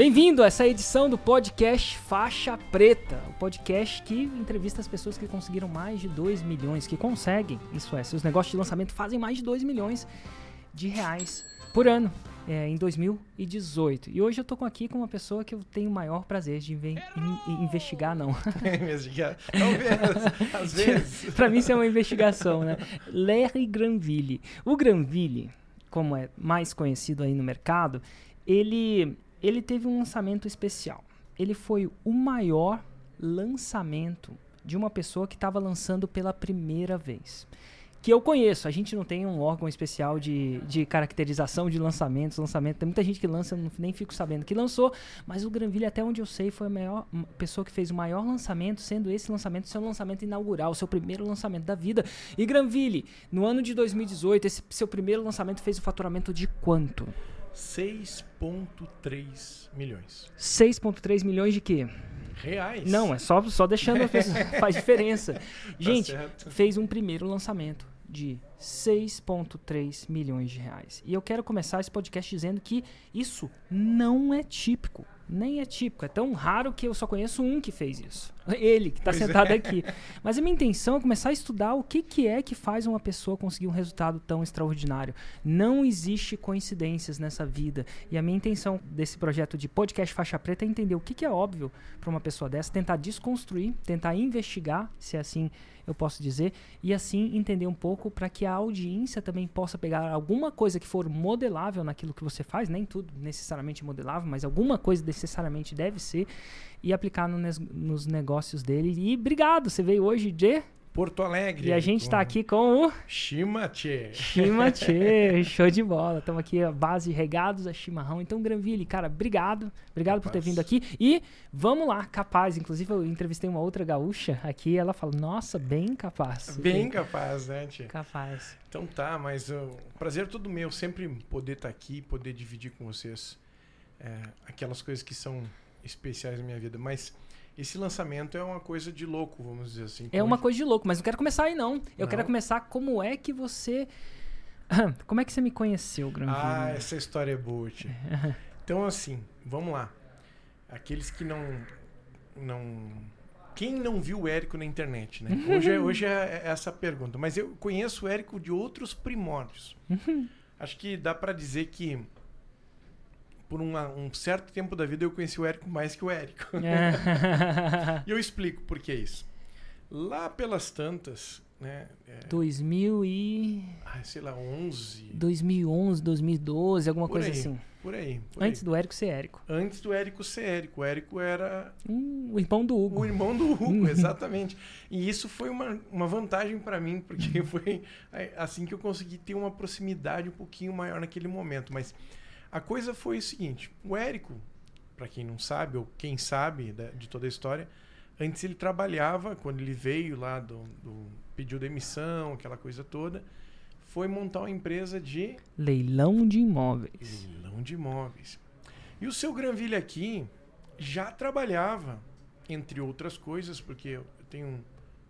Bem-vindo a essa edição do podcast Faixa Preta, o podcast que entrevista as pessoas que conseguiram mais de 2 milhões, que conseguem, isso é, seus negócios de lançamento fazem mais de 2 milhões de reais por ano. É, em 2018. E hoje eu tô aqui com uma pessoa que eu tenho o maior prazer de in in investigar, não. investigar. Talvez, às vezes. Para mim isso é uma investigação, né? Larry Granville. O Granville, como é mais conhecido aí no mercado, ele ele teve um lançamento especial. Ele foi o maior lançamento de uma pessoa que estava lançando pela primeira vez. Que eu conheço, a gente não tem um órgão especial de, de caracterização de lançamentos, lançamento. Tem muita gente que lança, eu nem fico sabendo que lançou, mas o Granville, até onde eu sei, foi a maior pessoa que fez o maior lançamento, sendo esse lançamento seu lançamento inaugural, seu primeiro lançamento da vida. E Granville, no ano de 2018, esse seu primeiro lançamento fez o faturamento de quanto? 6,3 milhões. 6,3 milhões de quê? Reais? Não, é só, só deixando faz diferença. Tá Gente, tá fez um primeiro lançamento de 6,3 milhões de reais. E eu quero começar esse podcast dizendo que isso não é típico nem é típico. É tão raro que eu só conheço um que fez isso. Ele, que está sentado é. aqui. Mas a minha intenção é começar a estudar o que, que é que faz uma pessoa conseguir um resultado tão extraordinário. Não existe coincidências nessa vida. E a minha intenção desse projeto de podcast Faixa Preta é entender o que, que é óbvio para uma pessoa dessa, tentar desconstruir, tentar investigar, se é assim eu posso dizer, e assim entender um pouco para que a audiência também possa pegar alguma coisa que for modelável naquilo que você faz, nem tudo necessariamente modelável, mas alguma coisa necessariamente deve ser, e aplicar no, nos negócios dele. E obrigado, você veio hoje de Porto Alegre. E a gente está aqui com o Chimatê. Chimatê, show de bola. Estamos aqui a base regados a chimarrão. Então, Granville, cara, obrigado. Obrigado capaz. por ter vindo aqui. E vamos lá, capaz. Inclusive, eu entrevistei uma outra gaúcha aqui. Ela falou, nossa, bem capaz. Bem capaz, né, tia? Capaz. Então tá, mas o uh, prazer é todo meu. Sempre poder estar tá aqui, poder dividir com vocês é, aquelas coisas que são especiais na minha vida. Mas esse lançamento é uma coisa de louco, vamos dizer assim. É uma coisa de louco, mas não quero começar aí não. Eu não. quero começar como é que você como é que você me conheceu, Granville? Ah, essa história é boa, tia. Então assim, vamos lá. Aqueles que não não quem não viu o Érico na internet, né? Hoje é, hoje é essa pergunta, mas eu conheço o Érico de outros primórdios. Acho que dá para dizer que por uma, um certo tempo da vida eu conheci o Érico mais que o Érico. É. e eu explico por que isso. Lá pelas tantas, né? É, 2000 e... Ah, sei lá, 11... 2011, 2012, alguma por coisa aí, assim. Por aí. Por Antes aí. do Érico ser Érico. Antes do Érico ser Érico. O Érico era... Hum, o irmão do Hugo. O irmão do Hugo, exatamente. e isso foi uma, uma vantagem para mim, porque foi assim que eu consegui ter uma proximidade um pouquinho maior naquele momento. Mas a coisa foi o seguinte: o Érico, para quem não sabe, ou quem sabe de toda a história, antes ele trabalhava, quando ele veio lá, do, do pediu demissão, aquela coisa toda, foi montar uma empresa de. Leilão de imóveis. Leilão de imóveis. E o seu Granville aqui já trabalhava, entre outras coisas, porque eu tenho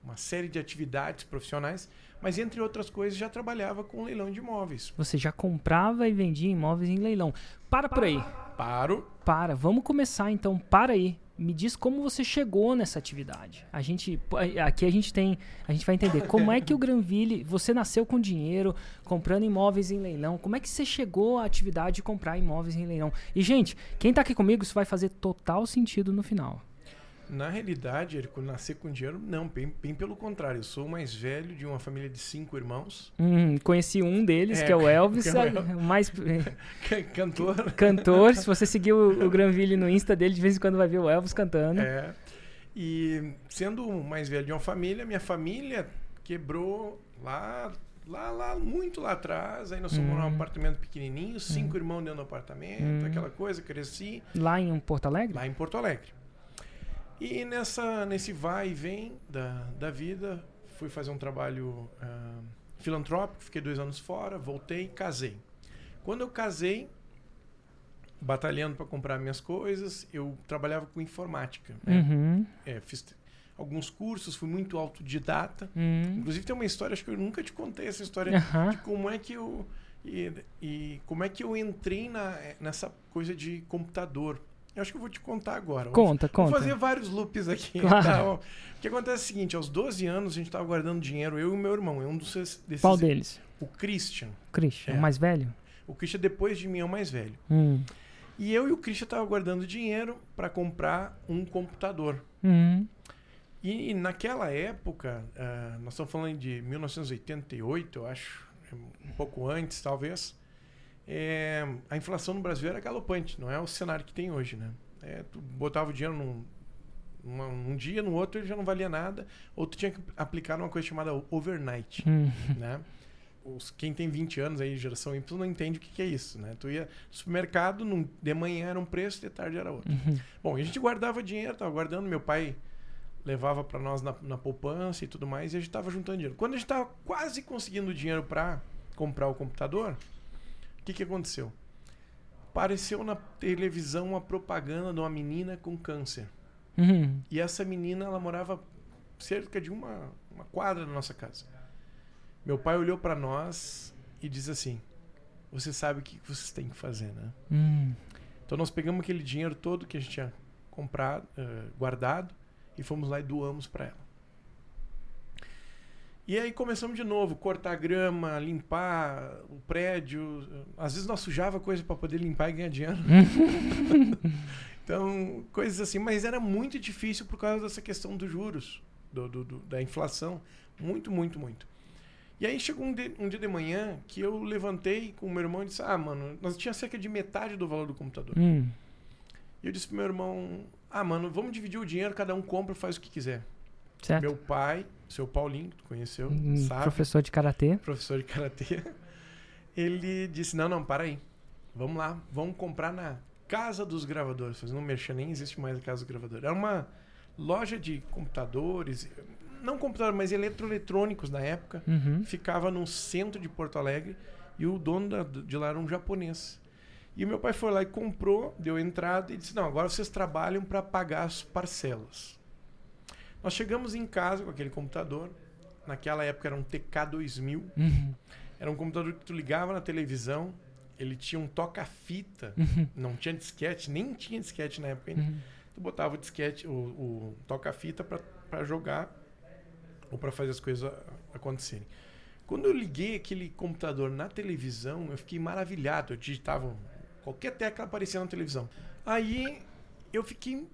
uma série de atividades profissionais, mas entre outras coisas já trabalhava com leilão de imóveis. Você já comprava e vendia imóveis em leilão. Para por aí. Paro. Para. Vamos começar então. Para aí. Me diz como você chegou nessa atividade. A gente aqui a gente tem, a gente vai entender como é que o Granville, você nasceu com dinheiro, comprando imóveis em leilão. Como é que você chegou à atividade de comprar imóveis em leilão? E gente, quem está aqui comigo, isso vai fazer total sentido no final. Na realidade, Érico, nascer com dinheiro, não, bem, bem, pelo contrário. Eu sou o mais velho de uma família de cinco irmãos. Hum, conheci um deles, é, que é o Elvis, é o mais. Cantor. Cantor. Se você seguir o, o Granville no Insta dele, de vez em quando vai ver o Elvis cantando. É. E sendo o mais velho de uma família, minha família quebrou lá lá, lá, muito lá atrás. Aí nós fomos num hum. apartamento pequenininho, cinco hum. irmãos dentro do apartamento, hum. aquela coisa, cresci. Lá em Porto Alegre? Lá em Porto Alegre. E nessa, nesse vai e vem da, da vida, fui fazer um trabalho uh, filantrópico, fiquei dois anos fora, voltei, casei. Quando eu casei, batalhando para comprar minhas coisas, eu trabalhava com informática. Né? Uhum. É, fiz alguns cursos, fui muito autodidata. Uhum. Inclusive tem uma história, acho que eu nunca te contei essa história uhum. de como é que eu e, e, como é que eu entrei na, nessa coisa de computador. Eu acho que eu vou te contar agora. Conta, vou, conta. Vou fazer vários loops aqui. Claro. Então, o que acontece é o seguinte, aos 12 anos a gente tava guardando dinheiro, eu e o meu irmão. É um dos desses... Qual deles? O Christian. Christian, É. o mais velho? O Christian, depois de mim, é o mais velho. Hum. E eu e o Christian tava guardando dinheiro para comprar um computador. Hum. E naquela época, ah, nós estamos falando de 1988, eu acho, um pouco antes, talvez, é, a inflação no Brasil era galopante, não é o cenário que tem hoje, né? É, tu botava o dinheiro num, numa- num dia, no outro ele já não valia nada, ou tu tinha que aplicar numa coisa chamada overnight, Hum. né? Os, quem tem 20 anos aí, geração Y, não entende o que, que é isso, né? Tu ia no supermercado, num, de manhã era um preço, de tarde era outro. Uhum. Bom, a gente guardava dinheiro, tava guardando, meu pai levava para nós na, na poupança e tudo mais, e a gente tava juntando dinheiro. Quando a gente tava quase conseguindo dinheiro para comprar o computador, o que que aconteceu? Apareceu na televisão uma propaganda de uma menina com câncer. Uhum. E essa menina, ela morava cerca de uma, uma quadra da nossa casa. Meu pai olhou para nós e disse assim: Você sabe o que vocês têm que fazer, né? Hum. Então nós pegamos aquele dinheiro todo que a gente tinha comprado, eh, guardado, e fomos lá e doamos para ela. E aí começamos de novo, cortar grama, limpar o prédio. Às vezes nós sujava coisa para poder limpar e ganhar dinheiro. então, coisas assim. Mas era muito difícil por causa dessa questão dos juros, do, do- do- da inflação. Muito, muito, muito. E aí chegou um, de- um dia de manhã que eu levantei com o meu irmão e disse: Ah, mano, nós tinha cerca de metade do valor do computador. Hum. E eu disse pro meu irmão: Ah, mano, vamos dividir o dinheiro, cada um compra e faz o que quiser. Certo? Meu pai, seu Paulinho, que tu conheceu, Hum, sabe, Professor de karatê. professor de karatê, ele disse: Não, não, para aí. Vamos lá, vamos comprar na Casa dos Gravadores. Um merchan, nem existe mais a Casa dos Gravadores. Era uma loja de computadores, não computadores, mas eletroeletrônicos na época. Uhum. Ficava no centro de Porto Alegre e o dono da- de lá era um japonês. E meu pai foi lá e comprou, deu entrada e disse: Não, agora vocês trabalham para pagar as parcelas. Nós chegamos em casa com aquele computador. Naquela época era um TK2000. Uhum. Era um computador que tu ligava na televisão. Ele tinha um toca-fita. Uhum. Não tinha disquete, nem tinha disquete na época ainda. Uhum. Tu botava o disquete, o, o toca-fita para jogar ou para fazer as coisas acontecerem. Quando eu liguei aquele computador na televisão, eu fiquei maravilhado. Eu digitava qualquer tecla aparecia na televisão. Aí eu fiquei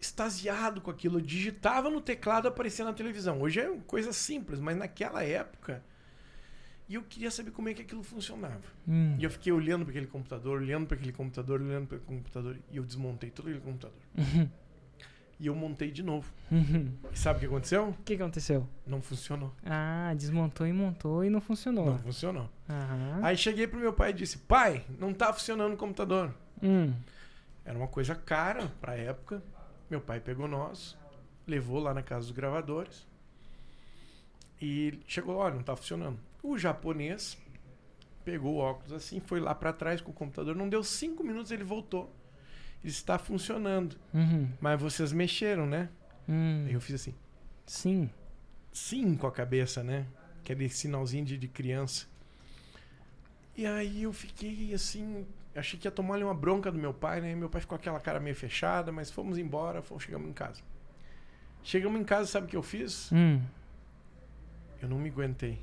extasiado com aquilo. Eu digitava no teclado aparecia na televisão. Hoje é coisa simples, mas naquela época e eu queria saber como é que aquilo funcionava. Hum. E eu fiquei olhando para aquele computador, olhando para aquele computador, olhando para aquele computador e eu desmontei todo aquele computador. Uhum. E eu montei de novo. Uhum. E sabe o que aconteceu? O que aconteceu? Não funcionou. Ah, desmontou e montou e não funcionou. Não funcionou. Aham. Aí cheguei pro meu pai e disse: "Pai, não tá funcionando o computador". Hum. Era uma coisa cara pra época. Meu pai pegou nós, levou lá na casa dos gravadores. E chegou, olha, não tá funcionando. O japonês pegou o óculos assim, foi lá pra trás com o computador, não deu cinco minutos ele voltou. Está funcionando, Uhum. mas vocês mexeram, né? Hum. Aí eu fiz assim, Sim. sim com a cabeça, né? Aquele sinalzinho de, de criança. E aí eu fiquei assim, achei que ia tomar ali uma bronca do meu pai, né? Meu pai ficou com aquela cara meio fechada, mas fomos embora, fomos, chegamos em casa. Chegamos em casa, sabe o que eu fiz? Hum. Eu não me aguentei.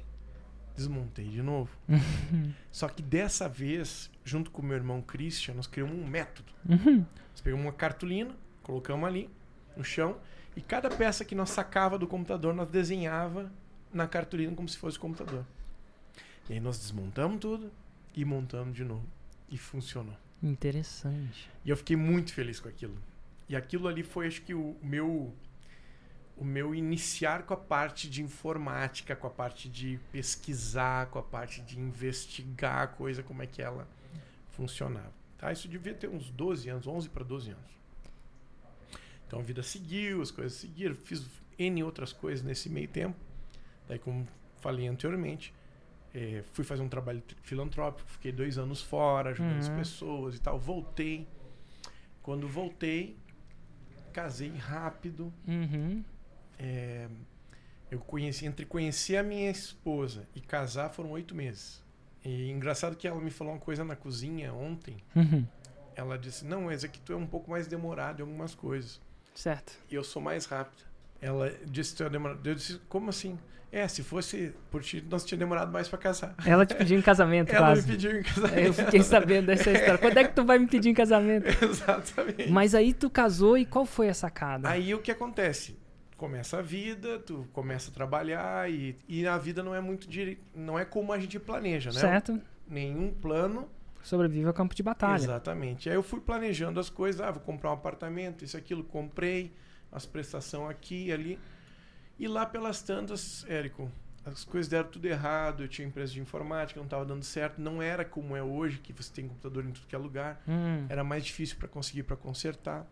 Desmontei de novo. Só que dessa vez, junto com o meu irmão Christian, nós criamos um método. Uhum. Nós pegamos uma cartolina, colocamos ali no chão, e cada peça que nós sacava do computador, nós desenhava na cartolina como se fosse o computador. E aí nós desmontamos tudo e montamos de novo. E funcionou. Interessante. E eu fiquei muito feliz com aquilo. E aquilo ali foi, acho que, o meu o meu iniciar com a parte de informática, com a parte de pesquisar, com a parte de investigar a coisa, como é que ela funcionava. Tá? Isso devia ter uns 12 anos, 11 para 12 anos. Então a vida seguiu, as coisas seguiram, fiz N outras coisas nesse meio tempo. Daí, como falei anteriormente, eh, fui fazer um trabalho filantrópico, fiquei dois anos fora, ajudando as Uhum. pessoas e tal. Voltei. Quando voltei, casei rápido. Uhum. É, eu conheci, entre conhecer a minha esposa e casar foram oito meses. E engraçado que ela me falou uma coisa na cozinha ontem. Uhum. ela disse: Não, mas aqui tu é um pouco mais demorado em algumas coisas. Certo. E eu sou mais rápido. Ela disse: Tu é demorado. Eu disse: Como assim? É, se fosse por ti, nós tínhamos demorado mais pra casar. Ela te pediu em casamento, Ela quase. me pediu em casamento. Eu fiquei sabendo dessa história. Quando é que tu vai me pedir em casamento? Exatamente. Mas aí tu casou e qual foi a sacada? Aí o que acontece? Começa a vida, tu começa a trabalhar e, e a vida não é muito dire... não é como a gente planeja, né? certo? Nenhum plano. Sobrevive ao campo de batalha. Exatamente. Aí eu fui planejando as coisas, ah, vou comprar um apartamento, isso aquilo, comprei, as prestações aqui e ali. E lá pelas tantas, Érico, as coisas deram tudo errado, eu tinha empresa de informática, não estava dando certo, não era como é hoje, que você tem computador em tudo que é lugar. Hum, Era mais difícil para conseguir para consertar.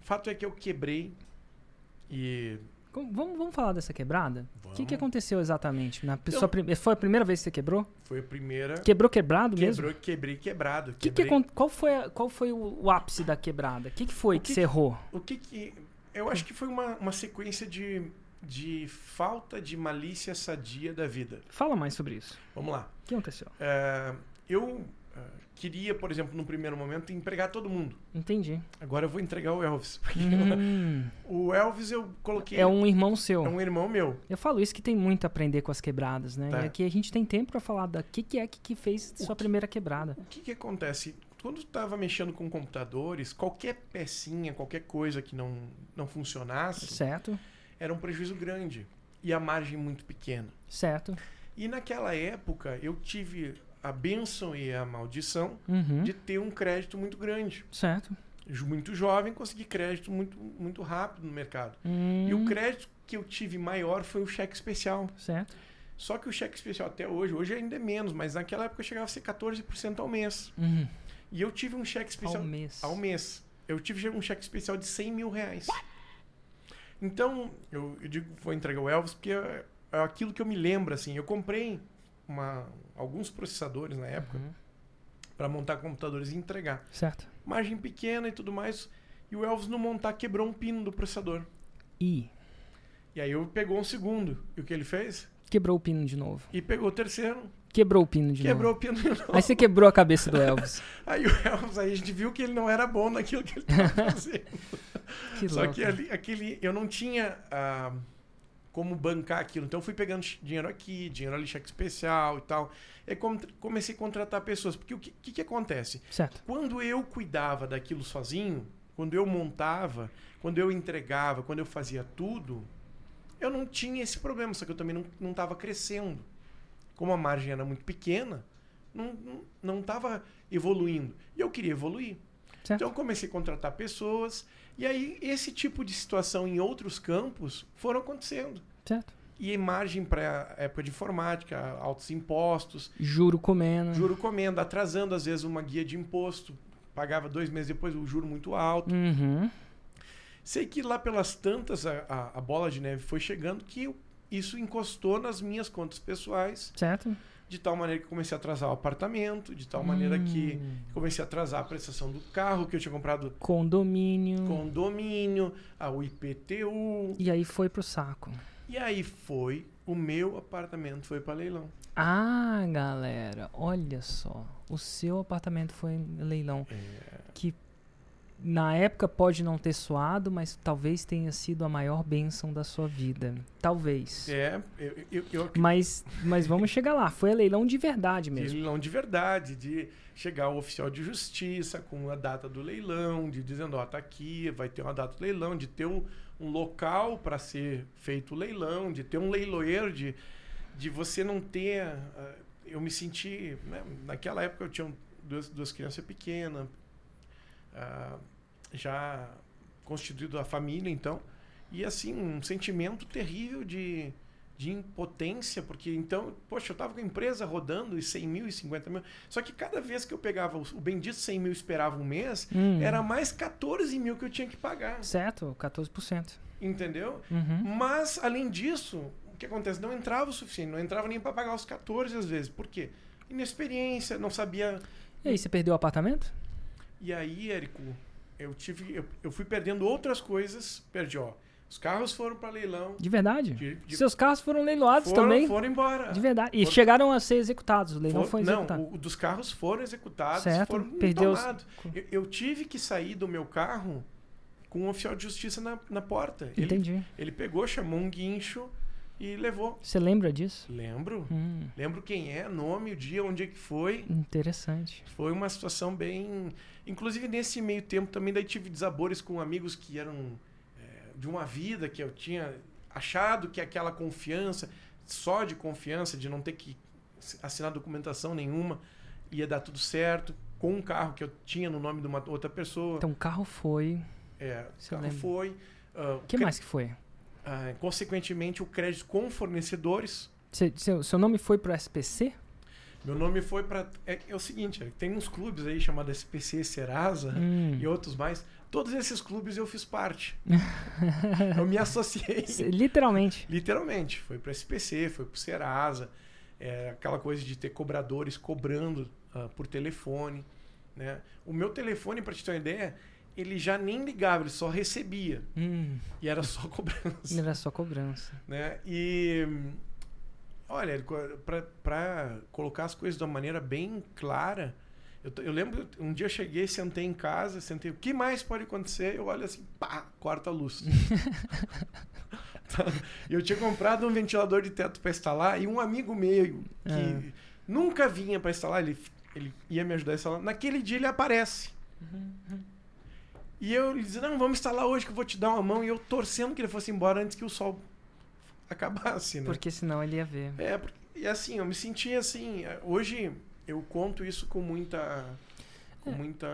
Fato é que eu quebrei e vamos, vamos falar dessa quebrada? O que, que aconteceu exatamente? Na Então- sua Foi a primeira vez que você quebrou? foi a primeira Quebrou quebrado mesmo? quebrou, quebrei quebrado. Que que quebrei. acon- qual foi, a- qual foi o, o ápice da quebrada? O que, que foi O que, que você errou? O que que eu acho que foi uma, uma sequência de de falta de malícia sadia da vida. Fala mais sobre isso. Vamos lá. O que aconteceu? É, eu é, queria, por exemplo, no primeiro momento, empregar todo mundo. Entendi. Agora eu vou entregar o Elvis. Hum, o Elvis eu coloquei. é um irmão seu. é um irmão meu. Eu falo isso que tem muito a aprender com as quebradas, né? Tá. E aqui a gente tem tempo pra falar da que, que é que, que fez O sua que- primeira quebrada. O que, que acontece? Quando tu estava mexendo com computadores, qualquer pecinha, qualquer coisa que não, não funcionasse, Certo? Era um prejuízo grande. E a margem muito pequena. Certo. E naquela época, eu tive a bênção e a maldição Uhum. de ter um crédito muito grande. Certo. Muito jovem, consegui crédito muito, muito rápido no mercado. Hum, E o crédito que eu tive maior foi o cheque especial. Certo. Só que o cheque especial até hoje, hoje ainda é menos, mas naquela época chegava a ser 14% ao mês. Uhum. E eu tive um cheque especial Ao mês. ao mês. Eu tive um cheque especial de 100 mil reais. Então, eu, eu digo vou entregar o Elvis porque é, é aquilo que eu me lembro, assim. Eu comprei uma, alguns processadores na época Uhum. para montar computadores e entregar. Certo. Margem pequena e tudo mais. E o Elvis, no montar, quebrou um pino do processador. E E aí eu pegou um segundo. E o que ele fez? quebrou o pino de novo. E pegou o terceiro. Quebrou o pino de quebrou novo. o pino de novo. Aí você quebrou a cabeça do Elvis. Aí o Elvis, aí a gente viu que ele não era bom naquilo que ele estava fazendo. Que Só louco. que ali, aquele, eu não tinha ah, como bancar aquilo. Então eu fui pegando dinheiro aqui, dinheiro ali, cheque especial e tal. E com- comecei a contratar pessoas. Porque o que, que, que acontece? Certo. Quando eu cuidava daquilo sozinho, quando eu montava, quando eu entregava, quando eu fazia tudo, eu não tinha esse problema. Só que eu também não estava crescendo. Como a margem era muito pequena, não estava evoluindo. E eu queria evoluir. Certo. Então eu comecei a contratar pessoas. E aí esse tipo de situação em outros campos foram acontecendo. Certo. E margem para época de informática, altos impostos, Juro comendo. juro comendo, atrasando às vezes uma guia de imposto, pagava dois meses depois o juro muito alto. Uhum. Sei que lá pelas tantas a, a- a bola de neve foi chegando que eu- isso encostou nas minhas contas pessoais, Certo. de tal maneira que comecei a atrasar o apartamento, de tal maneira que Hum. comecei a atrasar a prestação do carro que eu tinha comprado Condomínio. condomínio, a IPTU. E aí foi pro saco. E aí foi, o meu apartamento foi para leilão. Ah, galera, olha só. O seu apartamento foi em leilão. É. Que na época pode não ter soado, mas talvez tenha sido a maior bênção da sua vida. Talvez. É, eu, eu, eu Mas, mas vamos chegar lá. Foi a leilão de verdade de mesmo. leilão de verdade, de chegar o oficial de justiça com a data do leilão, de dizendo, ó, tá aqui, vai ter uma data do leilão, de ter um, um local para ser feito o leilão, de ter um leiloeiro, de, de você não ter. ah, eu me senti. né, naquela época eu tinha duas, duas crianças pequenas, ah, já constituído a família, então. E assim, um sentimento terrível de, de impotência, porque então, poxa, eu tava com a empresa rodando e 100 mil e 50 mil. Só que cada vez que eu pegava o, bendito 100 mil esperava um mês, Hum. era mais 14 mil que eu tinha que pagar. Certo, 14%. Entendeu? Uhum. Mas, além disso, o que acontece? Não entrava o suficiente, não entrava nem para pagar os 14 às vezes. Por quê? Inexperiência, não sabia. E aí, você perdeu o apartamento? E aí, Érico, eu tive. Eu, eu fui perdendo outras coisas. Perdi, ó. Os carros foram para leilão. De verdade? De, de... Seus carros foram leiloados foram, também? Foram embora. De verdade. E foram... chegaram a ser executados. O leilão For... foi executado. Não, o, dos carros foram executados. Certo. Foram Perdeu os... eu, eu, tive que sair do meu carro com um oficial de justiça na, na porta. Entendi. Ele, ele pegou, chamou um guincho e levou. Você lembra disso? Lembro. Hum. Lembro quem é, nome, o dia, onde é que foi. Interessante. Foi uma situação bem. Inclusive, nesse meio tempo também daí tive desabores com amigos que eram é, de uma vida que eu tinha achado que aquela confiança, só de confiança, de não ter que assinar documentação nenhuma, ia dar tudo certo, com um carro que eu tinha no nome de uma outra pessoa. Então o carro foi. É, o carro lembra? foi. O uh, que mais que foi? Uh, consequentemente, o crédito com fornecedores. Cê, seu, seu nome foi para o SPC? Meu nome foi para. É, é, o seguinte: é, tem uns clubes aí chamados SPC Serasa hum. e outros mais. Todos esses clubes eu fiz parte. eu me associei. Literalmente. Literalmente. Foi para SPC, foi para Serasa. É, aquela coisa de ter cobradores cobrando uh, por telefone. Né? O meu telefone, para te ter uma ideia, ele já nem ligava, ele só recebia. Hum. E era só cobrança. Era só cobrança. Né? E olha, para colocar as coisas de uma maneira bem clara, eu, eu, lembro, um dia eu cheguei, sentei em casa, sentei, o que mais pode acontecer? Eu olho assim, pá, corta a luz. eu tinha comprado um ventilador de teto para instalar e um amigo meu que é. nunca vinha para instalar, ele, ele ia me ajudar a instalar. Naquele dia ele aparece. Uhum. E eu disse, não, vamos instalar hoje que eu vou te dar uma mão. E eu torcendo que ele fosse embora antes que o sol acabasse, né? Porque senão ele ia ver. É, e assim, eu me senti assim, hoje eu conto isso com muita. Com é. muita.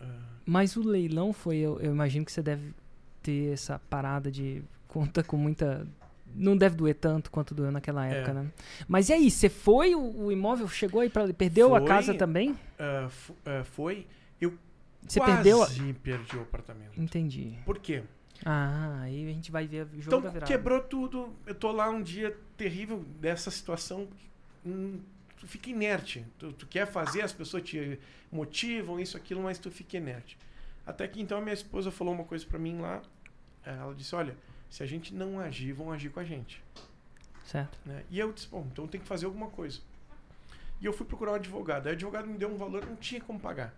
Uh... Mas o leilão foi, eu, eu, imagino que você deve ter essa parada de conta com muita. Não deve doer tanto quanto doeu naquela é. época, é. né? Mas e aí, você foi? O, o imóvel chegou aí para Perdeu foi, a casa também? Uh, uh, foi. Eu você quase perdeu? perdi o apartamento. Entendi. Por quê? Ah, aí a gente vai ver o jogo então, da virada. quebrou tudo. Eu tô lá um dia terrível dessa situação. Hum, tu fica inerte. Tu, tu, quer fazer, as pessoas te motivam, isso, aquilo, mas tu fica inerte. Até que então a minha esposa falou uma coisa para mim lá. Ela disse: Olha, se a gente não agir, vão agir com a gente. Certo. Né? E eu disse: Bom, então tem que fazer alguma coisa. E eu fui procurar um advogado. Aí o advogado me deu um valor, não tinha como pagar.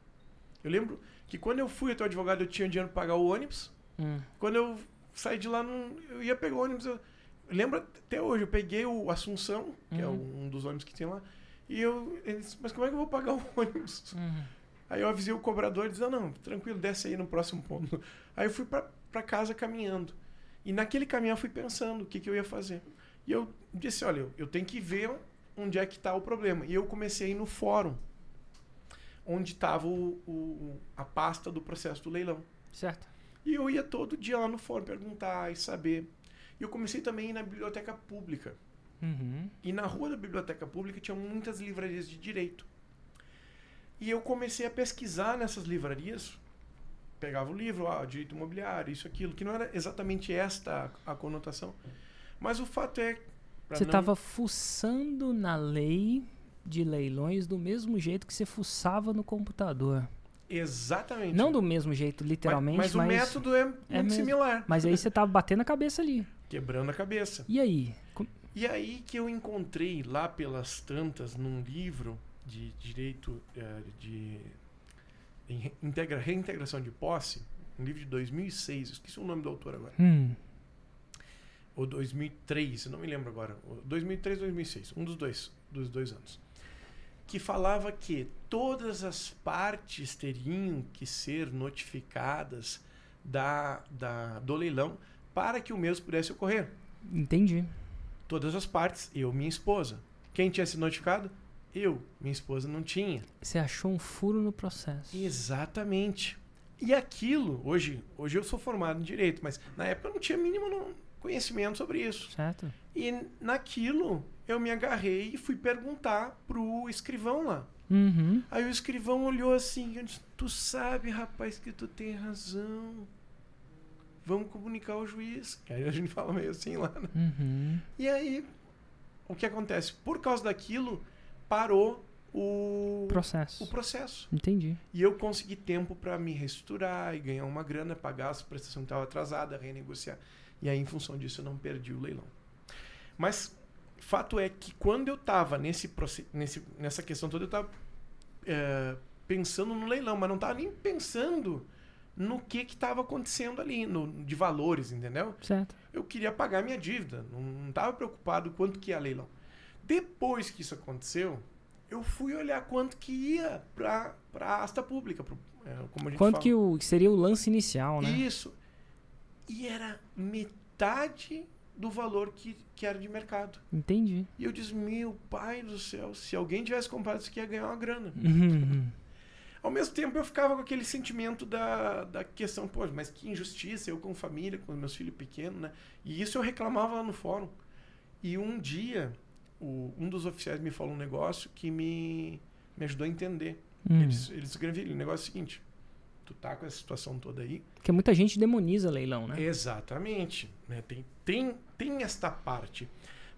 Eu lembro que quando eu fui até o advogado, eu tinha dinheiro para pagar o ônibus. Hum. Quando eu saí de lá, não, eu ia pegar o ônibus. Eu, eu lembro até hoje, eu peguei o Assunção, que é uhum. um dos ônibus que tem lá. E eu, disse, mas como é que eu vou pagar o ônibus? Uhum. Aí eu avisei o cobrador e disse, não, não, tranquilo, desce aí no próximo ponto. Aí eu fui para casa caminhando. E naquele caminhar eu fui pensando o que, que eu ia fazer. E eu disse, olha, eu, eu tenho que ver onde é que está o problema. E eu comecei a ir no fórum, onde estava a pasta do processo do leilão. Certo. E eu ia todo dia lá no fórum perguntar e saber. E eu comecei também a ir na biblioteca pública. Uhum. E na rua da biblioteca pública tinha muitas livrarias de direito. E eu comecei a pesquisar nessas livrarias. Pegava o livro, ah, direito imobiliário, isso, aquilo, que não era exatamente esta a, a conotação. Mas o fato é. Você estava não... fuçando na lei de leilões do mesmo jeito que você fuçava no computador. Exatamente. Não do mesmo jeito, literalmente. Mas, mas, mas o método é, é muito similar. Mas aí você tava batendo a cabeça ali. Quebrando a cabeça. E aí? E aí que eu encontrei lá pelas tantas num livro de direito uh, de integra, reintegração de posse, um livro de 2006, esqueci o nome do autor agora. Hum. Ou 2003, eu não me lembro agora. 2003, 2006, um dos dois, dos dois anos que falava que todas as partes teriam que ser notificadas da, da, do leilão para que o mesmo pudesse ocorrer. Entendi. Todas as partes, eu minha esposa. Quem tinha sido notificado? Eu. Minha esposa não tinha. Você achou um furo no processo. Exatamente. E aquilo, hoje, hoje eu sou formado em direito, mas na época eu não tinha mínimo conhecimento sobre isso. Certo. E naquilo eu me agarrei e fui perguntar pro escrivão lá. Uhum. Aí o escrivão olhou assim e disse, tu sabe, rapaz, que tu tem razão. Vamos comunicar ao juiz. Aí a gente fala meio assim lá, né? Uhum. E aí, o que acontece? Por causa daquilo, parou o processo. O processo. Entendi. E eu consegui tempo para me reestruturar e ganhar uma grana, pagar as prestações que estavam atrasadas, renegociar. E aí, em função disso, eu não perdi o leilão. Mas fato é que quando eu estava nesse, nesse, nessa questão toda, eu estava é, pensando no leilão, mas não estava nem pensando no que estava acontecendo ali, no, de valores, entendeu? Certo. Eu queria pagar minha dívida, não estava preocupado quanto que ia leilão. Depois que isso aconteceu, eu fui olhar quanto que ia para a asta pública, pro, é, como a gente Quanto fala. que o, seria o lance inicial, né? Isso. E era metade do valor que, que era de mercado. Entendi. E eu disse, meu pai do céu, se alguém tivesse comprado isso aqui, ia ganhar uma grana. Uhum. Ao mesmo tempo, eu ficava com aquele sentimento da, da questão, pô, mas que injustiça, eu com família, com meus filhos pequenos, né? E isso eu reclamava lá no fórum. E um dia, o, um dos oficiais me falou um negócio que me, me ajudou a entender. Hum. Eles, eles escreveram, o negócio é o seguinte, tu tá com essa situação toda aí, Porque muita gente demoniza leilão, né? Exatamente. Né? Tem, tem, tem esta parte.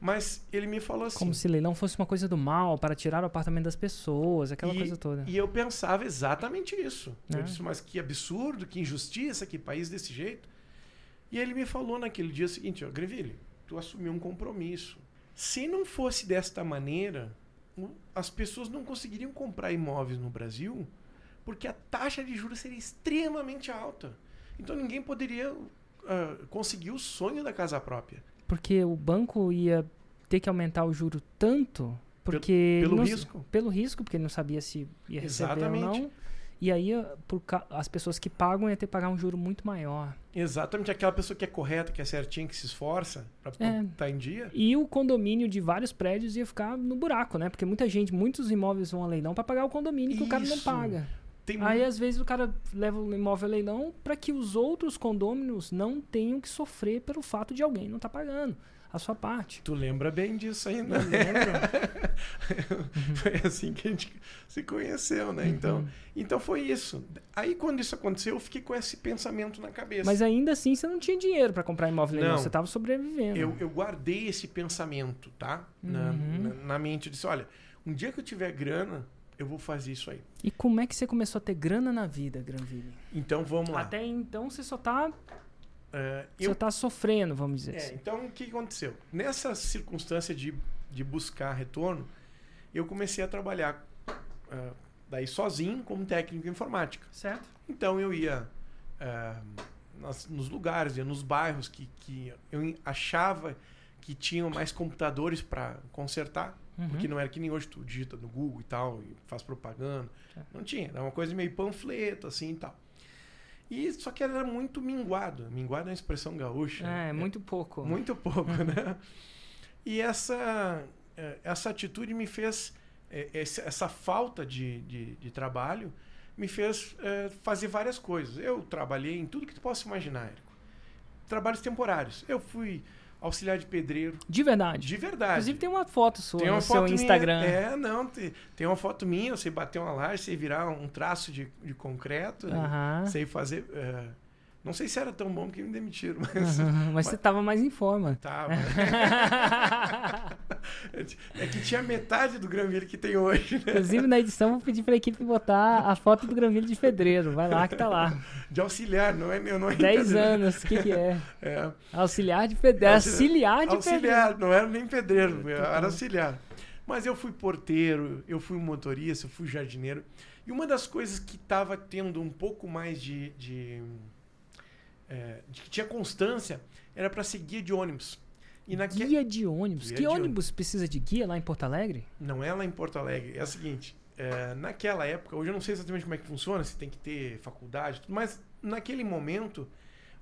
Mas ele me falou assim. Como se leilão fosse uma coisa do mal para tirar o apartamento das pessoas, aquela e, coisa toda. E eu pensava exatamente isso. É. Eu disse, mas que absurdo, que injustiça, que país desse jeito. E ele me falou naquele dia o seguinte: ó, Greville, tu assumiu um compromisso. Se não fosse desta maneira, as pessoas não conseguiriam comprar imóveis no Brasil porque a taxa de juros seria extremamente alta. Então ninguém poderia uh, conseguir o sonho da casa própria. Porque o banco ia ter que aumentar o juro tanto porque pelo, pelo não, risco. Pelo risco, porque ele não sabia se ia receber Exatamente. ou não. E aí por, as pessoas que pagam ia ter que pagar um juro muito maior. Exatamente, aquela pessoa que é correta, que é certinha, que se esforça para estar é. tá em dia. E o condomínio de vários prédios ia ficar no buraco, né? Porque muita gente, muitos imóveis vão a leilão para pagar o condomínio que Isso. o cara não paga. Tem Aí às vezes o cara leva o imóvel a leilão para que os outros condôminos não tenham que sofrer pelo fato de alguém não estar pagando a sua parte. Tu lembra bem disso ainda. Eu lembro. foi assim que a gente se conheceu, né? Então, Uhum. então foi isso. Aí quando isso aconteceu, eu fiquei com esse pensamento na cabeça. Mas ainda assim você não tinha dinheiro para comprar imóvel leilão, Não. você estava sobrevivendo. eu, eu guardei esse pensamento, tá? Na, Uhum. na, na mente. Eu disse, olha, um dia que eu tiver grana, eu vou fazer isso aí. E como é que você começou a ter grana na vida, Granville? Então vamos lá. Até então você só tá, É, eu tá sofrendo, vamos dizer É, assim. então o que aconteceu? Nessa circunstância de, de buscar retorno, eu comecei a trabalhar ah, daí sozinho como técnico em informática. Certo? Então eu ia ah, nas- nos lugares, ia nos bairros que, que eu achava que tinham mais computadores para consertar, Uhum. porque não era que nem hoje tu digita no Google e tal, e faz propaganda. Certo. Não tinha, era uma coisa meio panfleto assim e tal. E só que era muito minguado. Minguado é uma expressão gaúcha. É, né? muito pouco. Muito pouco, né? E essa, eh, essa atitude me fez, esse- essa falta de, de, de trabalho, me fez eh, fazer várias coisas. Eu trabalhei em tudo que tu possa imaginar, Érico. Trabalhos temporários. Eu fui auxiliar de pedreiro, De verdade. de verdade. Inclusive tem uma foto sua Tem uma no foto seu minha- Instagram. é, não, tem, tem uma foto minha, eu sei bater uma laje, sei virar um traço de, de concreto, Aham. sei fazer... eh, não sei se era tão bom que me demitiram, mas Aham, Mas você tava mais em forma. tava. É que tinha metade do Granville que tem hoje, né? Inclusive, na edição, vou pedir pra equipe botar a foto do Granville de Pedreiro. Vai lá que tá lá. De auxiliar, não é, eu não 10 pedreiro. anos, o que, que é? É, Auxiliar de pedreiro. Auxiliar de pedreiro. auxiliar, não era nem pedreiro, era auxiliar. Mas eu fui porteiro, eu fui motorista, eu fui jardineiro. E uma das coisas que estava tendo um pouco mais de. de, é, de que tinha constância era para ser guia de ônibus. E naque... Guia de ônibus. Guia que de ônibus precisa de guia lá em Porto Alegre? Não é lá em Porto Alegre. É o seguinte, é, naquela época, hoje eu não sei exatamente como é que funciona, se tem que ter faculdade, e tudo, mas naquele momento,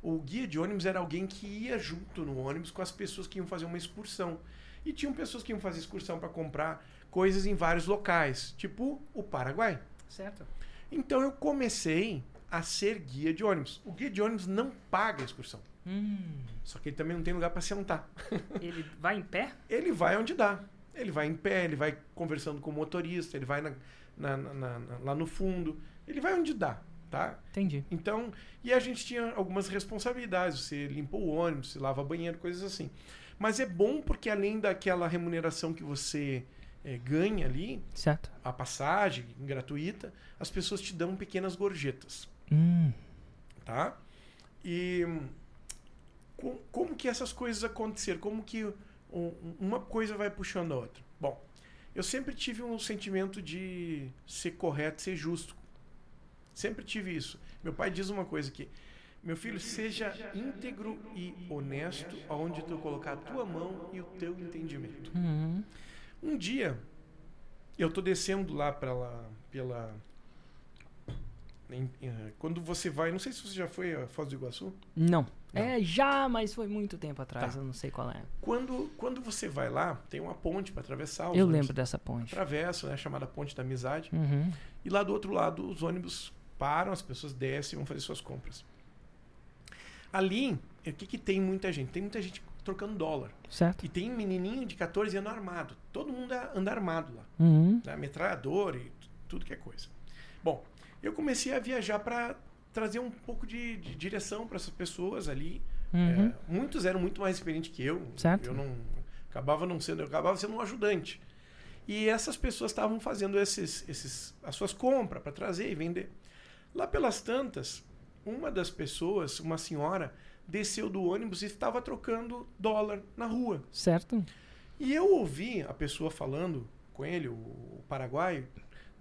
o guia de ônibus era alguém que ia junto no ônibus com as pessoas que iam fazer uma excursão. E tinham pessoas que iam fazer excursão para comprar coisas em vários locais, tipo o Paraguai. Certo. Então eu comecei a ser guia de ônibus. O guia de ônibus não paga a excursão, Hum, só que ele também não tem lugar para sentar. ele vai em pé? ele vai onde dá. Ele vai em pé, ele vai conversando com o motorista, ele vai na- na- na- lá no fundo. Ele vai onde dá, tá? Entendi. Então, e a gente tinha algumas responsabilidades. Você limpa o ônibus, você lava banheiro, coisas assim. Mas é bom porque além daquela remuneração que você é, ganha ali, certo. a passagem gratuita, as pessoas te dão pequenas gorjetas. Hum. Tá? E com, como que essas coisas aconteceram? Como que um, uma coisa vai puxando a outra? Bom, eu sempre tive um sentimento de ser correto, ser justo. Sempre tive isso. Meu pai diz uma coisa que meu filho, seja íntegro e honesto aonde tu colocar a tua mão e o teu entendimento. Uhum. Um dia, eu tô descendo lá lá, pela quando você vai, não sei se você já foi a Foz do Iguaçu. Não. não. É, já, mas foi muito tempo atrás, tá. eu não sei qual é. Quando, quando você vai lá, tem uma ponte para atravessar. eu ônibus lembro dessa ponte. Atravessa, né, chamada Ponte da Amizade. Uhum. E lá do outro lado, os ônibus param, as pessoas descem e vão fazer suas compras. Ali, o que, que tem muita gente? Tem muita gente trocando dólar. Certo. E tem menininho de 14 anos armado. Todo mundo anda armado lá. Uhum. Né? Metralhador e tudo que é coisa. Bom, eu comecei a viajar para trazer um pouco de, de direção para essas pessoas ali. Uhum. É, muitos eram muito mais experientes que eu. Certo. Eu não acabava não sendo, eu acabava sendo um ajudante. E essas pessoas estavam fazendo esses, esses, as suas compras para trazer e vender. Lá pelas tantas, uma das pessoas, uma senhora, desceu do ônibus e estava trocando dólar na rua. Certo. E eu ouvi a pessoa falando com ele, o paraguaio,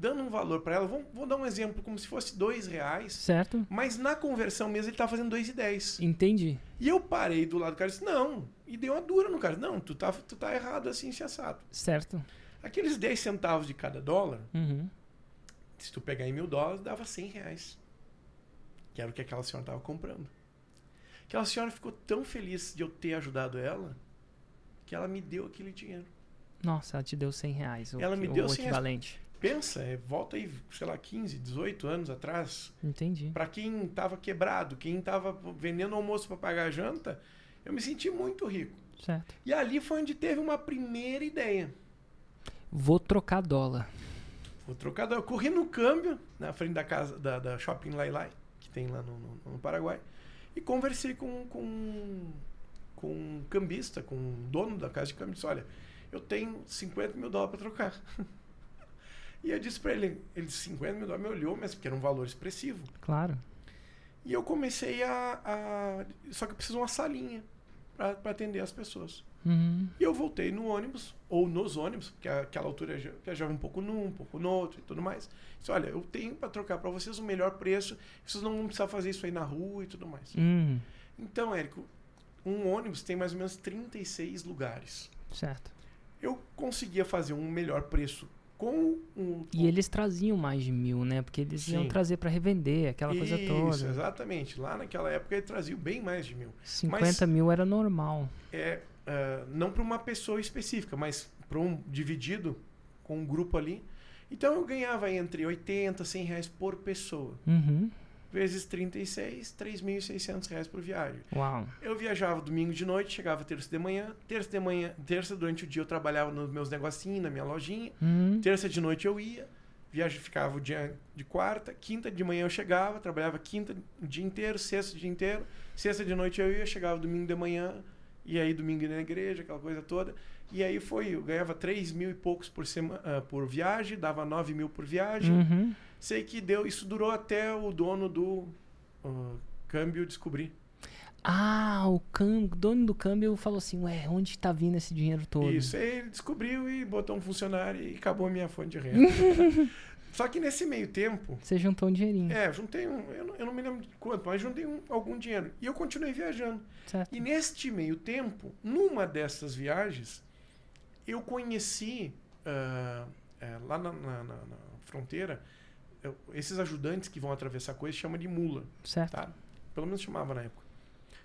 dando um valor para ela. Vou, vou, dar um exemplo, como se fosse dois reais. Certo. Mas na conversão mesmo ele estava fazendo dois e dez. Entendi. E eu parei do lado do cara e disse, não. E dei uma dura no cara. Não, tu tá, tu tá errado assim, se assado. Certo. Aqueles 10 centavos de cada dólar, uhum. se tu pegar em mil dólares, dava 100 reais. Que era o que aquela senhora estava comprando. Aquela senhora ficou tão feliz de eu ter ajudado ela que ela me deu aquele dinheiro. Nossa, ela te deu 100 reais. ela o, me deu o 100 equivalente. Pensa, é, volta aí, sei lá, 15, 18 anos atrás. Entendi. Para quem estava quebrado, quem estava vendendo almoço para pagar a janta, eu me senti muito rico. Certo. E ali foi onde teve uma primeira ideia. Vou trocar dólar. Vou trocar dólar. Eu corri no câmbio, na frente da casa da, da Shopping Lai Lai, que tem lá no, no, no Paraguai, e conversei com, com, com um cambista, com um dono da casa de câmbio. Disse, olha, eu tenho 50 mil dólares para trocar. e eu disse para ele, ele disse 50 mil dólares, me olhou, mas porque era um valor expressivo. Claro. E eu comecei a... a só que eu preciso de uma salinha para atender as pessoas. Uhum. E eu voltei no ônibus, ou nos ônibus, porque aquela altura eu viajava um pouco num, um pouco no outro e tudo mais. Disse, olha, eu tenho para trocar para vocês o melhor preço, vocês não vão precisar fazer isso aí na rua e tudo mais. Uhum. Então, Érico, um ônibus tem mais ou menos 36 lugares. Certo. Eu conseguia fazer um melhor preço com um. E eles traziam mais de mil, né? Porque eles Sim. iam trazer para revender, aquela isso, coisa toda. Isso, exatamente. Lá naquela época ele trazia bem mais de mil. 50 mas, mil era normal. É, uh, não para uma pessoa específica, mas para um dividido com um grupo ali. Então eu ganhava entre 80 e 100 reais por pessoa. Uhum. Vezes 36, 3.600 reais por viagem. Uau. Eu viajava domingo de noite, chegava terça de manhã. Terça de manhã, terça durante o dia eu trabalhava nos meus negocinhos, na minha lojinha. Uhum. Terça de noite eu ia. Viagem ficava o dia de quarta. Quinta de manhã eu chegava, trabalhava quinta o dia inteiro, sexta o dia inteiro. Sexta de noite eu ia, chegava domingo de manhã, e aí domingo na igreja, aquela coisa toda. E aí foi, eu ganhava 3 mil e poucos por, sema, uh, por viagem, dava 9 mil por viagem. Uhum. Sei que deu, isso durou até o dono do uh, câmbio descobrir. Ah, o câmbio, dono do câmbio falou assim, ué, onde está vindo esse dinheiro todo? Isso, aí ele descobriu e botou um funcionário e acabou a minha fonte de renda. Só que nesse meio tempo. Você juntou um dinheirinho. É, juntei um. Eu não, eu não me lembro de quanto, mas juntei um, algum dinheiro. E eu continuei viajando. Certo. E neste meio tempo, numa dessas viagens, eu conheci uh, uh, lá na, na, na, na fronteira, eu, esses ajudantes que vão atravessar coisas chama de mula. Certo. Tá? Pelo menos chamava na época.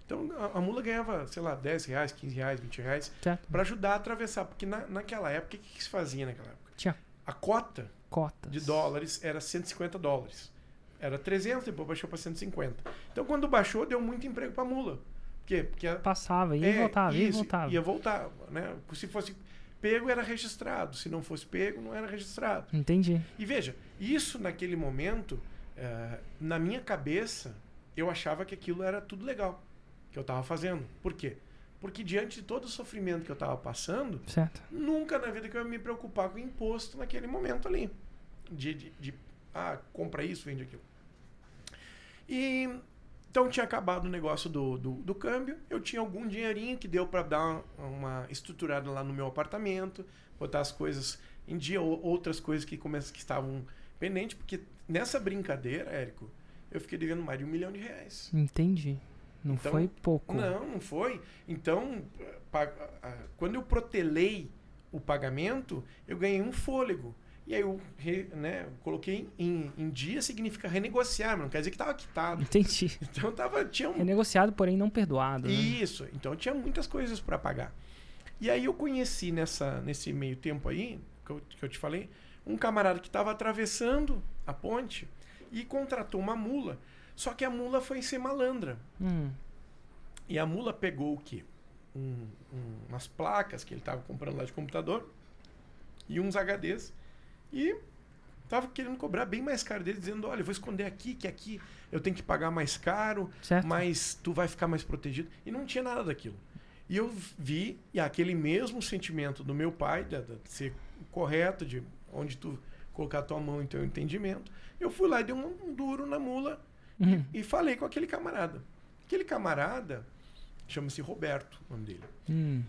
Então a, a, mula ganhava, sei lá, 10 reais, 15 reais, 20 reais para ajudar a atravessar. Porque na, naquela época, o que, que se fazia naquela época? Tinha. A cota Cotas. de dólares era 150 dólares. Era 300, depois baixou para 150. Então quando baixou, deu muito emprego para mula. Por quê? Porque Passava, ia é, voltava, ia isso, voltava. Ia voltar. Né? Se fosse pego, era registrado. Se não fosse pego, não era registrado. Entendi. E veja, isso naquele momento, uh, na minha cabeça, eu achava que aquilo era tudo legal que eu estava fazendo. Por quê? Porque diante de todo o sofrimento que eu estava passando, certo. nunca na vida que eu ia me preocupar com imposto naquele momento ali. De, de, de ah, compra isso, vende aquilo. E então tinha acabado o negócio do, do, do câmbio, eu tinha algum dinheirinho que deu para dar uma, uma, estruturada lá no meu apartamento, botar as coisas em dia, ou, outras coisas que, começam, que estavam pendentes, porque nessa brincadeira, Érico, eu fiquei devendo mais de um milhão de reais. Entendi. Não então, foi pouco. Não, não foi. Então, quando eu protelei o pagamento, eu ganhei um fôlego. E aí eu né, coloquei em, em, dia significa renegociar, não quer dizer que estava quitado. Entendi. Então tava, tinha um... Renegociado, porém não perdoado. Né? Isso. Então tinha muitas coisas para pagar. E aí eu conheci nessa, nesse meio tempo aí, que eu, que eu te falei, um camarada que estava atravessando a ponte e contratou uma mula. Só que a mula foi ser malandra. Hum. E a mula pegou o quê? Um, um, umas placas que ele estava comprando lá de computador e uns HDs e tava querendo cobrar bem mais caro dele, dizendo: olha, eu vou esconder aqui, que aqui eu tenho que pagar mais caro, certo. mas tu vai ficar mais protegido. E não tinha nada daquilo. E eu vi e aquele mesmo sentimento do meu pai, de, de ser correto, de onde tu colocar tua mão em teu entendimento. Eu fui lá e dei um, um duro na mula uhum. e, e, falei com aquele camarada. Aquele camarada chama-se Roberto, o nome dele. Uhum.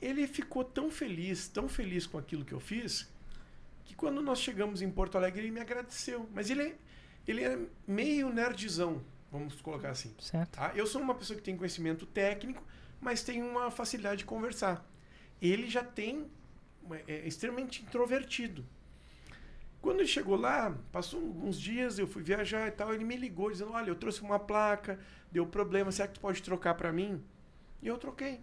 Ele ficou tão feliz, tão feliz com aquilo que eu fiz, que quando nós chegamos em Porto Alegre ele me agradeceu. Mas ele é, ele é meio nerdzão, vamos colocar assim. Certo. Tá? Eu sou uma pessoa que tem conhecimento técnico, mas tem uma facilidade de conversar. Ele já tem é, é extremamente introvertido. Quando ele chegou lá, passou uns dias, eu fui viajar e tal, ele me ligou dizendo: "Olha, eu trouxe uma placa, deu problema, será que tu pode trocar para mim?" E eu troquei,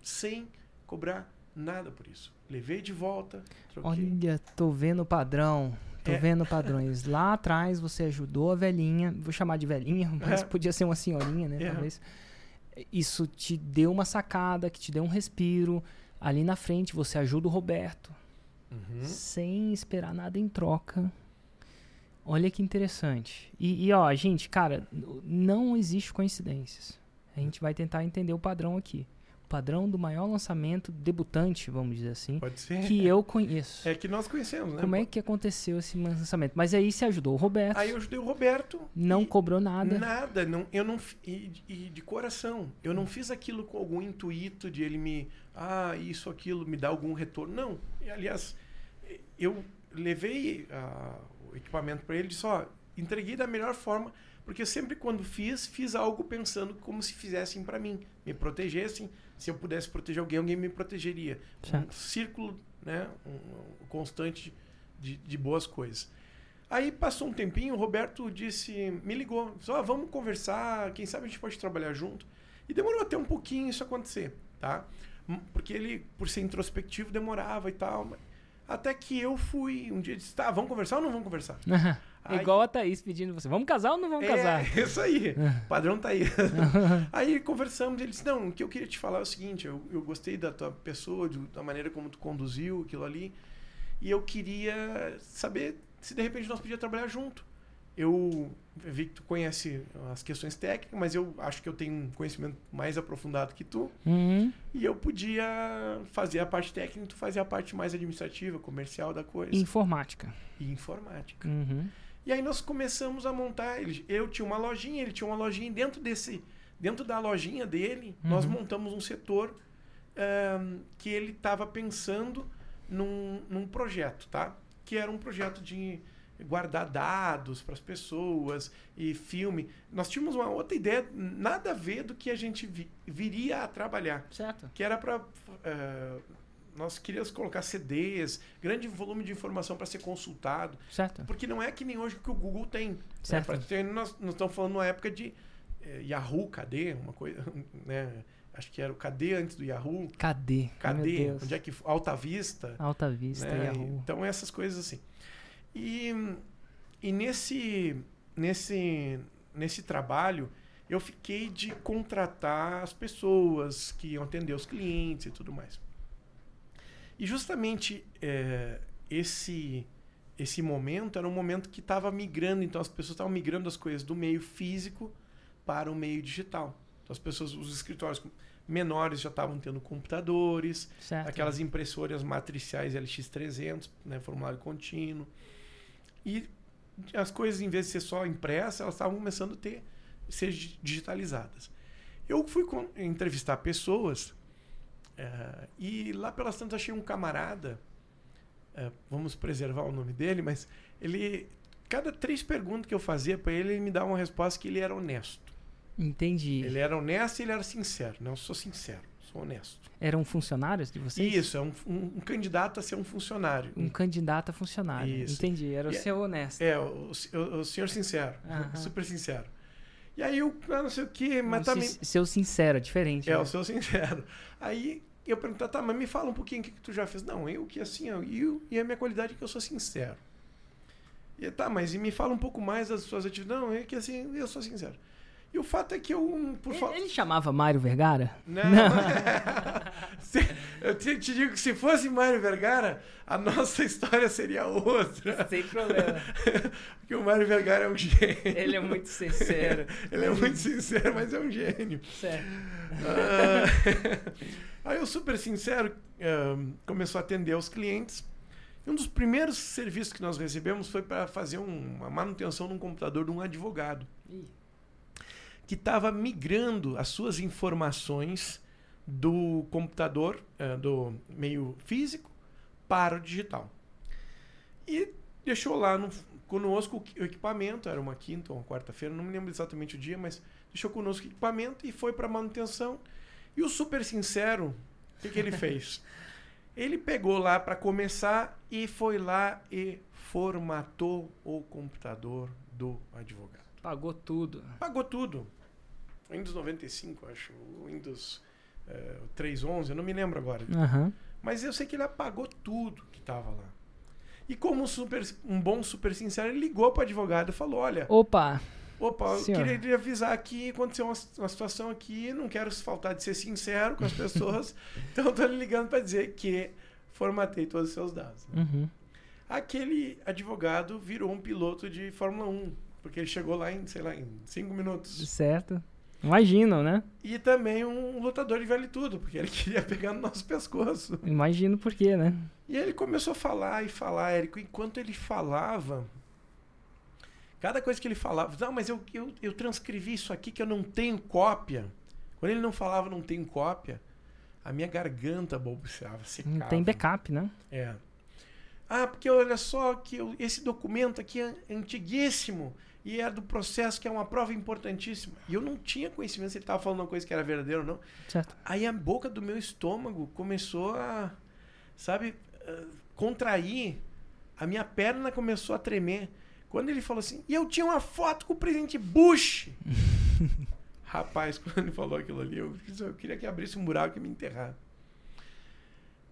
sem cobrar nada por isso. Levei de volta. Troquei. Olha, tô vendo o padrão. Tô é. vendo padrões. Lá atrás você ajudou a velhinha, vou chamar de velhinha, mas é. podia ser uma senhorinha, né? É. Talvez. Isso te deu uma sacada, que te deu um respiro. Ali na frente você ajuda o Roberto. Uhum. Sem esperar nada em troca. Olha que interessante. E, e, ó, gente, cara, não existe coincidências. A gente vai tentar entender o padrão aqui padrão do maior lançamento debutante, vamos dizer assim, que eu conheço. É que nós conhecemos, né? Como é que aconteceu esse lançamento? Mas aí você ajudou o Roberto. Aí eu ajudei o Roberto. Não cobrou nada. Nada, não, eu não e, e, de coração, eu não fiz aquilo com algum intuito de ele me, ah, isso aquilo me dá algum retorno. Não. E, aliás, eu levei uh, o equipamento para ele e disse, ó, entreguei da melhor forma porque sempre quando fiz, fiz algo pensando como se fizessem para mim, me protegessem. Se eu pudesse proteger alguém, alguém me protegeria. Certo. Um círculo né, um, constante de, de boas coisas. Aí passou um tempinho, o Roberto disse, me ligou, disse, oh, vamos conversar, quem sabe a gente pode trabalhar junto. E demorou até um pouquinho isso acontecer, tá? Porque ele, por ser introspectivo, demorava e tal. Até que eu fui, um dia disse, tá, vamos conversar ou não vamos conversar? Aí, Igual a Thaís pedindo você, vamos casar ou não vamos é, casar? Isso aí, o padrão tá aí. aí conversamos, ele disse, não, o que eu queria te falar é o seguinte, eu, eu gostei da tua pessoa, de, da maneira como tu conduziu aquilo ali, e eu queria saber se de repente nós podíamos trabalhar junto. Eu vi que tu conhece as questões técnicas, mas eu acho que eu tenho um conhecimento mais aprofundado que tu. Uhum. E eu podia fazer a parte técnica, tu fazia a parte mais administrativa, comercial da coisa. Informática. E informática. Uhum. E aí nós começamos a montar. Eu tinha uma lojinha, ele tinha uma lojinha. Dentro desse, dentro da lojinha dele, uhum. nós montamos um setor um, que ele estava pensando num, num projeto, tá? Que era um projeto de guardar dados para as pessoas e filme. Nós tínhamos uma outra ideia, nada a ver do que a gente vi, viria a trabalhar. Certo. Que era para uh, nós queríamos colocar CDs, grande volume de informação para ser consultado. Certo. Porque não é que nem hoje que o Google tem. Né? Certo. Né? Ter, nós, nós estamos falando numa época de eh, Yahoo, cadê? Uma coisa, né? Acho que era o cadê antes do Yahoo. Cadê? Cadê? Onde é que Alta Vista? Alta Vista, né? Yahoo. Então essas coisas assim. E, e nesse nesse nesse trabalho eu fiquei de contratar as pessoas que iam atender os clientes e tudo mais. E justamente é, esse esse momento era um momento que estava migrando, então as pessoas estavam migrando as coisas do meio físico para o meio digital. Então as pessoas, os escritórios menores já estavam tendo computadores, certo. aquelas impressoras matriciais LX300, né, formulário contínuo. E as coisas, em vez de ser só impressa, elas estavam começando a ter, ser digitalizadas. Eu fui entrevistar pessoas uh, e lá pelas tantas achei um camarada, uh, vamos preservar o nome dele, mas ele, cada três perguntas que eu fazia para ele, ele me dava uma resposta que ele era honesto. Entendi. Ele era honesto e ele era sincero. Não, eu sou sincero, sou honesto. Eram funcionários de vocês? Isso, é um, um, um candidato a ser um funcionário. Um candidato a funcionário. Isso. Entendi, era o e, é seu honesto. É, o, o, o senhor sincero, super sincero. E aí eu ah, não sei o que, mas também. Seu sincero, é diferente. É, né? o seu sincero. Aí eu pergunto, tá, mas me fala um pouquinho o que, que tu já fez. Não, eu que assim, eu, eu, e a minha qualidade é que eu sou sincero. E tá, mas e me fala um pouco mais das suas atividades. Não, é que assim, eu sou sincero. E o fato é que eu. Por ele, ele chamava Mário Vergara? Não. Não. eu te, te, digo que se fosse Mário Vergara, a nossa história seria outra. Sem problema. Porque o Mário Vergara é um gênio. Ele é muito sincero. ele é muito sincero, mas é um gênio. Certo. Uh, aí o super sincero uh, começou a atender os clientes. E um dos primeiros serviços que nós recebemos foi para fazer um, uma manutenção num computador de um advogado. Ih que estava migrando as suas informações do computador, uh, do meio físico, para o digital. E deixou lá no, conosco o equipamento, era uma quinta ou uma quarta-feira, não me lembro exatamente o dia, mas deixou conosco o equipamento e foi para manutenção. E o super sincero, o que, que ele fez? Ele pegou lá para começar e foi lá e formatou o computador do advogado. Pagou tudo. Pagou tudo. Windows 95, acho. Windows uh, 3.11, eu não me lembro agora. Uhum. Mas eu sei que ele apagou tudo que estava lá. E como um, super, um bom super sincero, ele ligou para o advogado e falou: Olha. Opa! Opa, eu queria avisar aqui, aconteceu uma, uma, situação aqui, não quero faltar de ser sincero com as pessoas, então estou lhe ligando para dizer que formatei todos os seus dados. Né? Uhum. Aquele advogado virou um piloto de Fórmula 1, porque ele chegou lá em, sei lá, em cinco minutos. Certo. Imaginam, né? E também um lutador de vale tudo, porque ele queria pegar no nosso pescoço. Imagino por quê, né? E ele começou a falar e falar, Érico. Enquanto ele falava, cada coisa que ele falava, não, mas eu, eu, eu transcrevi isso aqui que eu não tenho cópia. Quando ele não falava não tenho cópia, a minha garganta balbuciava, secava. Não tem backup, né? É. Ah, porque olha só que eu, esse documento aqui é antiguíssimo e é do processo que é uma prova importantíssima. E eu não tinha conhecimento se ele estava falando uma coisa que era verdadeira ou não. Certo. Aí a boca do meu estômago começou a, sabe, contrair. A minha perna começou a tremer. Quando ele falou assim, e eu tinha uma foto com o presidente Bush. Rapaz, quando ele falou aquilo ali, eu, eu queria que abrisse um buraco e me enterrar.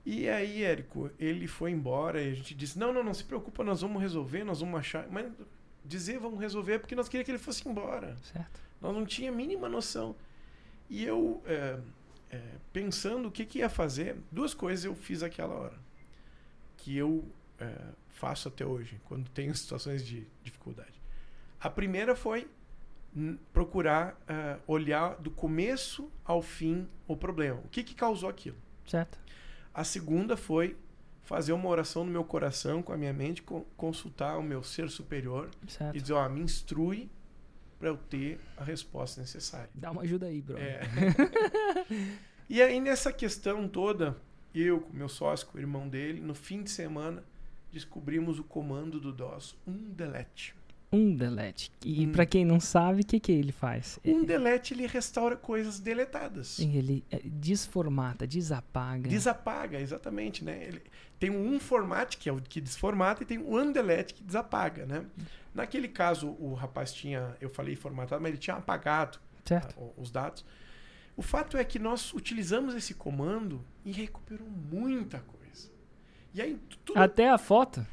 E aí, Érico, ele foi embora e a gente disse: Não, não, não se preocupa, nós vamos resolver, nós vamos achar. Mas dizer vamos resolver porque nós queríamos que ele fosse embora. Certo. Nós não tinha a mínima noção. E eu, é, é, pensando o que, que ia fazer, duas coisas eu fiz aquela hora. Que eu é, faço até hoje, quando tenho situações de dificuldade. A primeira foi procurar uh, olhar do começo ao fim o problema. O que, que causou aquilo? Certo. A segunda foi fazer uma oração no meu coração, com a minha mente, consultar o meu ser superior certo. e dizer, ó, me instrui para eu ter a resposta necessária. Dá uma ajuda aí, bro. É. e aí nessa questão toda, eu com meu sócio, com o irmão dele, no fim de semana descobrimos o comando do DOS, um delete. Um delete. E um... para quem não sabe, o que, que ele faz? Um delete ele restaura coisas deletadas. Ele é, desformata, desapaga. Desapaga, exatamente, né? Ele tem um format que é o que desformata e tem um undelete que desapaga, né? Naquele caso o rapaz tinha, eu falei formatado, mas ele tinha apagado certo. os dados. O fato é que nós utilizamos esse comando e recuperou muita coisa. E aí tudo... até a foto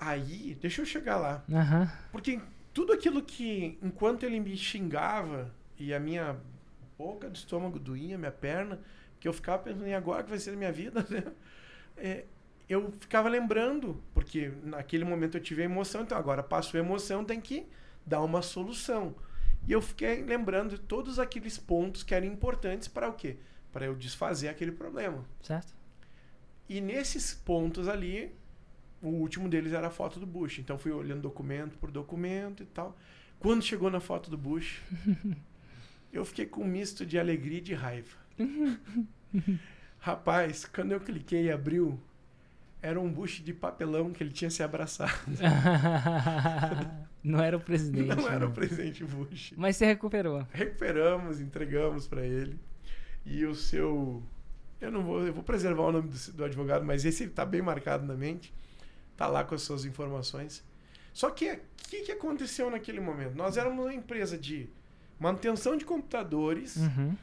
Aí, deixa eu chegar lá. Uhum. Porque tudo aquilo que, enquanto ele me xingava e a minha boca do estômago doía, minha perna, que eu ficava pensando, em agora que vai ser a minha vida? Né? É, eu ficava lembrando, porque naquele momento eu tive a emoção, então agora passou a emoção, tem que dar uma solução. E eu fiquei lembrando de todos aqueles pontos que eram importantes para o quê? Para eu desfazer aquele problema. Certo. E nesses pontos ali, o último deles era a foto do Bush. Então fui olhando documento por documento e tal. Quando chegou na foto do Bush, eu fiquei com um misto de alegria e de raiva. Rapaz, quando eu cliquei e abriu, era um Bush de papelão que ele tinha se abraçado. Não era o presidente. Não era né? o presidente Bush. Mas você recuperou. Recuperamos, entregamos para ele. E o seu. Eu não vou. Eu vou preservar o nome do, do advogado, mas esse está bem marcado na mente. Tá lá com as suas informações. Só que o que, que aconteceu naquele momento? Nós éramos uma empresa de manutenção de computadores Uhum.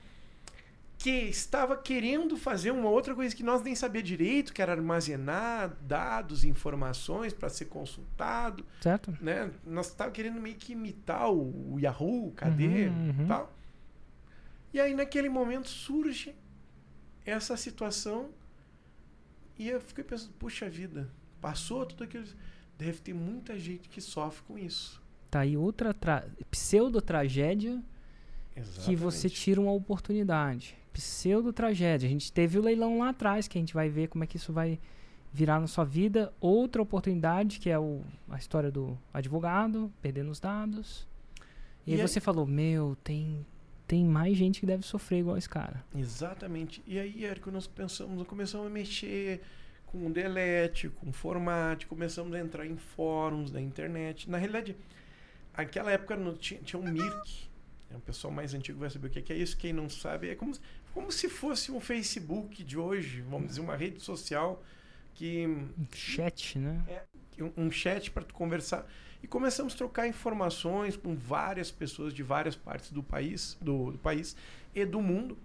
que estava querendo fazer uma outra coisa que nós nem sabia direito, que era armazenar dados, informações para ser consultado, Certo? né? Nós estávamos querendo meio que imitar o, o Yahoo, cadê, Uhum, uhum. tal. E aí naquele momento surge essa situação e eu fiquei pensando, puxa vida, passou tudo aquilo, deve ter muita gente que sofre com isso. Tá aí outra tra... pseudo-tragédia que você tira uma oportunidade. Pseudo-tragédia. A gente teve o leilão lá atrás, que a gente vai ver como é que isso vai virar na sua vida. Outra oportunidade, que é o, a história do advogado, perdendo os dados. E, E aí aí- você falou, meu, tem, tem mais gente que deve sofrer igual esse cara. Exatamente. E aí, Érico, nós pensamos, nós começamos a mexer com o delete, com o formato, começamos a entrar em fóruns da internet. Na realidade, aquela época não tinha, tinha um Mirk. O pessoal mais antigo vai saber o que é isso. Quem não sabe, é como, como se fosse um Facebook de hoje, vamos dizer, uma rede social que Um chat, né? um, um chat para tu conversar e começamos a trocar informações com várias pessoas de várias partes do país, do, do país e do mundo.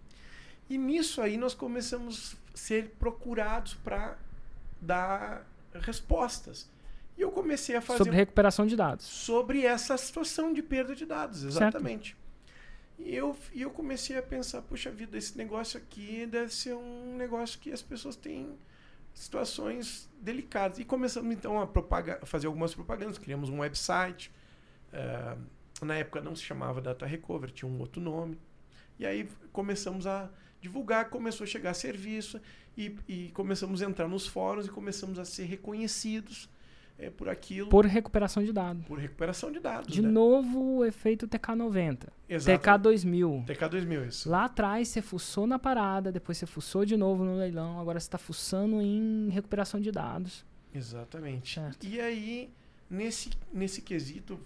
E nisso aí nós começamos a ser procurados para dar respostas. E eu comecei a fazer Sobre recuperação de dados. sobre essa situação de perda de dados, exatamente. E eu, e eu comecei a pensar, puxa vida, esse negócio aqui deve ser um negócio que as pessoas têm situações delicadas. E começamos então a propagar, fazer algumas propagandas, criamos um website. eh, na época não se chamava Data Recover, tinha um outro nome. E aí começamos a divulgar, começou a chegar serviço e, e começamos a entrar nos fóruns e começamos a ser reconhecidos eh, por aquilo, por, Por recuperação de dados. recuperação de dados. De né? novo, o efeito TK90. Exato. TK2000. TK2000, isso. Lá atrás você fuçou na parada, depois você fuçou de novo no leilão, agora você está fuçando em recuperação de dados. Exatamente. Certo. E aí, nesse, nesse quesito,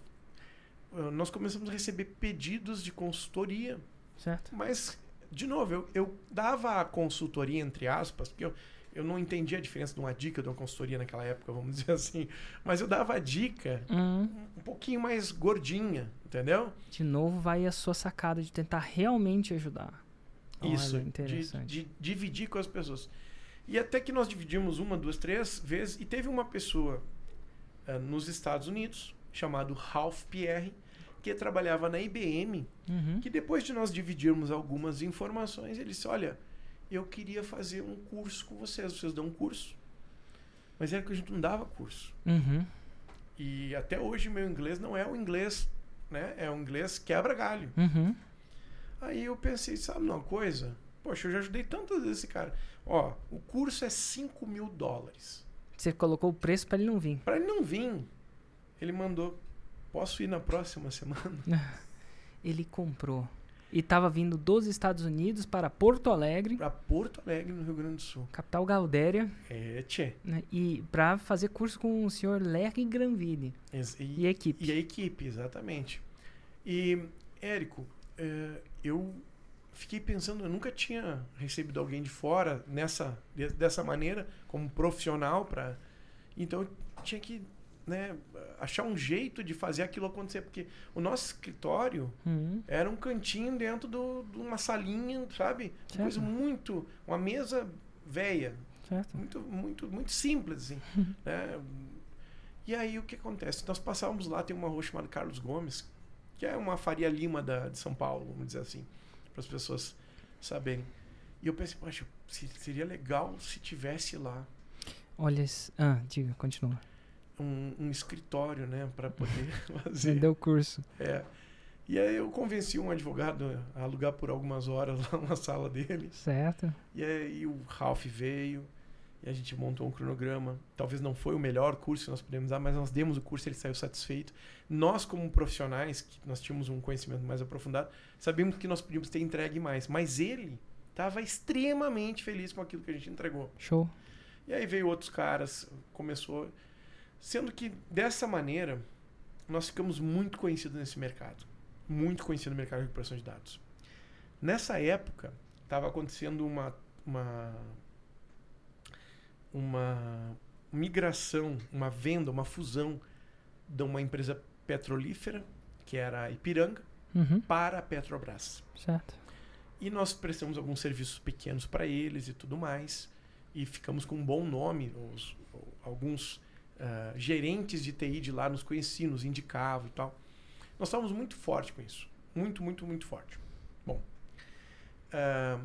eh, nós começamos a receber pedidos de consultoria, Certo? mas, de novo, eu, eu dava a consultoria, entre aspas, porque eu, eu não entendia a diferença de uma dica de uma consultoria naquela época, vamos dizer assim, mas eu dava a dica Hum, um pouquinho mais gordinha, entendeu? de novo vai a sua sacada de tentar realmente ajudar. Isso, de, interessante. de dividir com as pessoas. E até que nós dividimos uma, duas, três vezes, e teve uma pessoa eh, nos Estados Unidos, chamado Ralph Pierre, que trabalhava na IBM, Uhum. que depois de nós dividirmos algumas informações, ele disse, olha, eu queria fazer um curso com vocês, vocês dão um curso. Mas era que a gente não dava curso. Uhum. E até hoje meu inglês não é o inglês, né? É o inglês quebra galho. Uhum. Aí eu pensei, sabe uma coisa? Poxa, eu já ajudei tantas vezes esse cara. Ó, o curso é 5 mil dólares. Você colocou o preço para ele não vir. Para ele não vir, ele mandou, posso ir na próxima semana? Ele comprou. E estava vindo dos Estados Unidos para Porto Alegre, Para Porto Alegre, no Rio Grande do Sul. capital Gaudéria, É, tchê. né, e para fazer curso com o senhor Larry Granville Ex- e a equipe. E a equipe, exatamente. E, Érico, eh, eu fiquei pensando, eu nunca tinha recebido alguém de fora nessa, de- dessa maneira, como profissional, para então eu tinha que né, achar um jeito de fazer aquilo acontecer, porque o nosso escritório Uhum. era um cantinho dentro do- de uma salinha, sabe? Certo. Uma coisa muito. Uma mesa velha, Certo. muito, muito, muito simples, assim. né? E aí o que acontece? Nós passávamos lá, tem uma rua chamada Carlos Gomes, que é uma Faria Lima da, de São Paulo, vamos dizer assim, para as pessoas saberem. E eu pensei, poxa, se- seria legal se tivesse lá Olha, ah, diga, continua. Um, um escritório, né, para poder fazer. Vendeu o curso. É. E aí eu convenci um advogado a alugar por algumas horas lá uma sala dele. Certo. E aí o Ralph veio e a gente montou um cronograma. Talvez não foi o melhor curso que nós podemos dar, mas nós demos o curso, ele saiu satisfeito. Nós, como profissionais, que nós tínhamos um conhecimento mais aprofundado, sabíamos que nós podíamos ter entregue mais. Mas ele estava extremamente feliz com aquilo que a gente entregou. Show. E aí veio outros caras, começou. Sendo que dessa maneira, nós ficamos muito conhecidos nesse mercado. Muito conhecido no mercado de recuperação de dados. Nessa época, estava acontecendo uma, uma, uma migração, uma venda, uma fusão de uma empresa petrolífera, que era a Ipiranga, Uhum. para a Petrobras. Certo. E nós prestamos alguns serviços pequenos para eles e tudo mais. E ficamos com um bom nome. Os, alguns ah, gerentes de TI de lá nos conheciam, nos indicavam e tal. Nós estávamos muito fortes com isso. Muito, muito, muito forte. Bom. ah,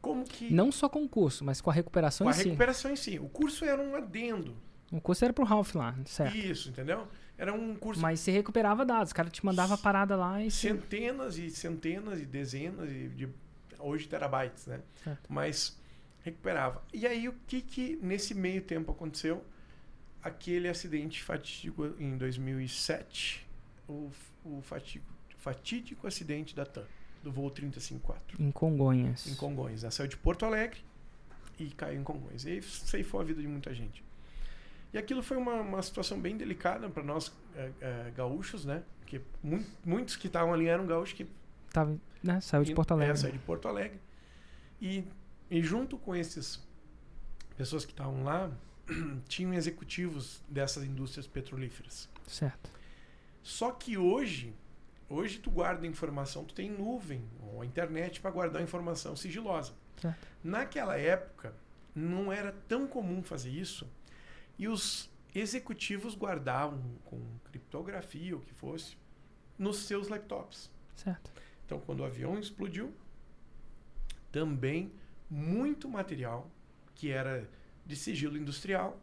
como que. Não só com o curso, mas com a recuperação com a em si. recuperação em si. O curso era um adendo. O curso era pro Ralph lá, certo. Isso, entendeu? Era um curso Mas você recuperava dados, o cara te mandava a parada lá e centenas e centenas e dezenas e de hoje terabytes, né? Certo. Mas recuperava. E aí o que que nesse meio tempo aconteceu? Aquele acidente fatídico em 2007, o, o fatídico, fatídico acidente da TAM, do voo 354, Em Congonhas. em Congonhas. Ela saiu de Porto Alegre e caiu em Congonhas. E aí ceifou a vida de muita gente. E aquilo foi uma, uma situação bem delicada para nós eh, eh, gaúchos, né? Porque mu muitos que estavam ali eram gaúchos que Tava, né? Saiu de Porto Alegre. é, saiu de Porto Alegre. E, e junto com esses pessoas que estavam lá, tinham executivos dessas indústrias petrolíferas. Certo. Só que hoje, hoje tu guarda informação, tu tem nuvem ou a internet para guardar informação sigilosa. Certo. Naquela época, não era tão comum fazer isso e os executivos guardavam com criptografia ou o que fosse nos seus laptops. Certo. Então, quando o avião explodiu, também muito material que era de sigilo industrial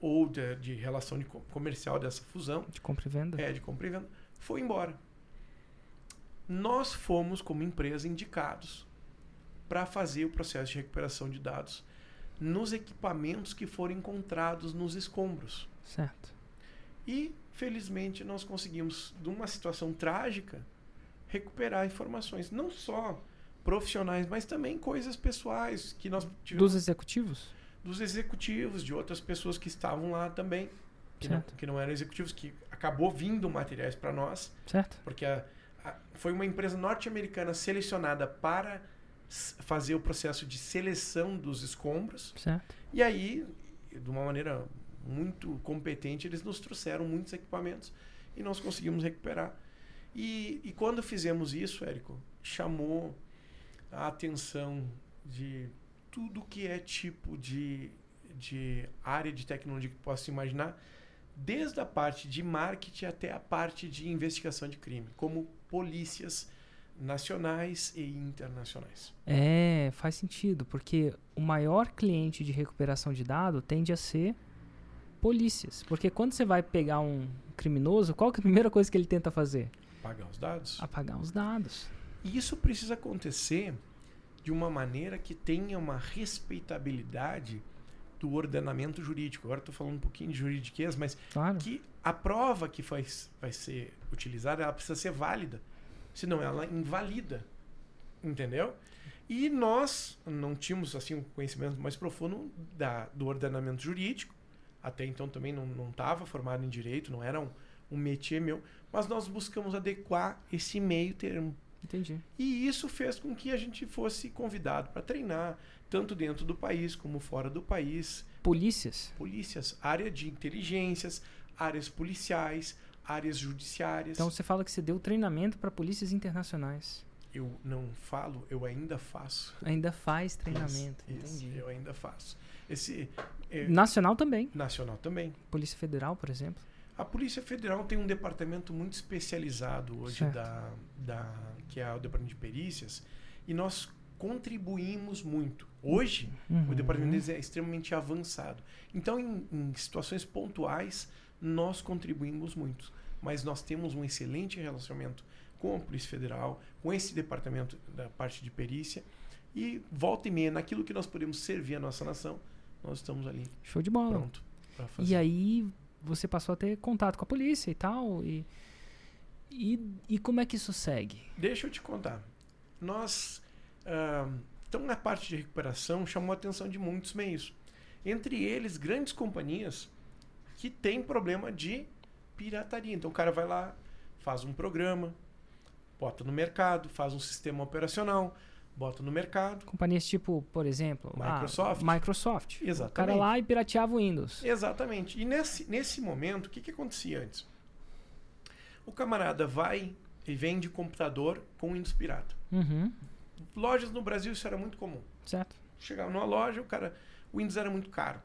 ou de, de relação de co- comercial dessa fusão, De compra e venda. é, de compra e venda, foi embora. Nós fomos, como empresa, indicados para fazer o processo de recuperação de dados nos equipamentos que foram encontrados nos escombros. Certo. E, felizmente, nós conseguimos, de uma situação trágica, recuperar informações, não só profissionais, mas também coisas pessoais que nós tivemos Dos executivos? Dos executivos, de outras pessoas que estavam lá também, que, não, que não eram executivos, que acabou vindo materiais para nós, Certo. porque a- a- foi uma empresa norte-americana selecionada para fazer o processo de seleção dos escombros. Certo. E aí, de uma maneira muito competente, eles nos trouxeram muitos equipamentos e nós conseguimos recuperar. E, e quando fizemos isso, Érico, chamou a atenção de tudo que é tipo de, de área de tecnologia que possa imaginar, desde a parte de marketing até a parte de investigação de crime, como polícias nacionais e internacionais. É, faz sentido, porque o maior cliente de recuperação de dado tende a ser polícias. Porque quando você vai pegar um criminoso, qual que é a primeira coisa que ele tenta fazer? Pagar os dados. Apagar os dados. E isso precisa acontecer de uma maneira que tenha uma respeitabilidade do ordenamento jurídico. Agora estou falando um pouquinho de juridiquês, mas Claro. que a prova que vai, vai ser utilizada ela precisa ser válida. Senão ela invalida. Entendeu? E nós não tínhamos assim um conhecimento mais profundo da, do ordenamento jurídico. Até então também não estava formado em direito, não era um, um métier meu. Mas nós buscamos adequar esse meio termo. Entendi. E isso fez com que a gente fosse convidado para treinar, tanto dentro do país como fora do país. Polícias. Polícias, área de inteligências, áreas policiais, áreas judiciárias. Então você fala que você deu treinamento para polícias internacionais. eu não falo, eu ainda faço. Ainda faz treinamento. Isso, isso, Entendi. eu ainda faço. Esse é, Nacional também. nacional também. Polícia Federal, por exemplo. A Polícia Federal tem um departamento muito especializado hoje Certo. da, da que é o departamento de perícias e nós contribuímos muito. Hoje O Uhum. departamento deles é extremamente avançado. Então, em, em situações pontuais, nós contribuímos muito. Mas nós temos um excelente relacionamento com a Polícia Federal, com esse departamento da parte de perícia. E volta e meia, naquilo que nós podemos servir a nossa nação, nós estamos ali. Show de bola. Pronto. E aí você passou a ter contato com a polícia e tal. E, e, e como é que isso segue? Deixa eu te contar. Nós. Então, na parte de recuperação, chamou a atenção de muitos meios. Entre eles, grandes companhias que têm problema de pirataria. Então, o cara vai lá, faz um programa, bota no mercado, faz um sistema operacional, bota no mercado. Companhias tipo, por exemplo, Microsoft. Ah, Microsoft. Exatamente. O cara lá e pirateava o Windows. Exatamente. E nesse, nesse momento, o que, que acontecia antes? O camarada vai e vende computador com Windows pirata. Uhum lojas no Brasil isso era muito comum. Certo. Chegava numa loja, o cara. O Windows era muito caro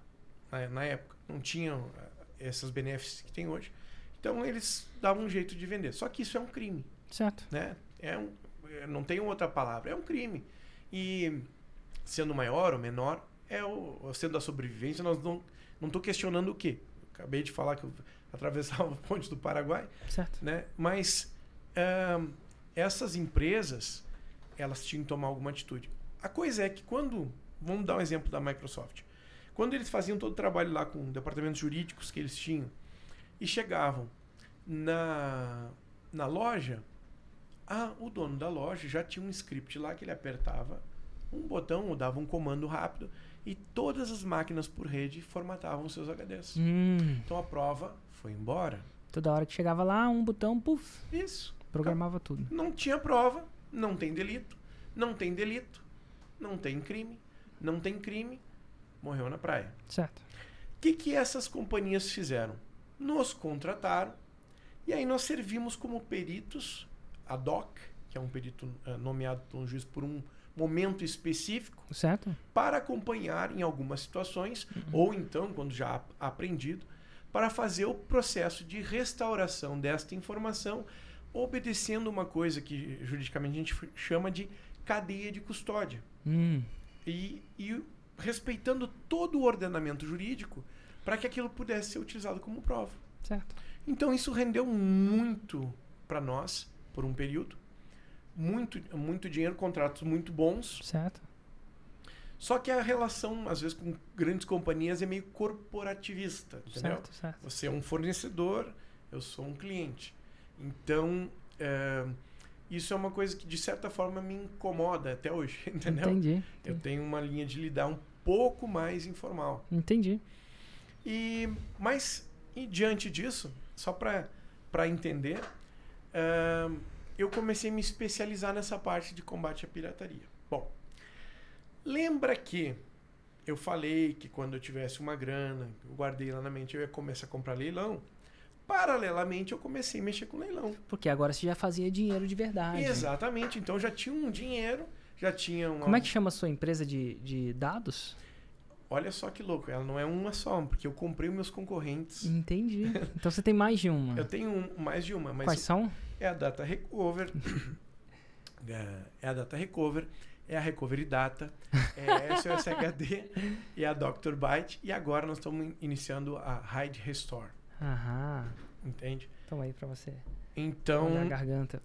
na, na época. Não tinham eh, essas benefícios que tem hoje. Então eles davam um jeito de vender. Só que isso é um crime. Certo. Né? É um, não tem outra palavra. É um crime. E sendo maior ou menor, é o, sendo a sobrevivência, nós não não estou questionando o quê. Acabei de falar que eu atravessava a ponte do Paraguai. Certo. Né? Mas essas empresas elas tinham que tomar alguma atitude. A coisa é que quando, vamos dar um exemplo da Microsoft, quando eles faziam todo o trabalho lá com departamentos jurídicos que eles tinham e chegavam na, na loja, ah, o dono da loja já tinha um script lá que ele apertava um botão ou dava um comando rápido e todas as máquinas por rede formatavam seus HDs. Hum. Então a prova foi embora. Toda hora que chegava lá, um botão, puf. Isso. Programava tudo. Não tinha prova, não tem delito, não tem delito, não tem crime, não tem crime, morreu na praia. Certo. O que, que essas companhias fizeram? Nos contrataram e aí nós servimos como peritos ad hoc, que é um perito uh, nomeado pelo juiz por um momento específico, certo. para acompanhar em algumas situações, uhum. ou então, quando já aprendido, para fazer o processo de restauração desta informação obedecendo uma coisa que juridicamente a gente chama de cadeia de custódia. Hum. E, e respeitando todo o ordenamento jurídico para que aquilo pudesse ser utilizado como prova. Certo. Então isso rendeu muito para nós por um período. Muito, muito dinheiro, contratos muito bons. Certo. Só que a relação, às vezes, com grandes companhias é meio corporativista. Entendeu? Certo, certo. Você é um fornecedor, eu sou um cliente. Então, é, isso é uma coisa que, de certa forma, me incomoda até hoje, entendeu? Entendi. entendi. Eu tenho uma linha de lidar um pouco mais informal. Entendi. E, mas, e diante disso, só para entender, eu comecei a me especializar nessa parte de combate à pirataria. Bom, lembra que eu falei que quando eu tivesse uma grana, eu guardei lá na mente, eu ia começar a comprar leilão. Paralelamente, eu comecei a mexer com leilão. Porque agora você já fazia dinheiro de verdade. Exatamente. Então, já tinha um dinheiro, já tinha uma... Como é que chama a sua empresa de, de dados? Olha só que louco, ela não é uma só, porque eu comprei os meus concorrentes. Entendi. Então você tem mais de uma. eu tenho um, mais de uma. Mas Quais são? É a Data Recover. É, é a Data Recover. É a Recovery Data. É a SOS HD. e a Dr. Byte. E agora nós estamos iniciando a Hide Restore. Aham. Entende? Toma aí pra você. Então. Na garganta.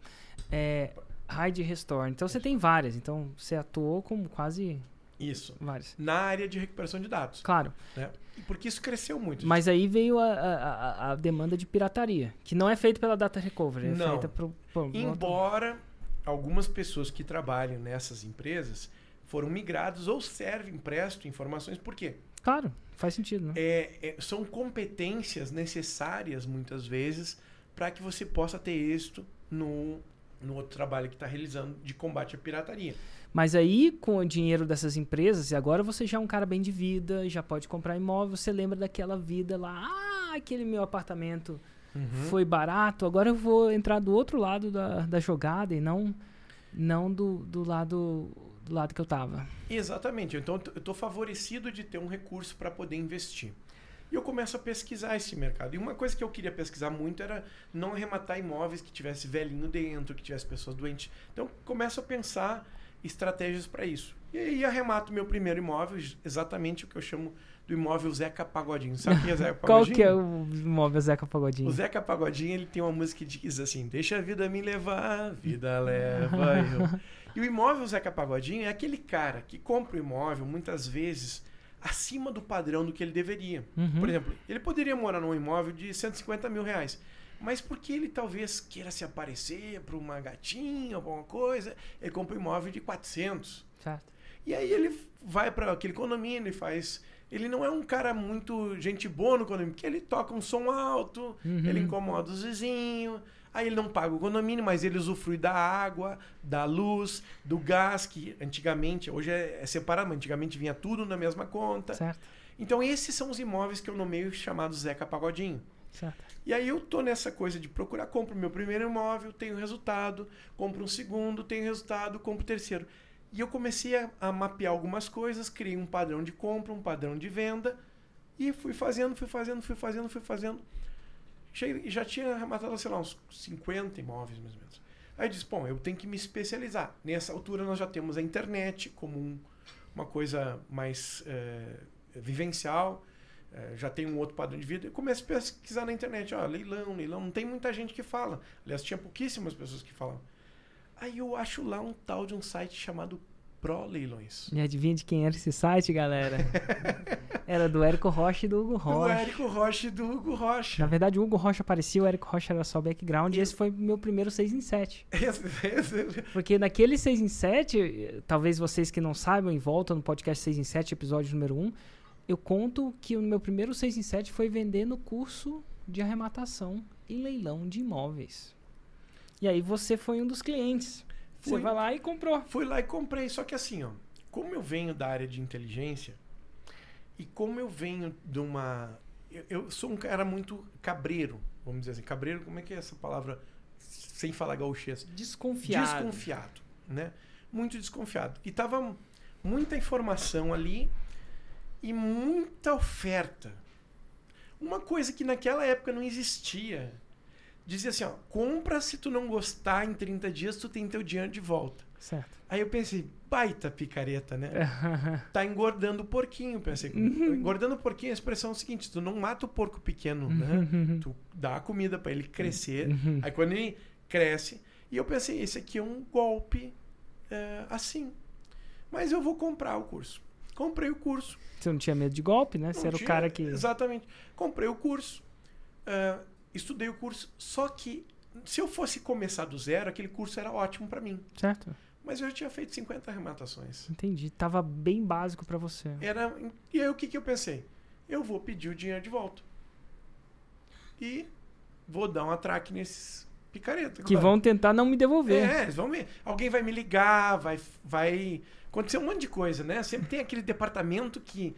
É. Hide Restore. Então você tem várias. Então você atuou com quase. Isso. Várias. Na área de recuperação de dados. Claro. Né? Porque isso cresceu muito. Mas aí veio a, a, a, demanda de pirataria, que não é feita pela Data Recovery, é não. feita pro, pro, Embora algumas pessoas que trabalham nessas empresas foram migrados ou servem, prestam informações, por quê? Claro, faz sentido. Né? É, é, são competências necessárias, muitas vezes, para que você possa ter êxito no, no outro trabalho que está realizando de combate à pirataria. Mas aí, com o dinheiro dessas empresas, e agora você já é um cara bem de vida, já pode comprar imóvel, você lembra daquela vida lá, ah, aquele meu apartamento uhum. foi barato, agora eu vou entrar do outro lado da, da jogada e não, não do, do lado do lado que eu estava. Exatamente. Então eu estou favorecido de ter um recurso para poder investir. E eu começo a pesquisar esse mercado. E uma coisa que eu queria pesquisar muito era não arrematar imóveis que tivesse velhinho dentro, que tivesse pessoas doentes. Então começo a pensar estratégias para isso. E aí arremato meu primeiro imóvel, exatamente o que eu chamo do imóvel Zeca Pagodinho. Sabe quem é Zeca Qual Pagodinho? que é o imóvel Zeca Pagodinho? O Zeca Pagodinho, ele tem uma música que diz assim: Deixa a vida me levar, a vida leva eu. E o imóvel Zeca Pagodinho é aquele cara que compra o imóvel, muitas vezes, acima do padrão do que ele deveria. Uhum. Por exemplo, ele poderia morar num imóvel de 150 mil reais. Mas porque ele talvez queira se aparecer para uma gatinha, alguma coisa, ele compra um imóvel de 400. Certo. E aí ele vai para aquele condomínio e faz. Ele não é um cara muito gente boa no condomínio, porque ele toca um som alto, Uhum. ele incomoda os vizinhos, aí ele não paga o condomínio, mas ele usufrui da água, da luz, do gás, que antigamente, hoje é, é separado, mas antigamente vinha tudo na mesma conta. Certo. Então esses são os imóveis que eu nomeio chamados Zeca Pagodinho. Certo. E aí eu tô nessa coisa de procurar, compro meu primeiro imóvel, tenho resultado, compro um segundo, tenho resultado, compro o terceiro. E eu comecei a, a mapear algumas coisas, criei um padrão de compra, um padrão de venda, e fui fazendo, fui fazendo, fui fazendo, fui fazendo. Cheguei, já tinha arrematado, sei lá, uns 50 imóveis mais ou menos. Aí eu disse, bom, eu tenho que me especializar. Nessa altura nós já temos a internet como um- uma coisa mais eh, vivencial, eh, já tem um outro padrão de vida. Eu comecei a pesquisar na internet, ó, leilão, leilão. Não tem muita gente que fala. Aliás, tinha pouquíssimas pessoas que falam. Aí eu acho lá um tal de um site chamado Pro Leilões. E adivinha de quem era esse site, galera? era do Érico Rocha e do Hugo Do Rocha. Érico Rocha e do Hugo Na Rocha. verdade, o Hugo Rocha aparecia, o Érico Rocha era só background, e esse foi meu primeiro 6 em 7. Esse- esse- Porque naquele 6 em 7, eh, talvez vocês que não saibam, em volta no podcast 6 em 7, episódio número 1, eu conto que o meu primeiro 6 em 7 foi vendendo curso de arrematação e leilão de imóveis. E aí você foi um dos clientes. Você Fui. vai lá e comprou. Fui lá e comprei. Só que assim, ó, como eu venho da área de inteligência e como eu venho de uma. Eu, eu sou um cara muito cabreiro, vamos dizer assim. Cabreiro, como é que é essa palavra? Sem falar gauchês. Desconfiado. Desconfiado, né? Muito desconfiado. E tava muita informação ali e muita oferta. Uma coisa que naquela época não existia. Dizia assim, ó, compra se tu não gostar em 30 dias, tu tem teu dinheiro de volta. Certo. Aí eu pensei, baita picareta, né? Tá engordando o porquinho, pensei. Engordando o porquinho, a expressão é o seguinte, tu não mata o porco pequeno, né? Tu dá a comida para ele crescer. Aí quando ele cresce, e eu pensei, esse aqui é um golpe é, assim. Mas eu vou comprar o curso. Comprei o curso. Você não tinha medo de golpe, né? Você Não era o tinha- cara que. Exatamente. Comprei o curso. é, estudei o curso. Só que se eu fosse começar do zero, aquele curso era ótimo para mim. Certo. Mas eu já tinha feito 50 arrematações. Entendi. Tava bem básico pra você. Era, e aí o que, que eu pensei? Eu vou pedir o dinheiro de volta. E vou dar um atraque nesses picareta. Que claro. vão tentar não me devolver. É, eles vão me. Alguém vai me ligar, vai. vai acontecer um monte de coisa, né? Sempre tem aquele departamento que,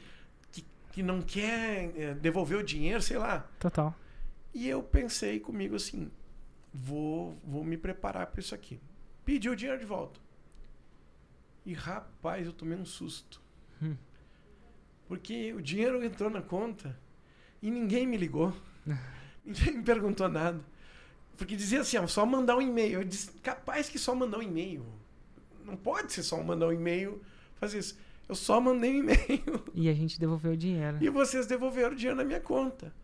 que, que não quer é, devolver o dinheiro, sei lá. Total. E eu pensei comigo assim: vou, vou me preparar para isso aqui. Pedi o dinheiro de volta. E rapaz, eu tomei um susto. Hum. Porque o dinheiro entrou na conta e ninguém me ligou. ninguém me perguntou nada. Porque dizia assim, ó, só mandar um e-mail. Eu disse, capaz que só mandar um e-mail. Não pode ser só mandar um e-mail fazer isso. Eu só mandei um e-mail. E a gente devolveu o dinheiro. E vocês devolveram o dinheiro na minha conta.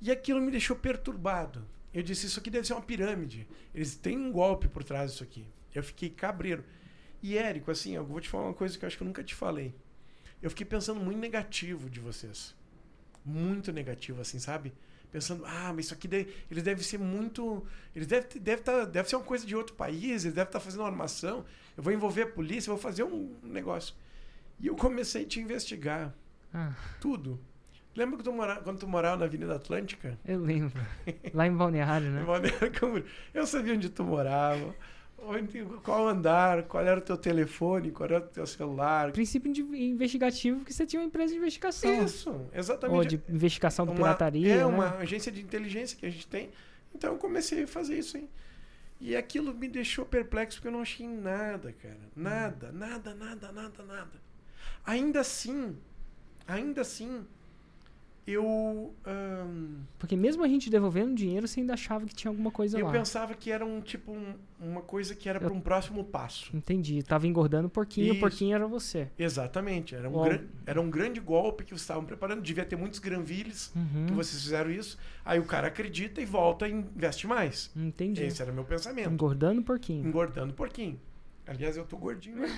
E aquilo me deixou perturbado. Eu disse, isso aqui deve ser uma pirâmide. Eles têm um golpe por trás disso aqui. Eu fiquei cabreiro. E, Érico, assim, eu vou te falar uma coisa que eu acho que eu nunca te falei. Eu fiquei pensando muito negativo de vocês. Muito negativo, assim, sabe? Pensando, ah, mas isso aqui deve, eles devem ser muito. Eles devem, deve, tá, deve ser uma coisa de outro país, eles devem estar fazendo uma armação. Eu vou envolver a polícia, vou fazer um negócio. E eu comecei a te investigar. Ah, Tudo. Lembra que tu mora, quando tu morava na Avenida Atlântica? eu lembro. Lá em Balneário, né? Em Balneário. Eu sabia onde tu morava, onde, qual andar, qual era o teu telefone, qual era o teu celular. Princípio de investigativo que você tinha uma empresa de investigação. Isso, exatamente. Ou de investigação Uma- pirataria. É né? uma agência de inteligência que a gente tem. Então eu comecei a fazer isso aí. E aquilo me deixou perplexo porque eu não achei nada, cara. Nada, nada, nada, nada, nada. Ainda assim, ainda assim, eu. Porque mesmo a gente devolvendo dinheiro, você ainda achava que tinha alguma coisa eu lá. Eu pensava que era um tipo um, uma coisa que era para um próximo passo. Entendi. Tava engordando o porquinho, Isso. o porquinho era você. Exatamente. Era um, gran... era um grande golpe que vocês estavam preparando. Devia ter muitos granvilles uhum. que vocês fizeram isso. Aí o cara acredita e volta e investe mais. Entendi. Esse era meu pensamento. Engordando o porquinho. Engordando o porquinho. Aliás, eu tô gordinho, mas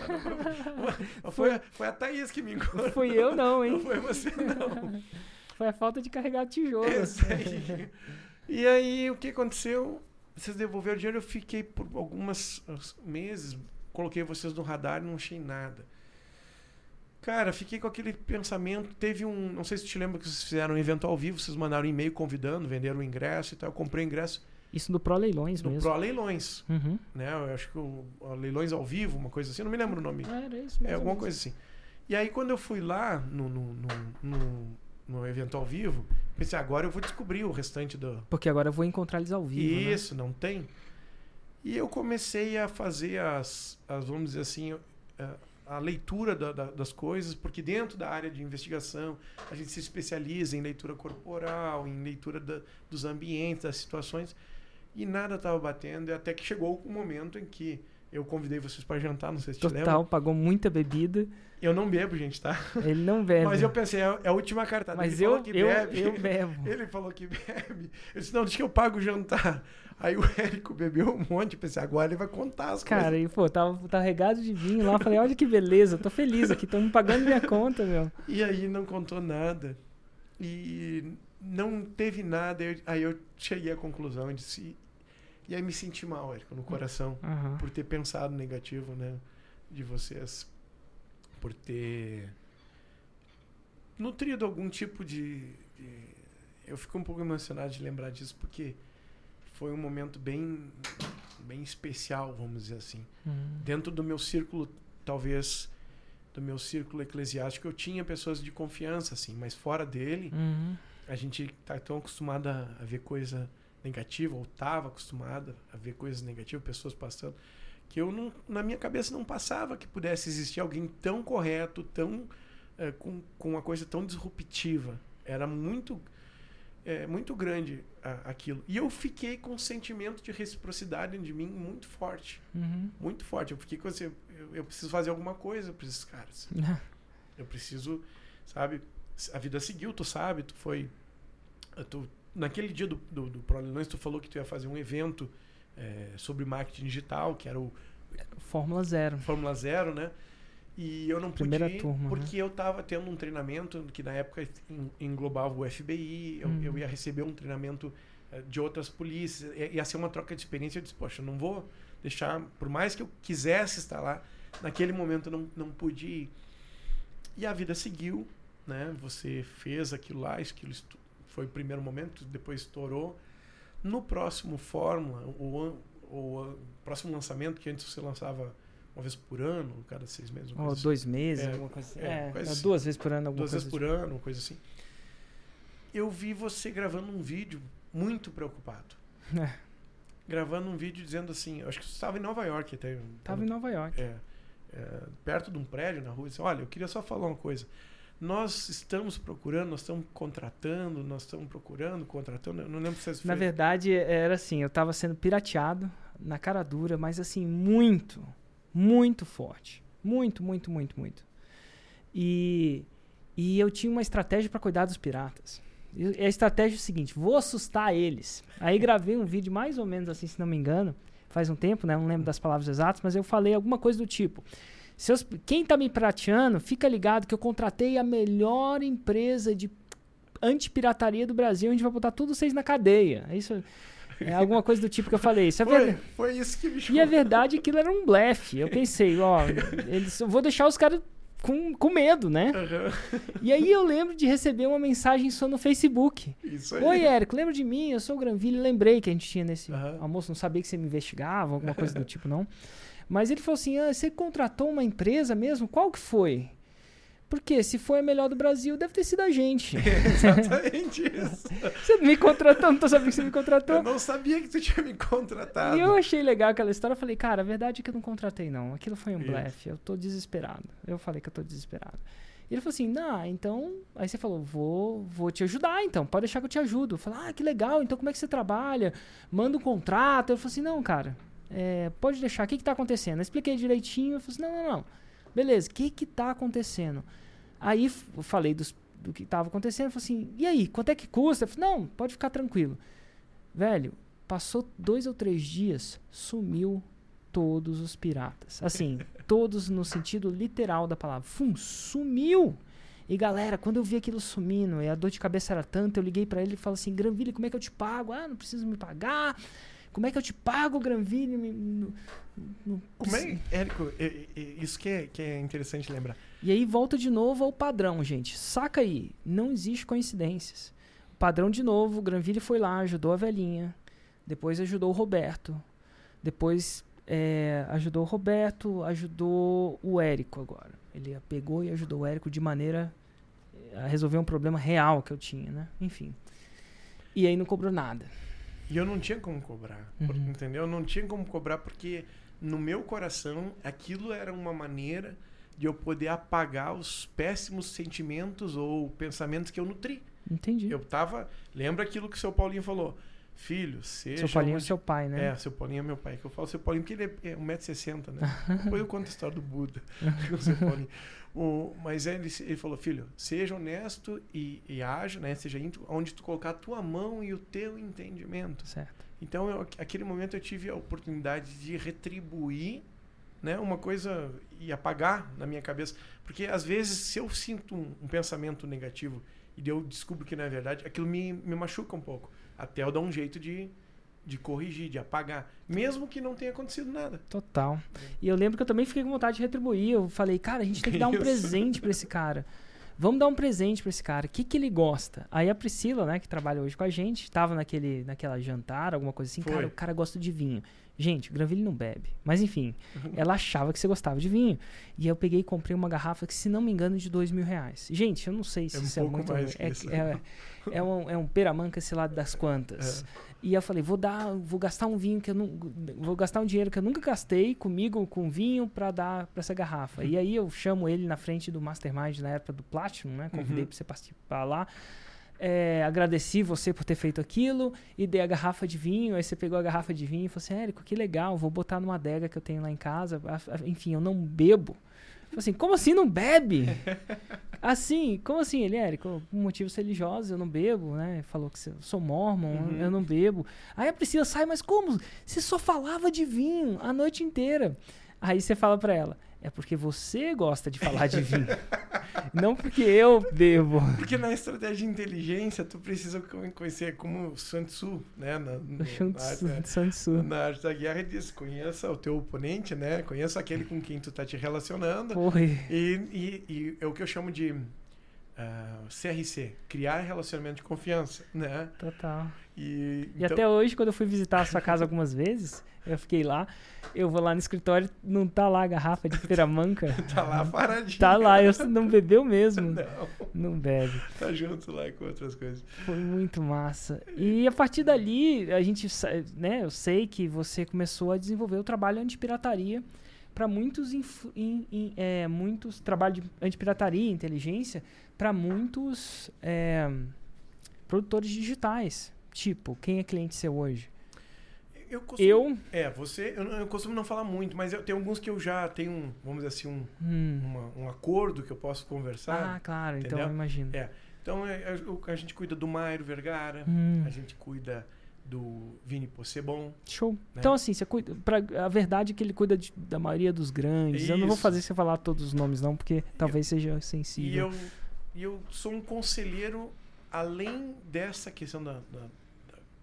não, foi, foi a Thaís que me engordou. Fui eu não, hein? Não foi você, não. Foi a falta de carregar tijolo. aí. E aí, o que aconteceu? Vocês devolveram o dinheiro, eu fiquei por alguns meses, coloquei vocês no radar e não achei nada. Cara, fiquei com aquele pensamento. Teve um. Não sei se te lembra que vocês fizeram um evento ao vivo, vocês mandaram um e-mail convidando, venderam o ingresso e tal. Eu comprei o ingresso. Isso no Pro Leilões no mesmo. Pro Leilões. Uhum. Né? Eu acho que o, o, Leilões ao vivo, uma coisa assim, não me lembro o nome. Era isso mesmo. É alguma coisa assim. E aí, quando eu fui lá no, no, no, no no evento ao vivo, pensei, agora eu vou descobrir o restante do. Porque agora eu vou encontrar eles ao vivo. Né? Isso, né? não tem. E eu comecei a fazer as, as vamos dizer assim, a, a leitura da, da, das coisas, porque dentro da área de investigação a gente se especializa em leitura corporal, em leitura da, dos ambientes, das situações, e nada estava batendo, até que chegou o um momento em que eu convidei vocês para jantar, não sei se Total, te lembra. pagou muita bebida. Eu não bebo, gente, tá? Ele não bebe. Mas eu pensei, é, é a última cartada. Mas ele eu, eu, bebe. eu bebo. Ele falou que bebe. Eu disse, não, deixa que eu pago o jantar. Aí o Érico bebeu um monte, pensei, agora ele vai contar as Cara, coisas. e pô, tava, tava regado de vinho lá, falei, olha que beleza, tô feliz aqui, estão me pagando minha conta, meu. E aí não contou nada. E não teve nada. Eu, aí eu cheguei à conclusão e disse, e aí me senti mal, Érico, no coração, uhum. por ter pensado negativo, né? De vocês. Por ter nutrido algum tipo de, de, Eu fico um pouco emocionado de lembrar disso, porque foi um momento bem, bem especial, vamos dizer assim. Uhum. Dentro do meu círculo, talvez do meu círculo eclesiástico, eu tinha pessoas de confiança, assim, mas fora dele, uhum. a gente tá tão acostumado a, a ver coisa negativa, ou estava acostumada a ver coisas negativas, pessoas passando, que eu não, na minha cabeça não passava que pudesse existir alguém tão correto, tão é, com, com uma coisa tão disruptiva. Era muito é, muito grande a, aquilo. E eu fiquei com um sentimento de reciprocidade de mim muito forte. Uhum. Muito forte. Eu fiquei com assim, eu, eu preciso fazer alguma coisa para esses caras. eu preciso, sabe? A vida seguiu, tu sabe, tu foi. Tu naquele dia do, do, do ProLeilões, tu falou que tu ia fazer um evento é, sobre marketing digital, que era o... Fórmula Zero. Fórmula Zero, né? E eu não Primeira pude ir turma, porque né? eu estava tendo um treinamento que na época englobava o FBI, eu, hum. eu ia receber um treinamento é, de outras polícias, ia ser uma troca de experiência. Eu disse, poxa, eu não vou deixar, por mais que eu quisesse estar lá, naquele momento eu não, não pude ir. E a vida seguiu, né? Você fez aquilo lá, aquilo foi o primeiro momento, depois estourou. No próximo Fórmula, o, o, próximo lançamento, que antes você lançava uma vez por ano, cada seis meses. Ou assim. dois meses, é, alguma coisa assim. É, é, coisa assim. duas vezes por ano, alguma Duas vezes por tipo. ano, uma coisa assim. Eu vi você gravando um vídeo muito preocupado. É. Gravando um vídeo dizendo assim, acho que você estava em Nova York até. Estava em Nova York. É, é, perto de um prédio na rua, disse, olha, eu queria só falar uma coisa nós estamos procurando, nós estamos contratando, nós estamos procurando, contratando. Eu não lembro se vocês Na verdade, era assim, eu estava sendo pirateado na cara dura, mas assim, muito, muito forte. Muito, muito, muito, muito. E, e eu tinha uma estratégia para cuidar dos piratas. E a estratégia é a seguinte: vou assustar eles. Aí gravei um vídeo mais ou menos assim, se não me engano, faz um tempo, né? Não lembro das palavras exatas, mas eu falei alguma coisa do tipo: seus, quem está me prateando, fica ligado que eu contratei a melhor empresa de antipirataria do Brasil, a gente vai botar tudo vocês na cadeia. É isso. É alguma coisa do tipo que eu falei. Isso é foi, verdade. foi isso que me chamou. E a verdade aquilo era um blefe. Eu pensei, ó, eles, eu vou deixar os caras com, com medo, né? Uhum. E aí eu lembro de receber uma mensagem só no Facebook. Isso aí. Oi, Érico, lembra de mim? Eu sou o Granville. Lembrei que a gente tinha nesse uhum. almoço, não sabia que você me investigava, alguma coisa do tipo, não. Mas ele falou assim: ah, você contratou uma empresa mesmo? Qual que foi? Porque se foi a melhor do Brasil, deve ter sido a gente. Exatamente isso. você me contratou, não tô sabendo que você me contratou. Eu não sabia que você tinha me contratado. E eu achei legal aquela história. Eu falei, cara, a verdade é que eu não contratei, não. Aquilo foi um blefe. Eu tô desesperado. Eu falei que eu tô desesperado. Ele falou assim, não, então. Aí você falou, vou, vou te ajudar, então, pode deixar que eu te ajudo. Eu falei, ah, que legal, então como é que você trabalha? Manda um contrato. Ele falou assim, não, cara, é, pode deixar, o que, que tá acontecendo? Eu expliquei direitinho, eu falei assim, não, não, não. Beleza, o que que tá acontecendo? Aí eu falei dos, do que estava acontecendo, eu falei assim, e aí, quanto é que custa? Eu falei, não, pode ficar tranquilo. Velho, passou dois ou três dias, sumiu todos os piratas. Assim, todos no sentido literal da palavra. Fum, sumiu! E galera, quando eu vi aquilo sumindo e a dor de cabeça era tanta, eu liguei para ele e falei assim: Granville, como é que eu te pago? Ah, não preciso me pagar. Como é que eu te pago, Granville? No, no, como é, Érico, isso que é, que é interessante lembrar. E aí volta de novo ao padrão, gente. Saca aí, não existe coincidências. O padrão de novo, o Granville foi lá, ajudou a velhinha, depois ajudou o Roberto, depois é, ajudou o Roberto, ajudou o Érico agora. Ele pegou e ajudou o Érico de maneira a resolver um problema real que eu tinha, né? Enfim. E aí não cobrou nada. E eu não tinha como cobrar, uhum. entendeu? Eu não tinha como cobrar porque no meu coração aquilo era uma maneira de eu poder apagar os péssimos sentimentos ou pensamentos que eu nutri. Entendi. Eu tava, lembra aquilo que o seu Paulinho falou? Filho, seja. Seu Paulinho é seu pai, né? É, seu Paulinho é meu pai. Que eu falo seu Paulinho porque ele é 1,60m, né? Depois eu conto a história do Buda seu Paulinho. O, mas ele, ele falou, filho, seja honesto e, e haja, né? Seja íntimo, onde tu colocar a tua mão e o teu entendimento. Certo. Então, eu, aquele momento eu tive a oportunidade de retribuir né, uma coisa e apagar na minha cabeça. Porque às vezes, se eu sinto um, um pensamento negativo e eu descubro que não é verdade, aquilo me, me machuca um pouco. Até eu dar um jeito de, de corrigir, de apagar, mesmo que não tenha acontecido nada. Total. E eu lembro que eu também fiquei com vontade de retribuir. Eu falei, cara, a gente tem que dar um presente para esse cara. Vamos dar um presente para esse cara. O que, que ele gosta? Aí a Priscila, né, que trabalha hoje com a gente, estava naquele, naquela jantar, alguma coisa assim. Foi. Cara, o cara gosta de vinho. Gente, o Granville não bebe. Mas enfim, ela achava que você gostava de vinho. E eu peguei e comprei uma garrafa que, se não me engano, de dois mil reais. Gente, eu não sei se é um isso é muito. Mais é, é, é, um, é um peramanca esse lado das quantas. É. E eu falei, vou dar, vou gastar um vinho que eu não. Vou gastar um dinheiro que eu nunca gastei comigo, com vinho, para dar para essa garrafa. Uhum. E aí eu chamo ele na frente do Mastermind na época do Platinum, né? Convidei uhum. para você participar lá é, agradeci você por ter feito aquilo e dei a garrafa de vinho. Aí você pegou a garrafa de vinho e falou assim: Érico, que legal, vou botar numa adega que eu tenho lá em casa. Enfim, eu não bebo. Falei assim: como assim não bebe? assim, como assim? Ele, Érico, por motivos religiosos eu não bebo, né? Falou que eu sou mormon, uhum. eu não bebo. Aí a Priscila sai, mas como? Você só falava de vinho a noite inteira. Aí você fala para ela: é porque você gosta de falar de vinho. não porque eu bebo. Porque na estratégia de inteligência, tu precisa conhecer como Sun Tzu, né? Na, no, Sun, Tzu, na, Sun Tzu. na arte da guerra diz, conheça o teu oponente, né? Conheça aquele com quem tu tá te relacionando. Porra. E, e, e é o que eu chamo de uh, ah, CRC, criar relacionamento de confiança, né? Total. E, e então... até hoje, quando eu fui visitar a sua casa algumas vezes, eu fiquei lá, eu vou lá no escritório, não tá lá a garrafa de peramanca. tá lá paradinho. Tá lá, eu não bebeu mesmo. Não. Não bebe. Tá junto lá com outras coisas. Foi muito massa. E a partir dali, a gente, né, eu sei que você começou a desenvolver o trabalho anti-pirataria para muitos, in, in, é, muitos trabalho de anti-pirataria, inteligência, para muitos é, produtores digitais. Tipo, quem é cliente seu hoje? Eu, costumo, eu? É, você. Eu, eu, costumo não falar muito, mas eu tenho alguns que eu já tenho, um, vamos dizer assim, um, hum. uma, um acordo que eu posso conversar. Ah, claro, então entendeu? então eu imagino. É. Então é, é, a, a, gente cuida do Mairo Vergara, hum. a gente cuida do Vini Possebon. Show. Né? Então, assim, você cuida. Pra, a verdade é que ele cuida de, da maioria dos grandes. Isso. Eu não vou fazer você falar todos os nomes, não, porque talvez eu, seja sensível. E eu, e eu sou um conselheiro, além dessa questão da, da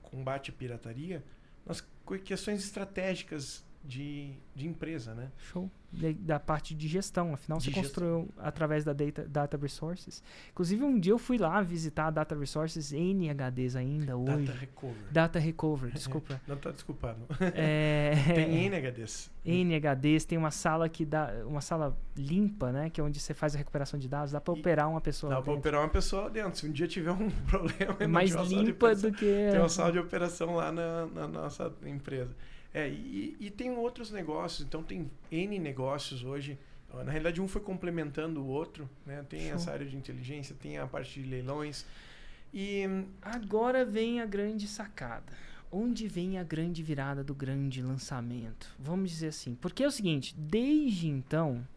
combate à pirataria, nas questões estratégicas de, de empresa, né? Show. Da parte de gestão, afinal de você gestão. construiu através da data, data Resources. Inclusive um dia eu fui lá visitar a Data Resources em HDs ainda hoje. Data Recover. Data Recover, desculpa. Não tá desculpado. É... Tem NHDs. NHDs, tem uma sala que dá uma sala limpa, né, que é onde você faz a recuperação de dados, dá para operar uma pessoa Dá para operar uma pessoa lá dentro. Se um dia tiver um problema, é mais limpa do que Tem uma sala de operação lá na, na nossa empresa. É, e, e tem outros negócios, então tem N negócios hoje Na realidade, um foi complementando o outro. Né? Tem Show. essa área de inteligência, tem a parte de leilões. E agora vem a grande sacada. Onde vem a grande virada do grande lançamento? Vamos dizer assim. Porque é o seguinte, desde então,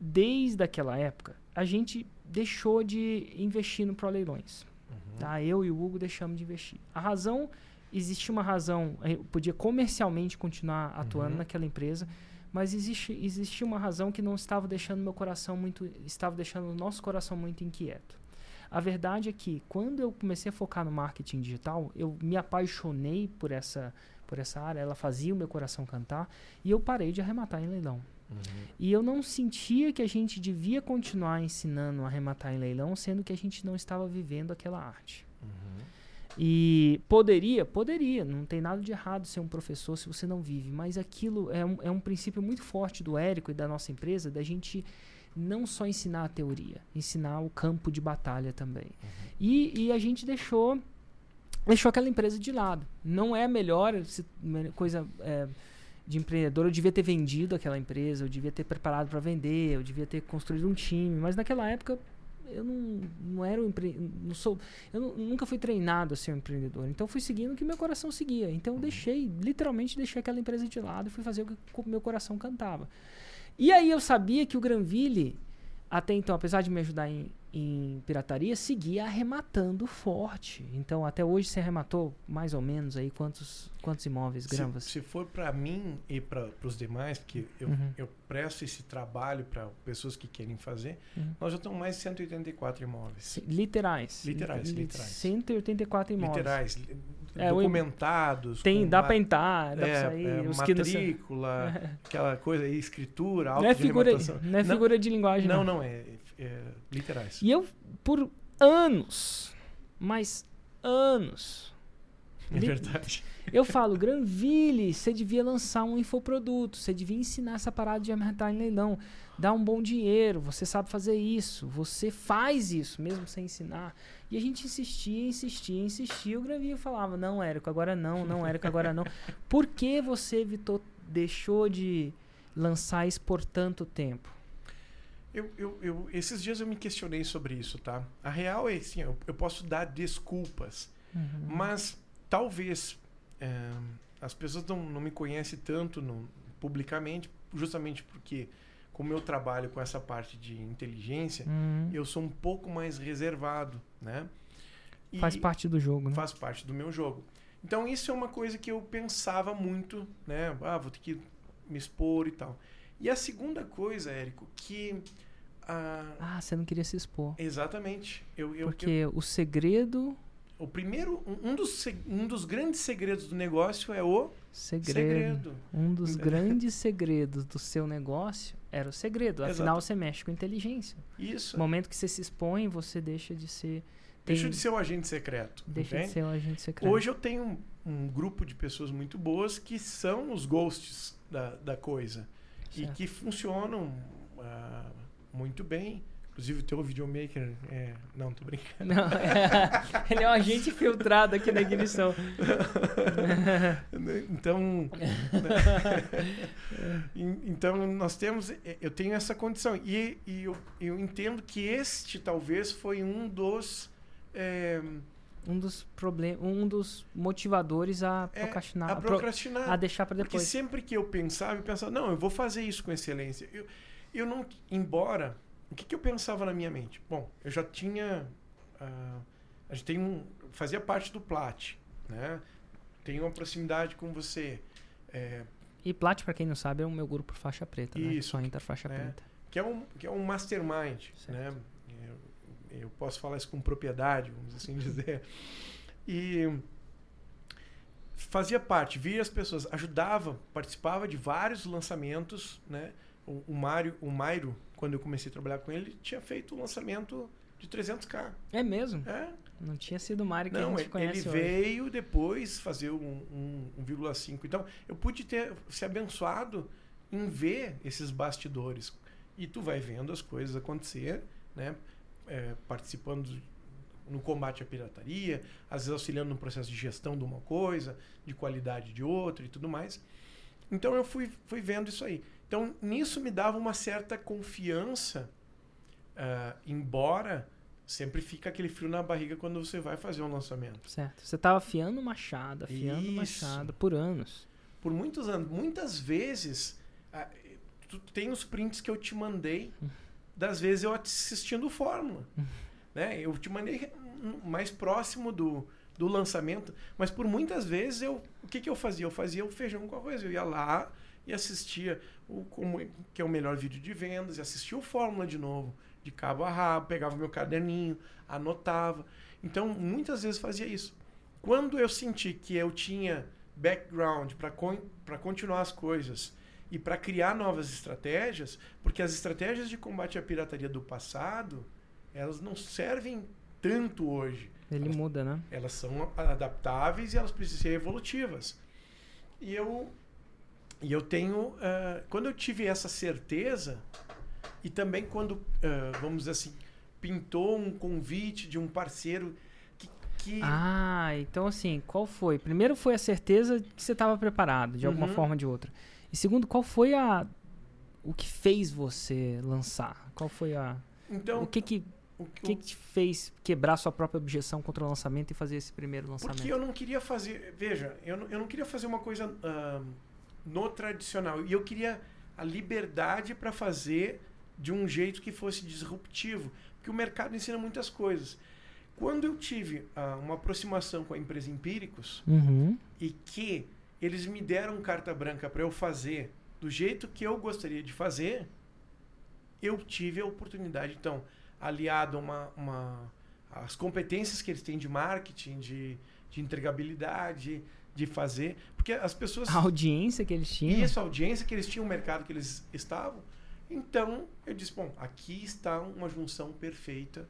desde aquela época, a gente deixou de investir no Pro Leilões. Uhum. Tá? Eu e o Hugo deixamos de investir. A razão, existia uma razão, eu podia comercialmente continuar atuando uhum. naquela empresa, mas existe, existia uma razão que não estava deixando meu coração muito, estava deixando o nosso coração muito inquieto. A verdade é que quando eu comecei a focar no marketing digital, eu me apaixonei por essa, por essa área, ela fazia o meu coração cantar e eu parei de arrematar em leilão. Uhum. E eu não sentia que a gente devia continuar ensinando a arrematar em leilão, sendo que a gente não estava vivendo aquela arte. Uhum. E poderia, poderia, não tem nada de errado ser um professor se você não vive, mas aquilo é um, é um princípio muito forte do Érico e da nossa empresa, da gente não só ensinar a teoria, ensinar o campo de batalha também. Uhum. E, e, a gente deixou, deixou aquela empresa de lado. Não é a melhor coisa é, de empreendedor. Eu devia ter vendido aquela empresa, eu devia ter preparado para vender, eu devia ter construído um time. Mas naquela época eu não, não era um empre... não sou eu não, nunca fui treinado a ser um empreendedor. Então fui seguindo o que meu coração seguia. Então eu uhum. deixei literalmente deixei aquela empresa de lado e fui fazer o que o meu coração cantava. E aí eu sabia que o Granville, até então, apesar de me ajudar em, em pirataria, seguia arrematando forte. Então, até hoje você arrematou mais ou menos aí quantos, quantos imóveis, Granvas? Se, se for para mim e para os demais, porque eu, uhum. eu presto esse trabalho para pessoas que querem fazer, uhum. nós já estamos mais de 184 imóveis. Literais. Literais, literais. 184 imóveis. Literais é, documentados. Tem, dá para entrar, dá é, pra sair. É, matrícula, não... aquela coisa aí, escritura, não é figura, Não é figura não, de linguagem, não. Não, não, é, é literais. E eu, por anos, mas anos... É verdade. Eu falo, Granville, você devia lançar um infoproduto, você devia ensinar essa parada de aumentar em leilão, dar um bom dinheiro, você sabe fazer isso, você faz isso, mesmo sem ensinar. E a gente insistia, insistia, insistia. O Granville falava: Não, Érico, agora não, não, Érico, agora não. Por que você, Vitor, deixou de lançar isso por tanto tempo? Eu, eu, eu, esses dias eu me questionei sobre isso, tá? A real é assim: eu, eu posso dar desculpas, uhum. mas talvez é, as pessoas não, não me conhecem tanto no, publicamente, justamente porque como eu trabalho com essa parte de inteligência, uhum. eu sou um pouco mais reservado, né? E faz parte do jogo, né? Faz parte do meu jogo. Então isso é uma coisa que eu pensava muito, né? Ah, vou ter que me expor e tal. E a segunda coisa, Érico, que ah, ah você não queria se expor. Exatamente. Eu, eu, Porque eu, o segredo o primeiro, um dos, um dos grandes segredos do negócio é o segredo. segredo. Um dos grandes segredos do seu negócio era o segredo. Exato. Afinal, você mexe com inteligência. Isso. No momento que você se expõe, você deixa de ser. Deixa tem, de ser um agente secreto. Deixa entende? de ser um agente secreto. Hoje eu tenho um, um, grupo de pessoas muito boas que são os ghosts da, da coisa. Certo. E que funcionam uh, muito bem. Inclusive o teu videomaker é. Não, tô brincando. Não, é... Ele é um agente filtrado aqui na ignição. então. então nós temos. Eu tenho essa condição. E, e eu, eu entendo que este talvez foi um dos. É, um dos problemas, um dos motivadores a é, procrastinar, a, procrastinar, a, pro, a deixar para depois. Porque sempre que eu pensava, eu pensava, não, eu vou fazer isso com excelência. Eu, eu não, embora o que, que, eu pensava na minha mente? Bom, eu já tinha. Uh, a gente tem um. Fazia parte do Plat, né? Tenho uma proximidade com você. É, e Plat, para quem não sabe, é o meu grupo faixa preta, né? Isso. Só entra faixa preta. Que é um, que é um mastermind, certo. né? Eu, eu, posso falar isso com propriedade, vamos assim dizer. E fazia parte, via as pessoas, ajudava, participava de vários lançamentos, né? O, o Mário, o Mairo, quando eu comecei a trabalhar com ele, tinha feito o um lançamento de 300k. É mesmo? É. Não tinha sido o Mário que Não, a gente conhece ele hoje. veio depois fazer um, um 1,5. Então, eu pude ter se abençoado em ver esses bastidores. E tu vai vendo as coisas acontecer, né? É, participando no combate à pirataria, às vezes auxiliando no processo de gestão de uma coisa, de qualidade de outra e tudo mais. Então eu fui, fui vendo isso aí. Então, nisso me dava uma certa confiança, uh, embora sempre fica aquele frio na barriga quando você vai fazer um lançamento. Certo. Você estava afiando machado, afiando Isso. machado por anos. Por muitos anos. Muitas vezes, uh, tu tem os prints que eu te mandei, das vezes eu assistindo Fórmula. Né? Eu te mandei mais próximo do, do lançamento, mas por muitas vezes eu, o que, que eu fazia? Eu fazia o feijão com arroz. Eu ia lá e assistia o como, que é o melhor vídeo de vendas, e assistia o Fórmula de novo, de cabo a rabo, pegava meu caderninho, anotava. Então, muitas vezes fazia isso. Quando eu senti que eu tinha background para con continuar as coisas e para criar novas estratégias, porque as estratégias de combate à pirataria do passado, elas não servem tanto hoje. Ele elas, muda, né? Elas são adaptáveis e elas precisam ser evolutivas. E eu e eu tenho. Uh, quando eu tive essa certeza, e também quando, uh, vamos dizer assim, pintou um convite de um parceiro que. que... Ah, então assim, qual foi? Primeiro foi a certeza que você estava preparado, de alguma uhum. forma ou de outra. E segundo, qual foi a. O que fez você lançar? Qual foi a. Então, o que que. O que, que te fez quebrar sua própria objeção contra o lançamento e fazer esse primeiro lançamento? Porque eu não queria fazer. Veja, eu não, eu não queria fazer uma coisa. Uh, no tradicional. E eu queria a liberdade para fazer de um jeito que fosse disruptivo, porque o mercado ensina muitas coisas. Quando eu tive uh, uma aproximação com a empresa Empíricos uhum. e que eles me deram carta branca para eu fazer do jeito que eu gostaria de fazer, eu tive a oportunidade, então, aliado a uma, uma, as competências que eles têm de marketing, de, de entregabilidade, de fazer. Porque as pessoas. A audiência que eles tinham. Isso, a audiência que eles tinham, o mercado que eles estavam. Então, eu disse: bom, aqui está uma junção perfeita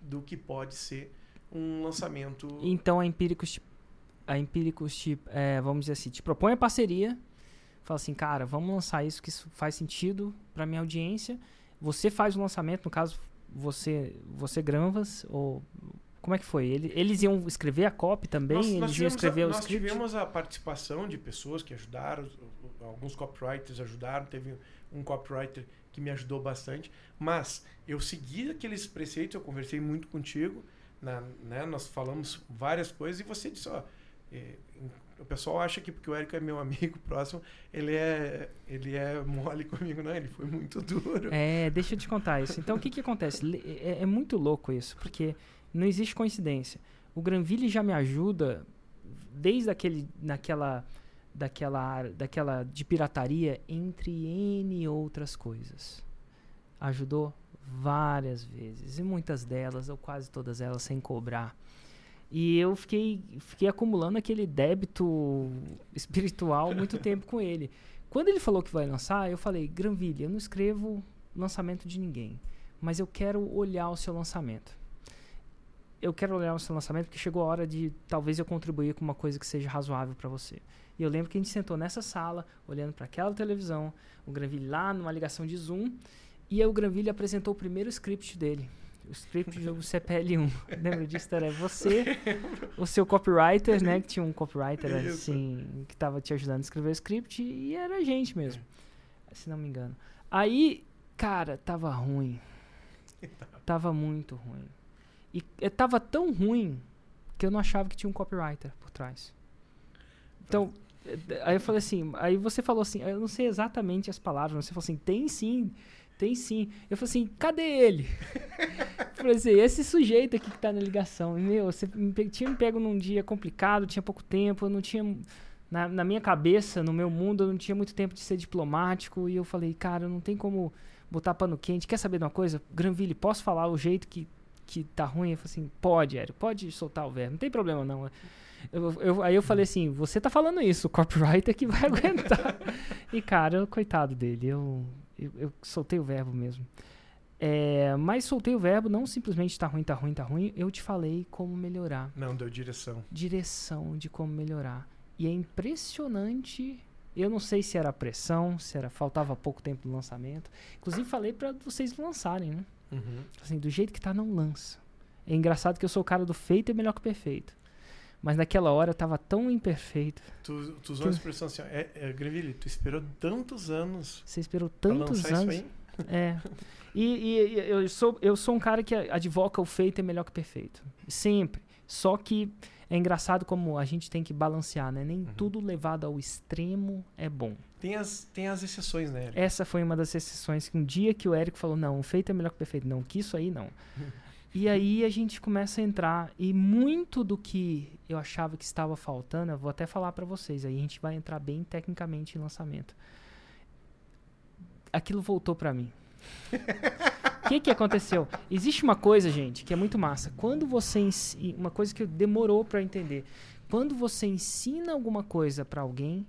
do que pode ser um lançamento. Então, a Empíricos, a Empíricos te, é, vamos dizer assim, te propõe a parceria. Fala assim, cara, vamos lançar isso que isso faz sentido para minha audiência. Você faz o lançamento, no caso, você, você Granvas, ou como é que foi? Eles iam escrever a copy também? Nós, eles nós iam escrever a, o nós script? Nós tivemos a participação de pessoas que ajudaram, alguns copywriters ajudaram, teve um copywriter que me ajudou bastante, mas eu segui aqueles preceitos, eu conversei muito contigo, na, né, nós falamos várias coisas e você disse, ó, é, o pessoal acha que porque o Érico é meu amigo próximo, ele é, ele é mole comigo. Não, ele foi muito duro. É, deixa eu te contar isso. Então, o que que acontece? É, é muito louco isso, porque não existe coincidência. O Granville já me ajuda desde aquele, naquela, daquela, daquela de pirataria, entre N outras coisas. Ajudou várias vezes, e muitas delas, ou quase todas elas, sem cobrar. E eu fiquei, fiquei acumulando aquele débito espiritual muito tempo com ele. Quando ele falou que vai lançar, eu falei, Granville, eu não escrevo lançamento de ninguém, mas eu quero olhar o seu lançamento eu quero olhar o seu lançamento porque chegou a hora de talvez eu contribuir com uma coisa que seja razoável para você. E eu lembro que a gente sentou nessa sala, olhando para aquela televisão, o Granville lá numa ligação de Zoom, e aí o Granville apresentou o primeiro script dele. O script do CPL1. Lembra disso? Era você, o seu copywriter, né? Que tinha um copywriter assim, que estava te ajudando a escrever o script, e era a gente mesmo. Se não me engano. Aí, cara, tava ruim. Tava muito ruim. E estava tão ruim que eu não achava que tinha um copywriter por trás. Então, aí eu falei assim, aí você falou assim, eu não sei exatamente as palavras, mas você falou assim, tem sim, tem sim. Eu falei assim, cadê ele? falei assim, esse sujeito aqui que tá na ligação. Meu, você me tinha me pego num dia complicado, tinha pouco tempo, eu não tinha. Na, na, minha cabeça, no meu mundo, eu não tinha muito tempo de ser diplomático. E eu falei, cara, não tem como botar pano quente. Quer saber de uma coisa? Granville, posso falar o jeito que que tá ruim? Eu falei assim, pode, Érico, pode soltar o verbo, não tem problema não. Eu, eu, aí eu falei assim, você tá falando isso, o copywriter que vai aguentar. e cara, coitado dele, eu, eu, eu soltei o verbo mesmo. É, mas soltei o verbo, não simplesmente tá ruim, tá ruim, tá ruim. Eu te falei como melhorar. Não, deu direção. Direção de como melhorar. E é impressionante. Eu não sei se era pressão, se era faltava pouco tempo do lançamento. Inclusive falei para vocês lançarem, né? Uhum. Assim, do jeito que tá, não lança. É engraçado que eu sou o cara do feito é melhor que o perfeito. Mas naquela hora estava tão imperfeito. Tu, tu usou que... a expressão assim, é, é, Greville, tu esperou tantos anos. Você esperou tantos anos. É. E, e, eu, sou, eu sou um cara que advoca o feito é melhor que o perfeito. Sempre. Só que é engraçado como a gente tem que balancear, né? Nem uhum. tudo levado ao extremo é bom. Tem as, tem as exceções, né, Érico? Essa foi uma das exceções. Que um dia que o Érico falou, não, o feito é melhor que o perfeito. Não, que isso aí não. E aí a gente começa a entrar e muito do que eu achava que estava faltando, eu vou até falar para vocês, aí a gente vai entrar bem tecnicamente em lançamento. Aquilo voltou para mim. O que, que aconteceu? Existe uma coisa, gente, que é muito massa. Quando você uma coisa que demorou para entender. Quando você ensina alguma coisa para alguém,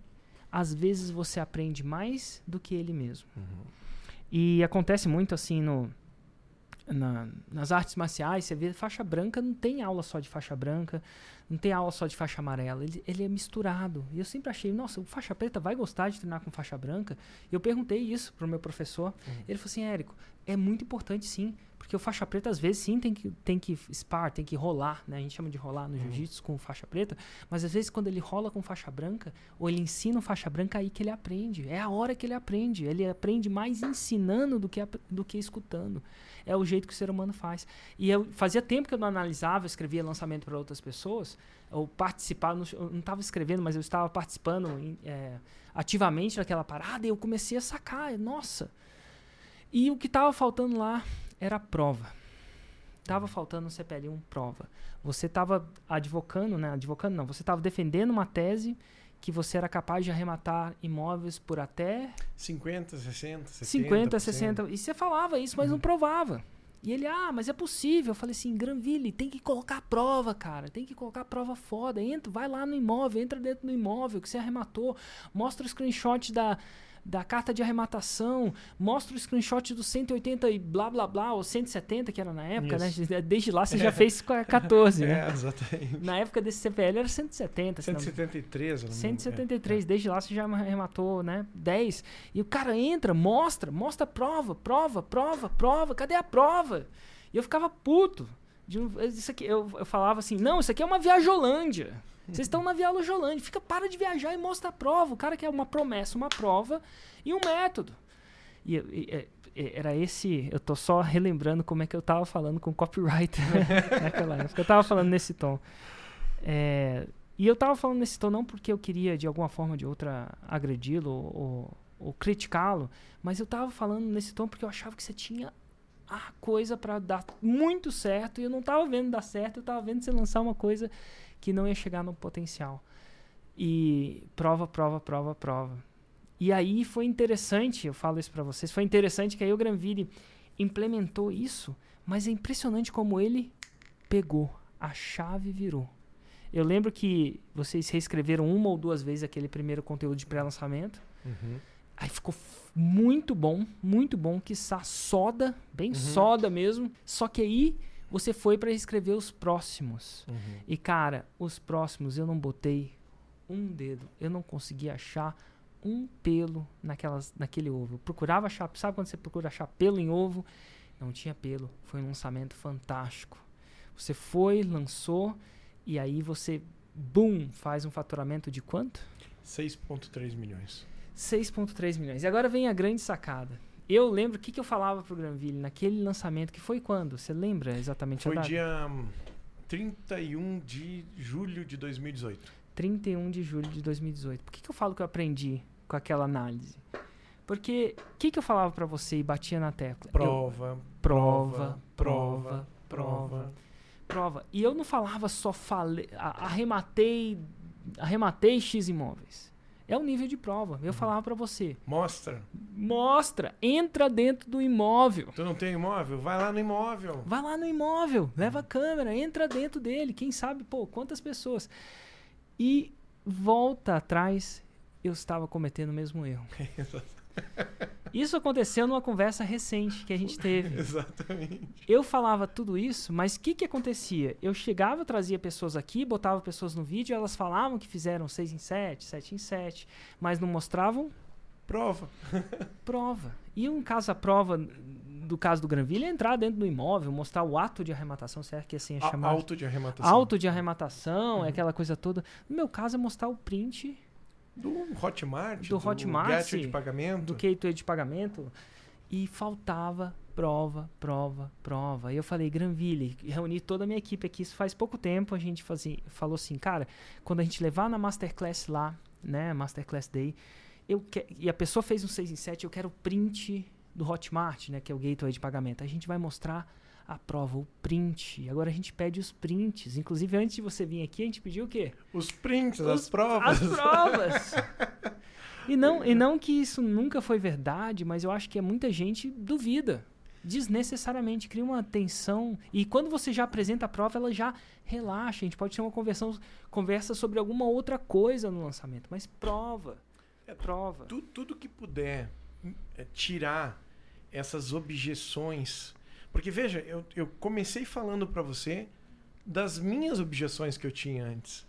às vezes você aprende mais do que ele mesmo. Uhum. E acontece muito assim no na, nas artes marciais, você vê faixa branca, não tem aula só de faixa branca, não tem aula só de faixa amarela, ele, ele é misturado. E eu sempre achei, nossa, o faixa preta vai gostar de treinar com faixa branca? E eu perguntei isso pro meu professor. Uhum. Ele falou assim, Érico, é muito importante sim, porque o faixa preta às vezes sim tem que, tem que spar, tem que rolar, né? A gente chama de rolar no uhum. jiu-jitsu com faixa preta, mas às vezes quando ele rola com faixa branca, ou ele ensina faixa branca, é aí que ele aprende. É a hora que ele aprende. Ele aprende mais ensinando do que, do que escutando é o jeito que o ser humano faz. E eu fazia tempo que eu não analisava, eu escrevia lançamento para outras pessoas, ou participava, eu não estava escrevendo, mas eu estava participando é, ativamente daquela parada e eu comecei a sacar, nossa. E o que estava faltando lá era a prova. Tava faltando um CPL1 prova. Você estava advocando, né? Advocando não, você estava defendendo uma tese que você era capaz de arrematar imóveis por até 50, 60, 70. 50, 60. E você falava isso, mas uhum. não provava. E ele, ah, mas é possível. Eu falei assim, Granville, tem que colocar prova, cara. Tem que colocar prova foda. Entra, vai lá no imóvel, entra dentro do imóvel que você arrematou. Mostra o screenshot da, da carta de arrematação, mostra o screenshot do 180 e blá blá blá, ou 170 que era na época, né? Isso. né? Desde lá você é. já fez 14, né? É, exatamente. Na época desse CPL era 170. 173, não... 173, é. desde lá você já arrematou, né? 10. E o cara entra, mostra, mostra a prova, prova, prova, prova, cadê a prova? E eu ficava puto. De, isso aqui, eu, eu falava assim, não, isso aqui é uma viajolândia. Vocês estão na Via Lojolândia. Fica, para de viajar e mostra a prova. O cara quer uma promessa, uma prova e um método. E, e, e, era esse. Eu tô só relembrando como é que eu tava falando com o copywriter naquela época. Eu tava falando nesse tom. É, e eu tava falando nesse tom não porque eu queria, de alguma forma ou de outra, agredi-lo ou, ou criticá-lo, mas eu tava falando nesse tom porque eu achava que você tinha a coisa para dar muito certo e eu não tava vendo dar certo, eu tava vendo você lançar uma coisa que não ia chegar no potencial. E prova, prova, prova, prova. E aí foi interessante, eu falo isso para vocês, foi interessante que aí o Granville implementou isso, mas é impressionante como ele pegou, a chave virou. Eu lembro que vocês reescreveram uma ou duas vezes aquele primeiro conteúdo de pré-lançamento. Uhum. Aí ficou muito bom, muito bom, que soda, bem uhum. soda mesmo. Só que aí você foi para escrever os próximos. Uhum. E, cara, os próximos eu não botei um dedo. Eu não consegui achar um pelo naquelas, naquele ovo. Eu procurava achar. Sabe quando você procura achar pelo em ovo? Não tinha pelo. Foi um lançamento fantástico. Você foi, lançou, e aí você, boom, faz um faturamento de quanto? 6,3 milhões. 6,3 milhões. E agora vem a grande sacada eu lembro o que, que eu falava pro Granville naquele lançamento, que foi quando? Você lembra exatamente foi a data? Foi dia 31 de julho de 2018. 31 de julho de 2018. Por que, que eu falo que eu aprendi com aquela análise? Porque o que, que eu falava para você e batia na tecla? Prova, eu, prova, prova, prova, prova, prova. E eu não falava só falei, arrematei, arrematei X imóveis. É o nível de prova. Eu uhum. falava para você. Mostra. Mostra. Entra dentro do imóvel. Tu não tem imóvel? Vai lá no imóvel. Vai lá no imóvel. Leva a câmera. Entra dentro dele. Quem sabe, pô, quantas pessoas. E volta atrás, eu estava cometendo o mesmo erro. Isso aconteceu numa conversa recente que a gente teve. Exatamente. Eu falava tudo isso, mas o que, que acontecia? Eu chegava, trazia pessoas aqui, botava pessoas no vídeo, elas falavam que fizeram 6 em 7, 7 em 7, mas não mostravam prova. prova. E um caso a prova do caso do Granville é entrar dentro do imóvel, mostrar o ato de arrematação, será que assim é chamado? Auto de arrematação. Auto de arrematação, uhum. é aquela coisa toda. No meu caso é mostrar o print do Hotmart, do, do Hotmart, gateway de pagamento, do gateway de pagamento e faltava prova, prova, prova. E eu falei, Granville, reuni toda a minha equipe aqui, isso faz pouco tempo, a gente fazia, falou assim, cara, quando a gente levar na Masterclass lá, né, Masterclass Day, eu que, e a pessoa fez um 6 em 7, eu quero o print do Hotmart, né, que é o gateway de pagamento. A gente vai mostrar a prova, o print. Agora a gente pede os prints. Inclusive, antes de você vir aqui, a gente pediu o quê? Os prints, os, as provas. As provas! e, não, e não que isso nunca foi verdade, mas eu acho que é muita gente duvida. Desnecessariamente, cria uma tensão. E quando você já apresenta a prova, ela já relaxa. A gente pode ter uma conversão, conversa sobre alguma outra coisa no lançamento. Mas prova. É prova. Tu, tudo que puder é, tirar essas objeções. Porque veja, eu, eu comecei falando para você das minhas objeções que eu tinha antes.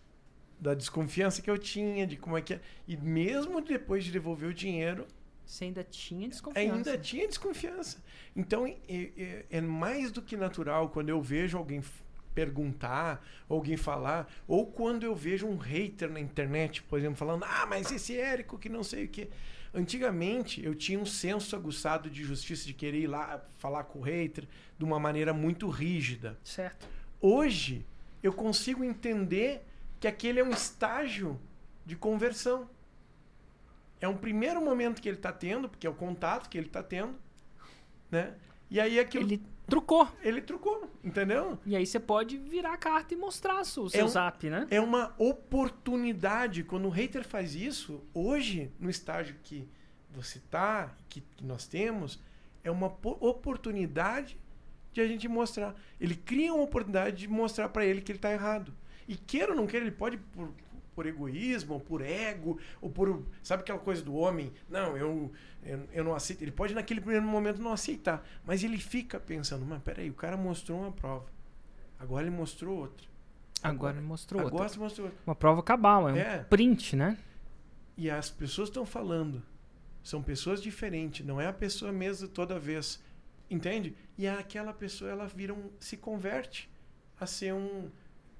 Da desconfiança que eu tinha, de como é que é. E mesmo depois de devolver o dinheiro. Você ainda tinha desconfiança. Ainda tinha desconfiança. Então é, é, é mais do que natural quando eu vejo alguém perguntar, alguém falar, ou quando eu vejo um hater na internet, por exemplo, falando: ah, mas esse Érico que não sei o que. Antigamente eu tinha um senso aguçado de justiça de querer ir lá falar com o hater de uma maneira muito rígida. Certo. Hoje eu consigo entender que aquele é um estágio de conversão. É um primeiro momento que ele está tendo, porque é o contato que ele está tendo, né? E aí aquilo ele trucou. Ele trucou, entendeu? E aí você pode virar a carta e mostrar o seu é um, zap, né? É uma oportunidade. Quando o hater faz isso, hoje, no estágio que você tá, que, que nós temos, é uma oportunidade de a gente mostrar. Ele cria uma oportunidade de mostrar para ele que ele está errado. E queira ou não queira, ele pode, por, por egoísmo, ou por ego, ou por. Sabe aquela coisa do homem? Não, eu, eu, eu, não aceito. Ele pode, naquele primeiro momento, não aceitar. Mas ele fica pensando: mas peraí, o cara mostrou uma prova. Agora ele mostrou outra. Agora, agora ele mostrou agora outra. mostrou outra. Uma prova cabal, é, é um print, né? E as pessoas estão falando. São pessoas diferentes, não é a pessoa mesma toda vez. Entende? E aquela pessoa, ela vira um, se converte a ser um.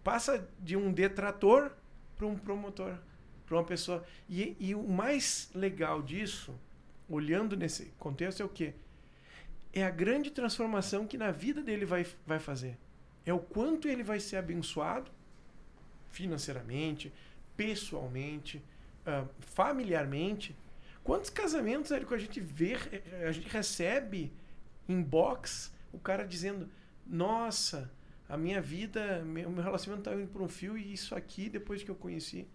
Passa de um detrator para um promotor, para uma pessoa. E, e o mais legal disso, olhando nesse contexto, é o quê? É a grande transformação que na vida dele vai, vai fazer. É o quanto ele vai ser abençoado financeiramente, pessoalmente, uh, familiarmente. Quantos casamentos, Érico, a gente vê, a gente recebe inbox o cara dizendo: Nossa, a minha vida, meu, meu relacionamento estava indo por um fio e isso aqui, depois que eu conheci,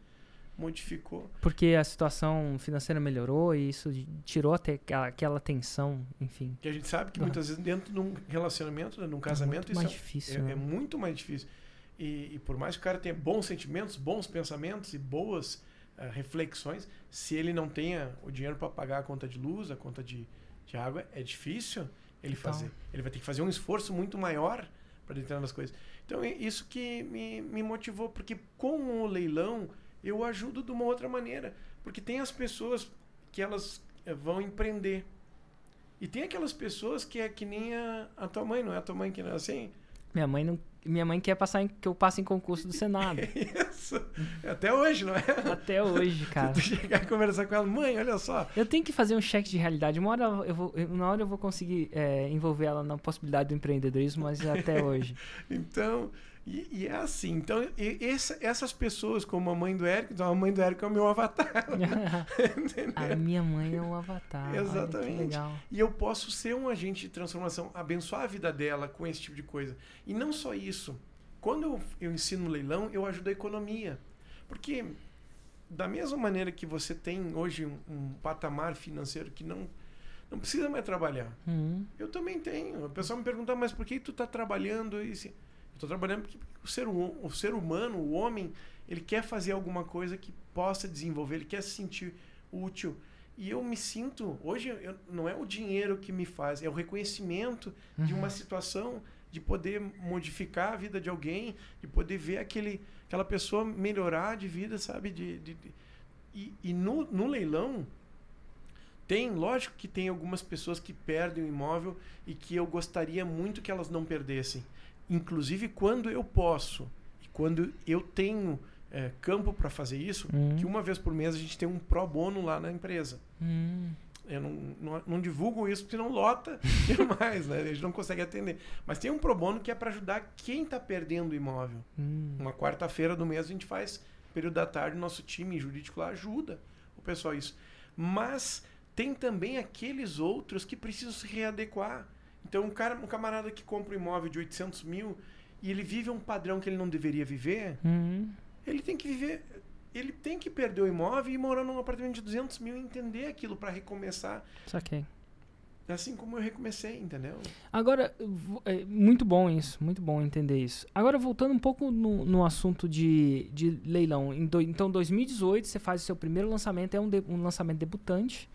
modificou. Porque a situação financeira melhorou e isso tirou até aquela, aquela tensão, enfim. Que a gente sabe que muitas vezes dentro de um relacionamento, né, num casamento, é muito mais é, difícil. É, né? é, muito mais difícil. E, e, por mais que o cara tenha bons sentimentos, bons pensamentos e boas uh, reflexões, se ele não tenha o dinheiro para pagar a conta de luz, a conta de, de água, é difícil ele então. fazer. Ele vai ter que fazer um esforço muito maior para determinadas coisas. Então, isso que me, me motivou, porque com o leilão eu ajudo de uma outra maneira. Porque tem as pessoas que elas eh, vão empreender. E tem aquelas pessoas que é que nem a, a tua mãe, não é a tua mãe que não é assim? Minha mãe não minha mãe quer passar em, que eu passe em concurso do Senado. Isso. Até hoje, não é? Até hoje, cara. Se tu chegar e conversar com ela, mãe, olha só. Eu tenho que fazer um cheque de realidade. Uma hora eu vou, uma hora eu vou conseguir é, envolver ela na possibilidade do empreendedorismo, mas até hoje. então, e, e, é assim. Então, essa, essas pessoas, como a mãe do Érico, então a mãe do Érico é o meu avatar. a minha mãe é o avatar. Exatamente. E eu posso ser um agente de transformação, abençoar a vida dela com esse tipo de coisa. E não só isso. Quando eu, eu ensino leilão, eu ajudo a economia. Porque, da mesma maneira que você tem hoje um, um patamar financeiro que não não precisa mais trabalhar. Uhum. Eu também tenho. O pessoal me pergunta, mas por que tu está trabalhando? E, assim, Estou trabalhando porque o ser, o ser humano, o homem, ele quer fazer alguma coisa que possa desenvolver, ele quer se sentir útil. E eu me sinto, hoje eu, não é o dinheiro que me faz, é o reconhecimento uhum. de uma uhum. situação, de poder modificar a vida de alguém, de poder ver aquele, aquela pessoa melhorar de vida, sabe? De, de, de e, e no, no leilão, Tem, lógico que tem algumas pessoas que perdem o imóvel e que eu gostaria muito que elas não perdessem. Inclusive quando eu posso e quando eu tenho é, campo para fazer isso, Hum. que uma vez por mês a gente tem um pro bono lá na empresa. Hum. Eu não, não, não divulgo isso porque não lota demais, né? A gente não consegue atender. Mas tem um pro bono que é para ajudar quem está perdendo o imóvel. Hum. Uma quarta-feira do mês a gente faz, período da tarde, nosso time jurídico lá ajuda o pessoal isso. Mas tem também aqueles outros que precisam se readequar. Então, um, cara, um camarada que compra um imóvel de 800 mil e ele vive um padrão que ele não deveria viver, Hum. ele tem que viver. Ele tem que perder o imóvel e morar num apartamento de 200 mil e entender aquilo para recomeçar. Saquei. Assim como eu recomecei, entendeu? Agora, é muito bom isso, muito bom entender isso. Agora, voltando um pouco no, no assunto de, de leilão. Em do- então, 2018, você faz o seu primeiro lançamento, é um, de- um lançamento debutante.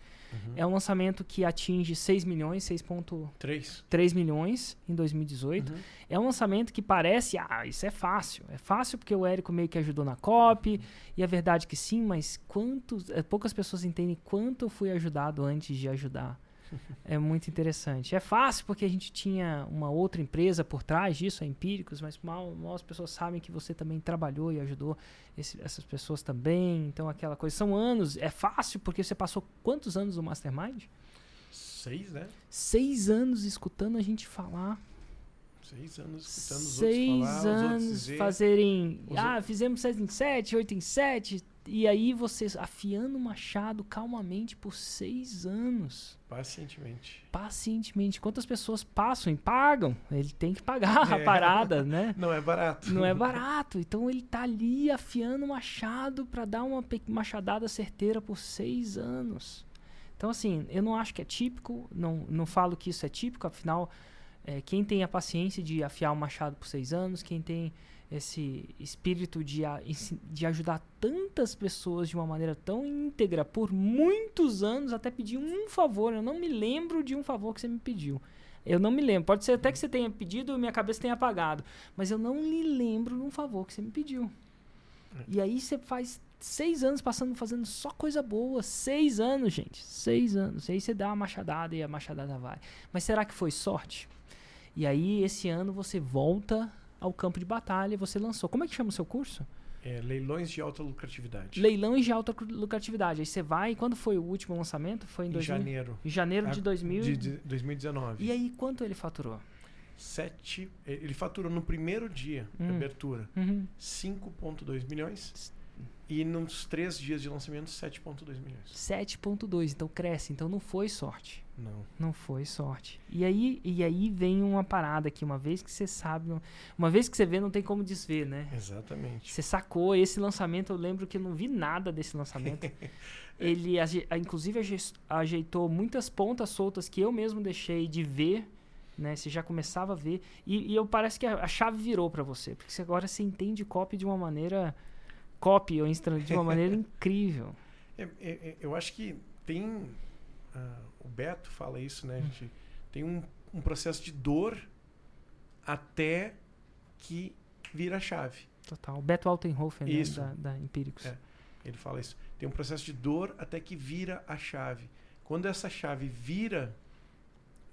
É um lançamento que atinge 6 milhões, 6,3 Três. milhões em 2018. Uhum. É um lançamento que parece, ah, isso é fácil. É fácil porque o Érico meio que ajudou na copy, e é verdade que sim, mas quantos, é, poucas pessoas entendem quanto eu fui ajudado antes de ajudar. É muito interessante. É fácil porque a gente tinha uma outra empresa por trás disso, a Empíricos, mas mal, mal as pessoas sabem que você também trabalhou e ajudou esse- essas pessoas também. Então, aquela coisa. São anos. É fácil porque você passou quantos anos no Mastermind? Seis, né? Seis anos escutando a gente falar. Seis anos escutando os seis outros falar, os outros anos dizer. fazerem. Os ah, fizemos 7 em 7, 8 em 7. E aí você afiando o machado calmamente por seis anos. Pacientemente. Pacientemente. Quantas pessoas passam e pagam? Ele tem que pagar a É. parada, né? Não é barato. Não é barato. Então ele tá ali afiando o machado para dar uma machadada certeira por seis anos. Então, assim, eu não acho que é típico, não, não falo que isso é típico, afinal, é, quem tem a paciência de afiar o machado por seis anos, quem tem esse espírito de, de ajudar tantas pessoas de uma maneira tão íntegra por muitos anos, até pedir um favor. Eu não me lembro de um favor que você me pediu. Eu não me lembro. Pode ser até que você tenha pedido e minha cabeça tenha apagado. Mas eu não me lembro de um favor que você me pediu. E aí você faz seis anos passando fazendo só coisa boa. Seis anos, gente. Seis anos. E aí você dá uma machadada e a machadada vai. Mas será que foi sorte? E aí, esse ano, você volta ao campo de batalha e você lançou. Como é que chama o seu curso? É, leilões de alta lucratividade. Leilões de alta lucratividade. Aí você vai. Quando foi o último lançamento? Foi em, em 2000 janeiro. em janeiro de Ah, 2000. De, de 2019. E aí, quanto ele faturou? Sete, ele faturou no primeiro dia de Hum. abertura Uhum. 5,2 milhões. E nos três dias de lançamento, 7,2 milhões. 7.2, então cresce, então não foi sorte. Não. Não foi sorte. E aí, e aí vem uma parada aqui, uma vez que você sabe, não- uma vez que você vê, não tem como desver, né? Exatamente. Você sacou esse lançamento, eu lembro que eu não vi nada desse lançamento. Ele, a- inclusive, aje- ajeitou muitas pontas soltas que eu mesmo deixei de ver, né? Você já começava a ver. E, e eu parece que a, a chave virou pra você, porque agora você entende copy de uma maneira copy ou de uma maneira incrível. É, é, é, eu acho que tem. Ah, o Beto fala isso, né? A gente tem um, um processo de dor até que vira a chave. Total. Beto Altenhofen, né, Isso. da, da Empíricos. É. Ele fala isso. Tem um processo de dor até que vira a chave. Quando essa chave vira,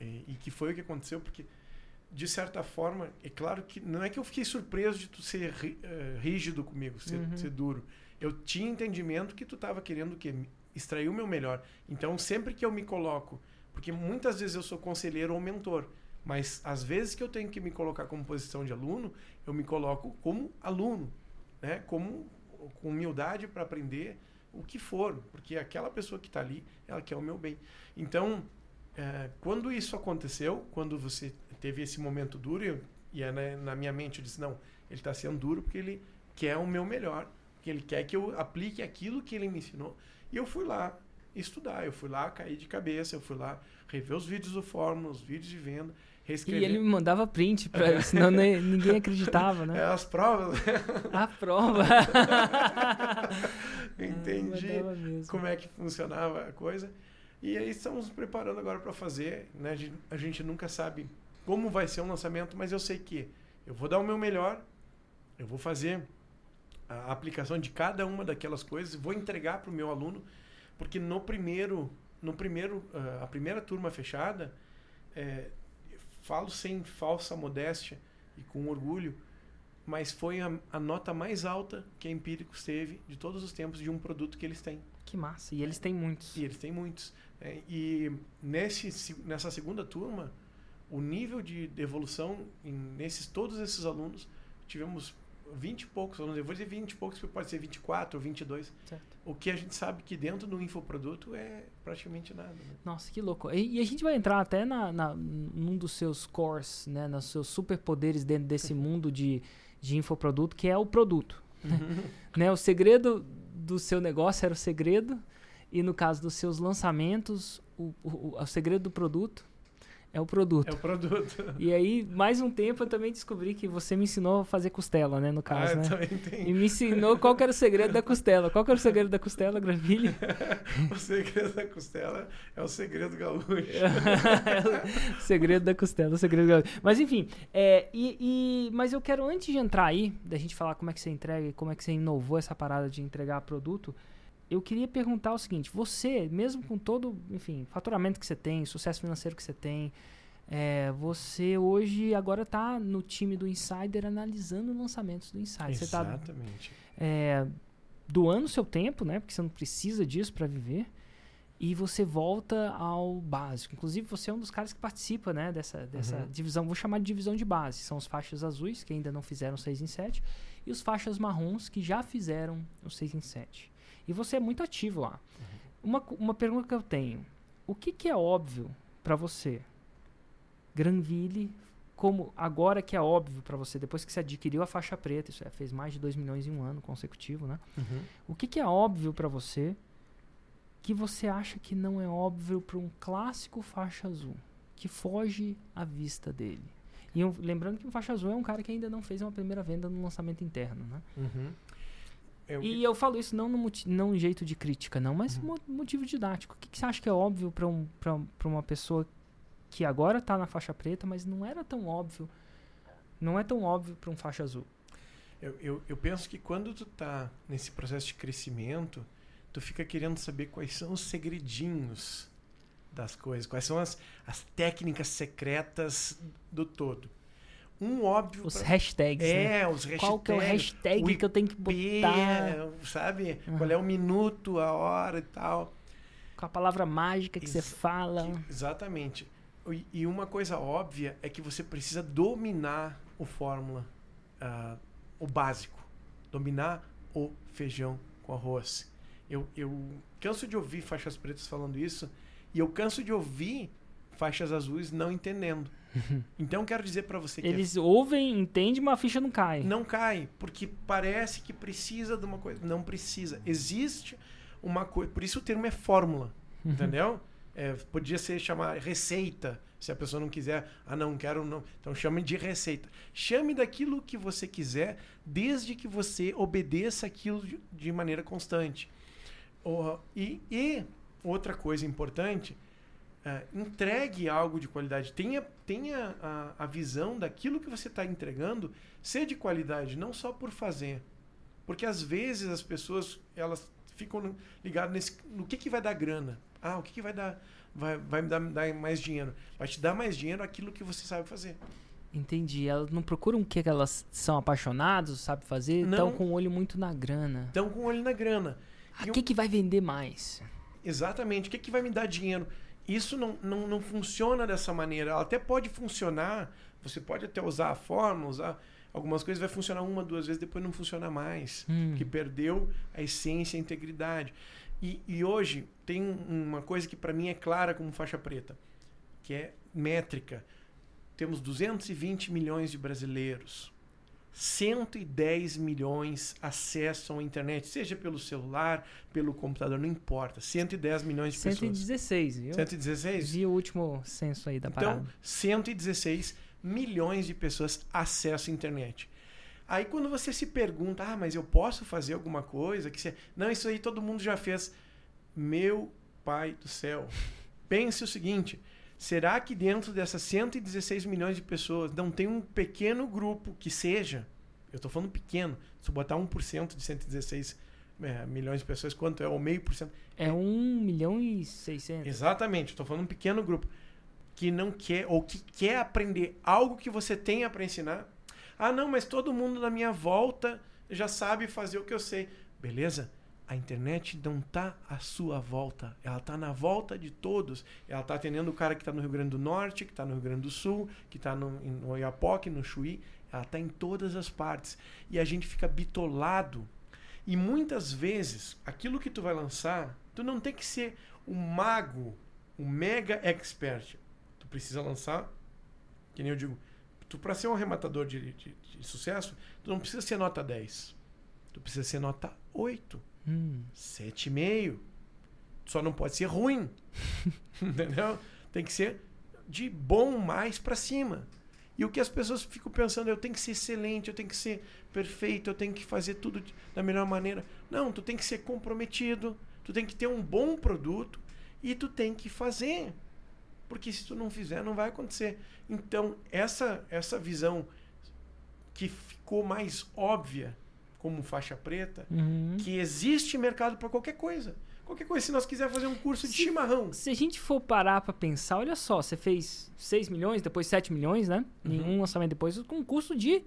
e, e que foi o que aconteceu, porque de certa forma, é claro que não é que eu fiquei surpreso de tu ser eh, rígido comigo, ser, Uhum. ser duro. Eu tinha entendimento que tu estava querendo o quê? Extrair o meu melhor. Então, sempre que eu me coloco, porque muitas vezes eu sou conselheiro ou mentor, mas às vezes que eu tenho que me colocar como posição de aluno, eu me coloco como aluno, né? Como com humildade para aprender o que for, porque aquela pessoa que está ali, ela quer o meu bem. Então, eh, quando isso aconteceu, quando você teve esse momento duro, eu, e é na, na minha mente eu disse, não, ele está sendo duro porque ele quer o meu melhor, que ele quer que eu aplique aquilo que ele me ensinou. E eu fui lá estudar, eu fui lá cair de cabeça, eu fui lá rever os vídeos do fórum, os vídeos de venda, E reescrever ele me mandava print, pra, senão ninguém acreditava, é, né? as provas, A prova. entendi mesmo. como é que funcionava a coisa. E aí estamos nos preparando agora para fazer. Né? A, gente, a gente nunca sabe como vai ser um lançamento, mas eu sei que eu vou dar o meu melhor, eu vou fazer a aplicação de cada uma daquelas coisas, vou entregar para o meu aluno, porque no primeiro no primeiro, uh, a primeira turma fechada, é, falo sem falsa modéstia e com orgulho, mas foi a, a, nota mais alta que a Empíricos teve de todos os tempos de um produto que eles têm. Que massa! E eles têm muitos. E eles têm muitos. É, e nesse, nessa segunda turma, o nível de evolução em, nesses todos esses alunos, tivemos 20 e poucos. Eu vou dizer 20 e poucos, porque pode ser 24 ou 22. Certo. O que a gente sabe que dentro do infoproduto é praticamente nada. Né? Nossa, que louco. E, e, a gente vai entrar até na, na, num dos seus cores, né, nos seus superpoderes dentro desse mundo de, de infoproduto, que é o produto. né? O segredo do seu negócio era o segredo, e no caso dos seus lançamentos, o, o, o segredo do produto é o produto. É o produto. E aí, mais um tempo, eu também descobri que você me ensinou a fazer costela, né? No caso, ah, né? Também tem. E me ensinou qual era o segredo da costela. Qual era o segredo da costela, Granville? o segredo da costela é o segredo gaúcho. é o segredo da costela, o segredo gaúcho. Mas enfim, é, e, e, mas eu quero, antes de entrar aí, da gente falar como é que você entrega e como é que você inovou essa parada de entregar produto, eu queria perguntar o seguinte: você, mesmo com todo, enfim, faturamento que você tem, sucesso financeiro que você tem, é, você hoje agora está no time do Insider analisando lançamentos do Insider. Tá Exatamente. Você está é, doando seu tempo, né? Porque você não precisa disso para viver. E você volta ao básico. Inclusive, você é um dos caras que participa né, dessa, dessa uhum. divisão. Vou chamar de divisão de base. São os faixas azuis, que ainda não fizeram 6 em 7, e os faixas marrons, que já fizeram o 6 em 7. E você é muito ativo lá. Uhum. Uma, uma pergunta que eu tenho: o que, que é óbvio para você? Granville, como agora que é óbvio para você, depois que você adquiriu a faixa preta, isso é, fez mais de 2 milhões em um ano consecutivo, né? Uhum. O que, que é óbvio para você que você acha que não é óbvio para um clássico faixa azul, que foge à vista dele? E um, lembrando que um faixa azul é um cara que ainda não fez uma primeira venda no lançamento interno, né? Uhum. Eu... E eu falo isso não no não um jeito de crítica, não, mas uhum. motivo didático. O que, que, você acha que é óbvio para um, uma pessoa que agora está na faixa preta, mas não era tão óbvio? Não é tão óbvio para um faixa azul. Eu, eu, eu, penso que quando tu tá nesse processo de crescimento, tu fica querendo saber quais são os segredinhos das coisas, quais são as, as técnicas secretas do todo um óbvio. Os pra... hashtags. É, né? os hashtags. Qual que é o hashtag o que eu tenho que botar? Sabe? Uhum. Qual é o minuto, a hora e tal. Com a palavra mágica que Ex você fala. Que, exatamente. E uma coisa óbvia é que você precisa dominar o fórmula, uh, o básico. Dominar o feijão com arroz. Eu, eu canso de ouvir faixas pretas falando isso e eu canso de ouvir faixas azuis não entendendo. Então quero dizer para você que eles é... ouvem, entendem, mas a ficha não cai. Não cai, porque parece que precisa de uma coisa, não precisa. Existe uma coisa, por isso o termo é fórmula, uhum. entendeu? É, podia ser chamar receita, se a pessoa não quiser, ah não quero não, então chame de receita. Chame daquilo que você quiser, desde que você obedeça aquilo de, de maneira constante. Oh, e, e outra coisa importante Uh, entregue algo de qualidade. Tenha, tenha a, a visão daquilo que você está entregando ser de qualidade, não só por fazer. Porque às vezes as pessoas elas ficam ligadas nesse, no que, que vai dar grana. Ah, o que, que vai dar vai, vai me dar, dar mais dinheiro. Vai te dar mais dinheiro aquilo que você sabe fazer. Entendi. Elas não procuram o que elas são apaixonadas, sabe fazer, estão com o olho muito na grana. Estão com o olho na grana. O que, um... que vai vender mais? Exatamente. O que, que vai me dar dinheiro? Isso não, não, não funciona dessa maneira. Ela até pode funcionar, você pode até usar a fórmula, usar algumas coisas, vai funcionar uma, duas vezes, depois não funciona mais. Hum. Que perdeu a essência, a integridade. E, e hoje tem uma coisa que para mim é clara como faixa preta, que é métrica. Temos 220 milhões de brasileiros 110 milhões acessam a internet, seja pelo celular, pelo computador, não importa. 110 milhões de 116, pessoas. 116, viu? 116? Vi o último censo aí da então, parada. Então, 116 milhões de pessoas acessam a internet. Aí quando você se pergunta, ah, mas eu posso fazer alguma coisa? que você... Não, isso aí todo mundo já fez. Meu pai do céu. Pense o seguinte, Será que dentro dessas 116 milhões de pessoas não tem um pequeno grupo que seja, eu estou falando pequeno, se eu botar 1% de 116 é, milhões de pessoas, quanto é o meio por cento? É um milhão e seiscentos. Exatamente, estou falando um pequeno grupo que não quer ou que quer aprender algo que você tenha para ensinar. Ah, não, mas todo mundo na minha volta já sabe fazer o que eu sei. Beleza? A internet não está à sua volta, ela está na volta de todos. Ela está atendendo o cara que está no Rio Grande do Norte, que está no Rio Grande do Sul, que está no, no Oiapoque, no Chuí. Ela está em todas as partes. E a gente fica bitolado. E muitas vezes, aquilo que tu vai lançar, tu não tem que ser um mago, um mega expert. Tu precisa lançar, que nem eu digo, tu para ser um arrematador de, de, de, sucesso, tu não precisa ser nota 10. Tu precisa ser nota 8. Hum. 7,5. Só não pode ser ruim. Entendeu? Tem que ser de bom mais para cima. E o que as pessoas ficam pensando, eu tenho que ser excelente, eu tenho que ser perfeito, eu tenho que fazer tudo da melhor maneira. Não, tu tem que ser comprometido, tu tem que ter um bom produto e tu tem que fazer. Porque se tu não fizer, não vai acontecer. Então, essa essa visão que ficou mais óbvia como faixa preta, uhum. que existe mercado para qualquer coisa. Qualquer coisa, se nós quiser fazer um curso de se, chimarrão. Se a gente for parar para pensar, olha só, você fez 6 milhões, depois 7 milhões, né? Uhum. Nenhum lançamento depois, com um custo de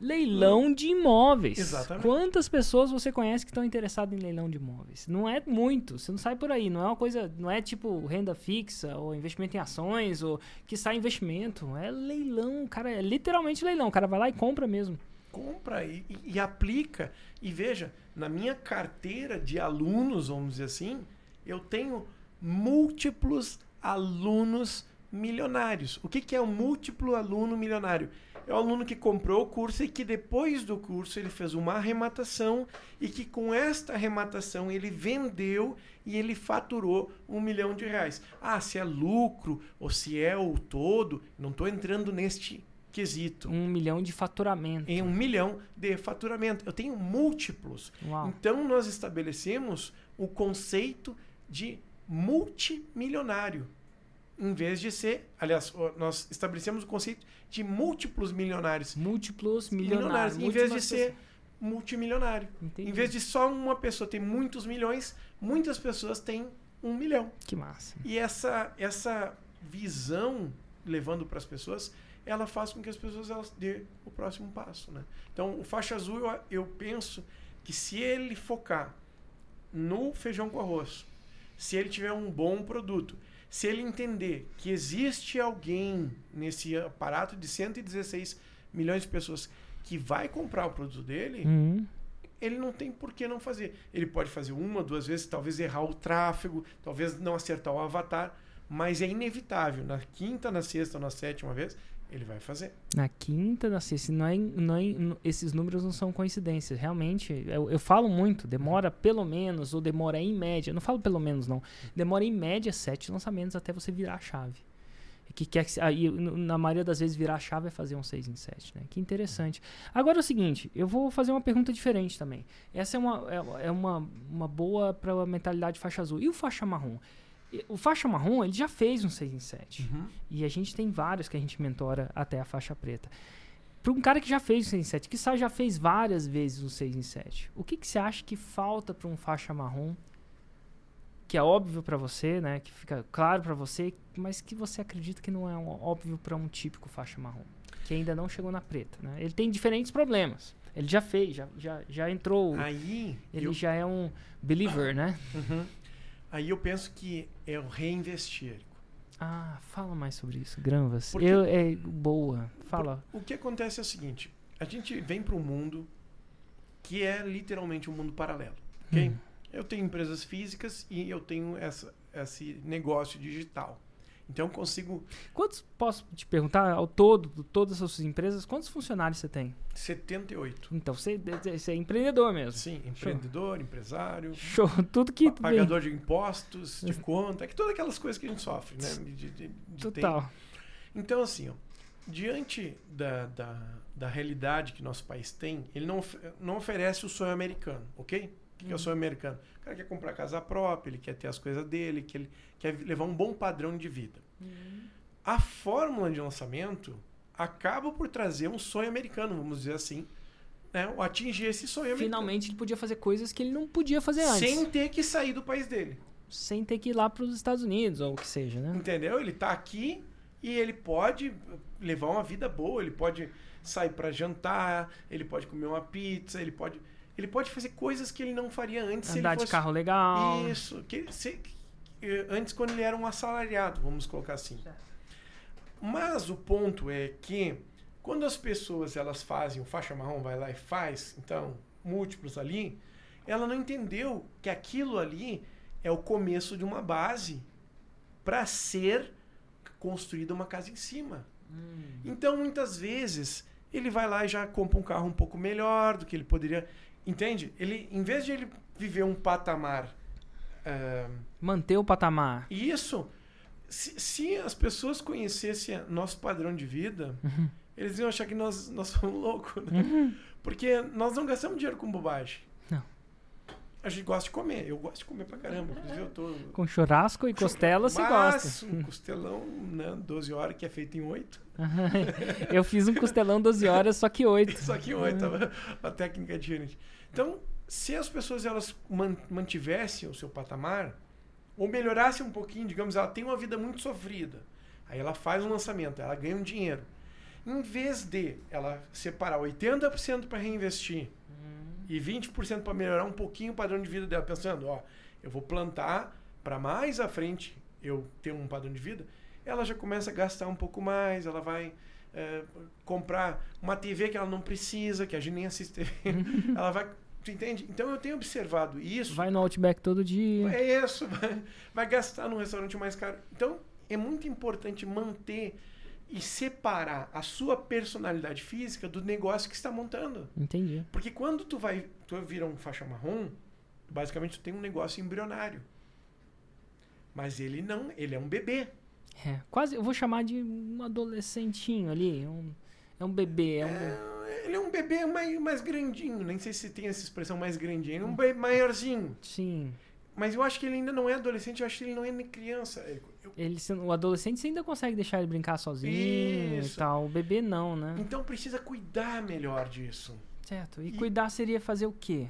leilão de imóveis. Exatamente. Quantas pessoas você conhece que estão interessadas em leilão de imóveis? Não é muito, você não sai por aí, não é uma coisa, não é tipo renda fixa ou investimento em ações ou que sai investimento, é leilão, cara, é literalmente leilão, o cara vai lá e compra mesmo compra e, e, e, aplica. E veja, na minha carteira de alunos, vamos dizer assim, eu tenho múltiplos alunos milionários. O que, que é um múltiplo aluno milionário? É o aluno que comprou o curso e que depois do curso ele fez uma arrematação e que com esta arrematação ele vendeu e ele faturou um milhão de reais. Ah, se é lucro ou se é o todo, não estou entrando neste quesito. Um milhão de faturamento. Em um milhão de faturamento. Eu tenho múltiplos. Uau. Então, nós estabelecemos o conceito de multimilionário. Em vez de ser, aliás, nós estabelecemos o conceito de múltiplos milionários. Múltiplos milionários. milionários em vez de ser multimilionário. Entendi. Em vez de só uma pessoa ter muitos milhões, muitas pessoas têm um milhão. Que massa. E essa, essa visão, levando para as pessoas, ela faz com que as pessoas elas dê o próximo passo, né? Então, o faixa azul, eu, eu penso que se ele focar no feijão com arroz, se ele tiver um bom produto, se ele entender que existe alguém nesse aparato de 116 milhões de pessoas que vai comprar o produto dele, uhum. ele não tem por que não fazer. Ele pode fazer uma, duas vezes, talvez errar o tráfego, talvez não acertar o avatar, mas é inevitável. Na quinta, na sexta, na sétima vez, ele vai fazer. Na quinta, na sexta. Não é, não é, esses números não são coincidências. Realmente, eu, eu falo muito. Demora pelo menos, ou demora em média. Não falo pelo menos, não. Demora em média sete lançamentos até você virar a chave. Que quer que, aí, na maioria das vezes, virar a chave é fazer um 6 em 7. Né? Que interessante. Agora é o seguinte: eu vou fazer uma pergunta diferente também. Essa é uma, é, é uma, uma boa para a mentalidade faixa azul. E o faixa marrom? O faixa marrom, ele já fez um 6 em 7. Uhum. E a gente tem vários que a gente mentora até a faixa preta. Para um cara que já fez um 6 em 7, que já fez várias vezes um 6 em 7, o que, que você acha que falta para um faixa marrom? Que é óbvio para você, né? Que fica claro para você, mas que você acredita que não é um, óbvio para um típico faixa marrom. Que ainda não chegou na preta, né? Ele tem diferentes problemas. Ele já fez, já, já, já entrou. Aí. Ele eu... já é um believer, né? Uhum. Aí eu penso que é o reinvestir. Ah, fala mais sobre isso, Granvas. Porque, eu, é boa, fala. o que acontece é o seguinte: a gente vem para um mundo que é literalmente um mundo paralelo, ok? Hum. Eu tenho empresas físicas e eu tenho essa, esse negócio digital. Então eu consigo. Quantos, posso te perguntar, ao todo, de todas as suas empresas, quantos funcionários você tem? 78. Então você, você é empreendedor mesmo. Sim, empreendedor, Show. empresário. Show, tudo que. Pagador de impostos, de conta, é que todas aquelas coisas que a gente sofre, né? De, de, de Total. Então, assim, ó, diante da, da, da realidade que nosso país tem, ele não, não oferece o sonho americano, ok? O que, que é o sonho americano? O cara quer comprar casa própria, ele quer ter as coisas dele, que ele quer levar um bom padrão de vida. Uhum. A fórmula de lançamento acaba por trazer um sonho americano, vamos dizer assim, né, atingir esse sonho Finalmente ele podia fazer coisas que ele não podia fazer antes. Sem ter que sair do país dele. Sem ter que ir lá para os Estados Unidos ou o que seja, né? Entendeu? Ele tá aqui e ele pode levar uma vida boa, ele pode sair para jantar, ele pode comer uma pizza, ele pode ele pode fazer coisas que ele não faria antes. Andar fosse... de carro legal. Isso. Que, se, antes, quando ele era um assalariado, vamos colocar assim. Mas o ponto é que quando as pessoas elas fazem o faixa marrom, vai lá e faz, então, múltiplos ali, ela não entendeu que aquilo ali é o começo de uma base para ser construída uma casa em cima. Hum. Então, muitas vezes, ele vai lá e já compra um carro um pouco melhor do que ele poderia. Entende? Ele, em vez de ele viver um patamar. Uh, Manter o patamar. Isso. Se, se, as pessoas conhecessem nosso padrão de vida, uhum. eles iam achar que nós, nós somos loucos. Né? Uhum. Porque nós não gastamos dinheiro com bobagem a gente gosta de comer. Eu gosto de comer pra caramba. Inclusive, eu tô. Com churrasco e costela você gosta. Um costelão, né? 12 horas, que é feito em 8. eu fiz um costelão 12 horas, só que 8. só que 8, a técnica é diferente. Então, se as pessoas elas mantivessem o seu patamar, ou melhorassem um pouquinho, digamos, ela tem uma vida muito sofrida. Aí ela faz um lançamento, ela ganha um dinheiro. Em vez de ela separar 80% para reinvestir e 20% para melhorar um pouquinho o padrão de vida dela, pensando, ó, eu vou plantar para mais à frente eu ter um padrão de vida, ela já começa a gastar um pouco mais, ela vai é, comprar uma TV que ela não precisa, que a gente nem assiste TV, ela vai Tu entende? Então eu tenho observado isso. Vai no Outback todo dia. É isso, vai, vai gastar num restaurante mais caro. Então é muito importante manter e separar a sua personalidade física do negócio que está montando. Entendi. Porque quando tu vai, tu vira um faixa marrom, basicamente tu tem um negócio embrionário. Mas ele não, ele é um bebê. É, quase, eu vou chamar de um adolescentinho ali, um, é um bebê, é um é, ele é um bebê mais, mais grandinho, nem sei se tem essa expressão mais grandinho, é um bebê maiorzinho. Sim. Mas eu acho que ele ainda não é adolescente, eu acho que ele não é nem criança. Eu... Ele, o adolescente você ainda consegue deixar ele brincar sozinho Isso. e tal. O bebê não, né? Então precisa cuidar melhor disso. Certo. E, e... cuidar seria fazer o quê?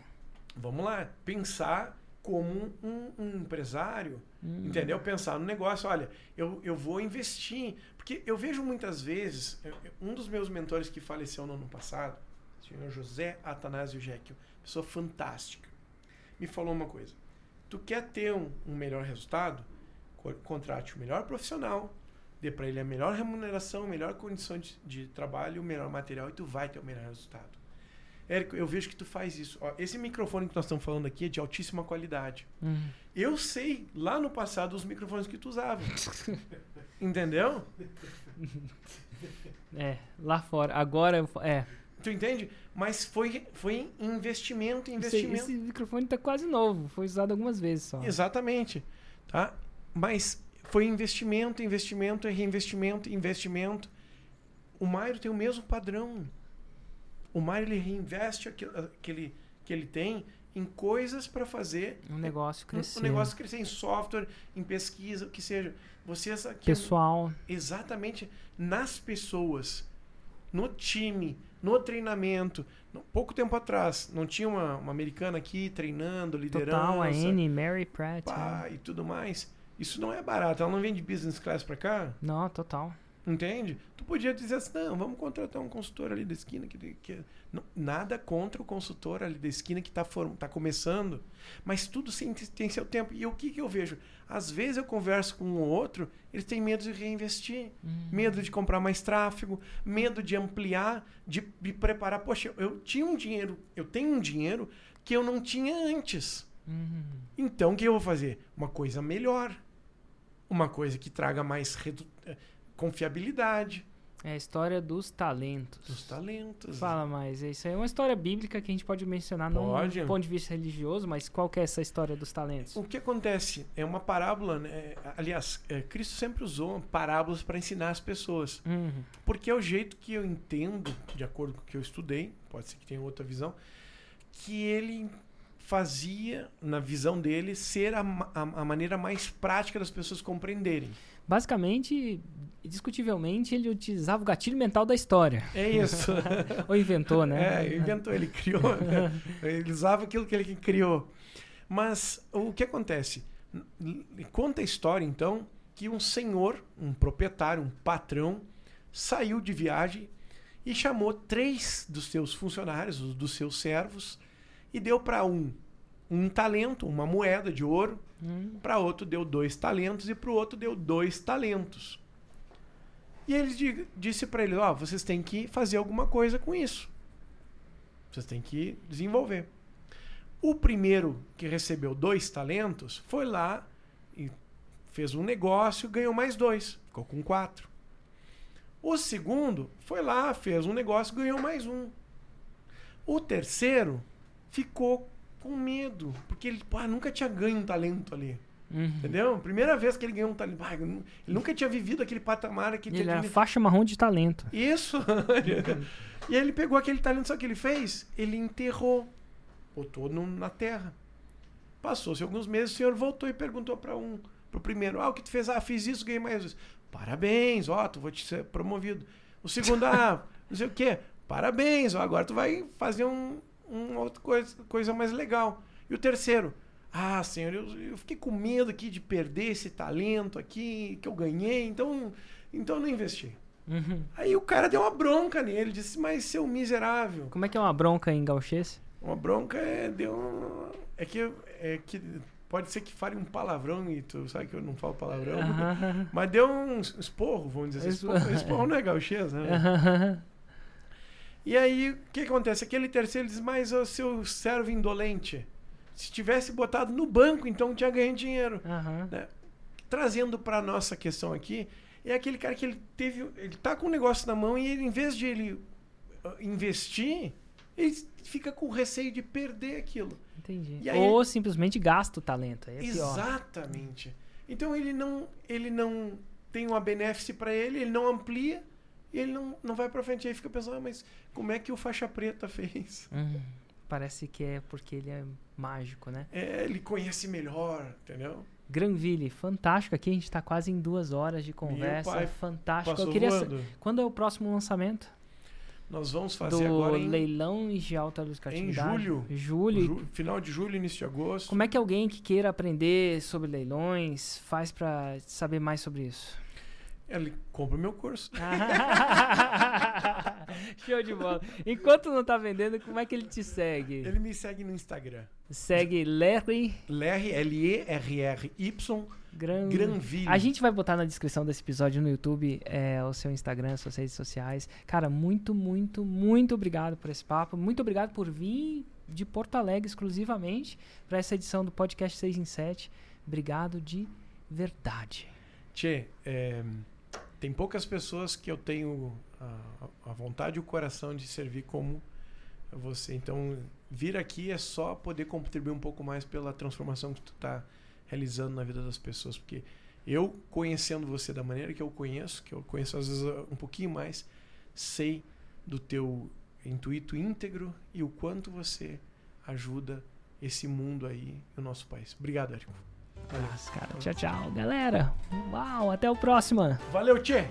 Vamos lá. Pensar como um, um empresário, hum. entendeu? Pensar no negócio, olha, eu, eu vou investir. Porque eu vejo muitas vezes, um dos meus mentores que faleceu no ano passado, o senhor José Atanásio Jekyll, pessoa fantástica, me falou uma coisa tu quer ter um, um melhor resultado, contrate o melhor profissional, dê para ele a melhor remuneração, melhor condição de, de, trabalho, o melhor material e tu vai ter o melhor resultado. Érico, eu vejo que tu faz isso. Ó, esse microfone que nós estamos falando aqui é de altíssima qualidade. Uhum. Eu sei lá no passado os microfones que tu usava. Entendeu? É, lá fora. Agora é. Tu entende? Mas foi, foi investimento, investimento. Esse, esse microfone está quase novo, foi usado algumas vezes só. Exatamente. Tá? Mas foi investimento, investimento, reinvestimento, investimento. O Mairo tem o mesmo padrão. O Mairo ele reinveste aquilo que ele, que ele tem em coisas para fazer um negócio crescer. Um, um negócio crescer em software, em pesquisa, o que seja. Vocês aqui, pessoal. Exatamente nas pessoas, no time, no treinamento. Pouco tempo atrás, não tinha uma, uma americana aqui treinando, liderança. Total, a Annie, Mary Pratt. Pá, é. E tudo mais. Isso não é barato. Ela não vem de business class para cá? Não, total. Entende? Tu podia dizer assim, não, vamos contratar um consultor ali da esquina que, que não, nada contra o consultor ali da esquina que está tá começando, mas tudo tem, tem seu tempo. E o que, que eu vejo? Às vezes eu converso com um ou outro, eles têm medo de reinvestir, uhum. medo de comprar mais tráfego, medo de ampliar, de me preparar. Poxa, eu tinha um dinheiro, eu tenho um dinheiro que eu não tinha antes. Uhum. Então o que eu vou fazer? Uma coisa melhor. Uma coisa que traga mais redu confiabilidade. É a história dos talentos. Dos talentos. Fala mais. Isso aí é uma história bíblica que a gente pode mencionar pode. não do ponto de vista religioso, mas qual que é essa história dos talentos? O que acontece? É uma parábola, né? aliás, é, Cristo sempre usou parábolas para ensinar as pessoas. Uhum. Porque é o jeito que eu entendo, de acordo com o que eu estudei, pode ser que tenha outra visão, que ele fazia, na visão dele, ser a, a, a maneira mais prática das pessoas compreenderem. Basicamente, discutivelmente, ele utilizava o gatilho mental da história. É isso. Ou inventou, né? É, inventou, ele criou. Né? ele usava aquilo que ele criou. Mas o que acontece? Conta a história, então, que um senhor, um proprietário, um patrão, saiu de viagem e chamou três dos seus funcionários, dos seus servos, e deu para um um talento, uma moeda de ouro, hum. para outro deu dois talentos e para o outro deu dois talentos. E ele disse para ele: Ó, oh, vocês têm que fazer alguma coisa com isso. Vocês têm que desenvolver. O primeiro que recebeu dois talentos foi lá e fez um negócio, ganhou mais dois, ficou com quatro. O segundo foi lá, fez um negócio, ganhou mais um. O terceiro ficou com medo, porque ele pá, nunca tinha ganho um talento ali. Uhum. Entendeu? Primeira vez que ele ganhou um talento. Ele nunca tinha vivido aquele patamar que Ele era faixa marrom de talento. Isso. e ele pegou aquele talento, só que ele fez? Ele enterrou, botou no, na terra. Passou-se alguns meses, o senhor voltou e perguntou para um, pro primeiro: Ah, o que tu fez? Ah, fiz isso, ganhei mais isso. Parabéns, ó, tu vou te ser promovido. O segundo, ah, não sei o quê. Parabéns, ó, agora tu vai fazer um, uma outra coisa, coisa mais legal. E o terceiro, ah, senhor, eu, eu fiquei com medo aqui de perder esse talento aqui que eu ganhei, então, então eu não investi. Uhum. Aí o cara deu uma bronca nele, disse, mas seu miserável. Como é que é uma bronca em gauchês? Uma bronca é, deu, é que, é que pode ser que fale um palavrão e tu sabe que eu não falo palavrão, uhum. mas deu um esporro, vamos dizer assim. Esporro, esporro não é gauchês, né? Uhum. E aí, o que acontece? Aquele terceiro diz, mas o seu servo indolente, se tivesse botado no banco, então tinha ganho dinheiro. Uhum. Né? Trazendo para nossa questão aqui, é aquele cara que ele teve, ele tá com o um negócio na mão e ele, em vez de ele uh, investir, ele fica com receio de perder aquilo. Entendi. Aí, Ou simplesmente gasta o talento. É exatamente. Pior. Então ele não, ele não tem uma benefício para ele, ele não amplia e ele não, não vai para frente. Aí fica pensando, ah, mas como é que o faixa preta fez? Uhum. Parece que é porque ele é mágico, né? É, ele conhece melhor, entendeu? Granville, fantástico. Aqui a gente está quase em duas horas de conversa. Pai, fantástico. Eu queria voando. Quando é o próximo lançamento? Nós vamos fazer do agora em... leilão de alta lucratividade. Em julho. Julho. Ju... Final de julho, início de agosto. Como é que alguém que queira aprender sobre leilões faz para saber mais sobre isso? Ele compra o meu curso. Show de bola. Enquanto não tá vendendo, como é que ele te segue? Ele me segue no Instagram. Segue Larry. Larry, L-E-R-R-Y. Gran... Granville. A gente vai botar na descrição desse episódio no YouTube é, o seu Instagram, suas redes sociais. Cara, muito, muito, muito obrigado por esse papo. Muito obrigado por vir de Porto Alegre exclusivamente para essa edição do podcast 6 em 7. Obrigado de verdade. Tchê, é, tem poucas pessoas que eu tenho a, a vontade e o coração de servir como você. Então, vir aqui é só poder contribuir um pouco mais pela transformação que tu está realizando na vida das pessoas, porque eu conhecendo você da maneira que eu conheço, que eu conheço às vezes um pouquinho mais, sei do teu intuito íntegro e o quanto você ajuda esse mundo aí no nosso país. Obrigado, Érico. Nossa, cara. Tchau, tchau. Galera, uau, até o próximo. Valeu, Tchê.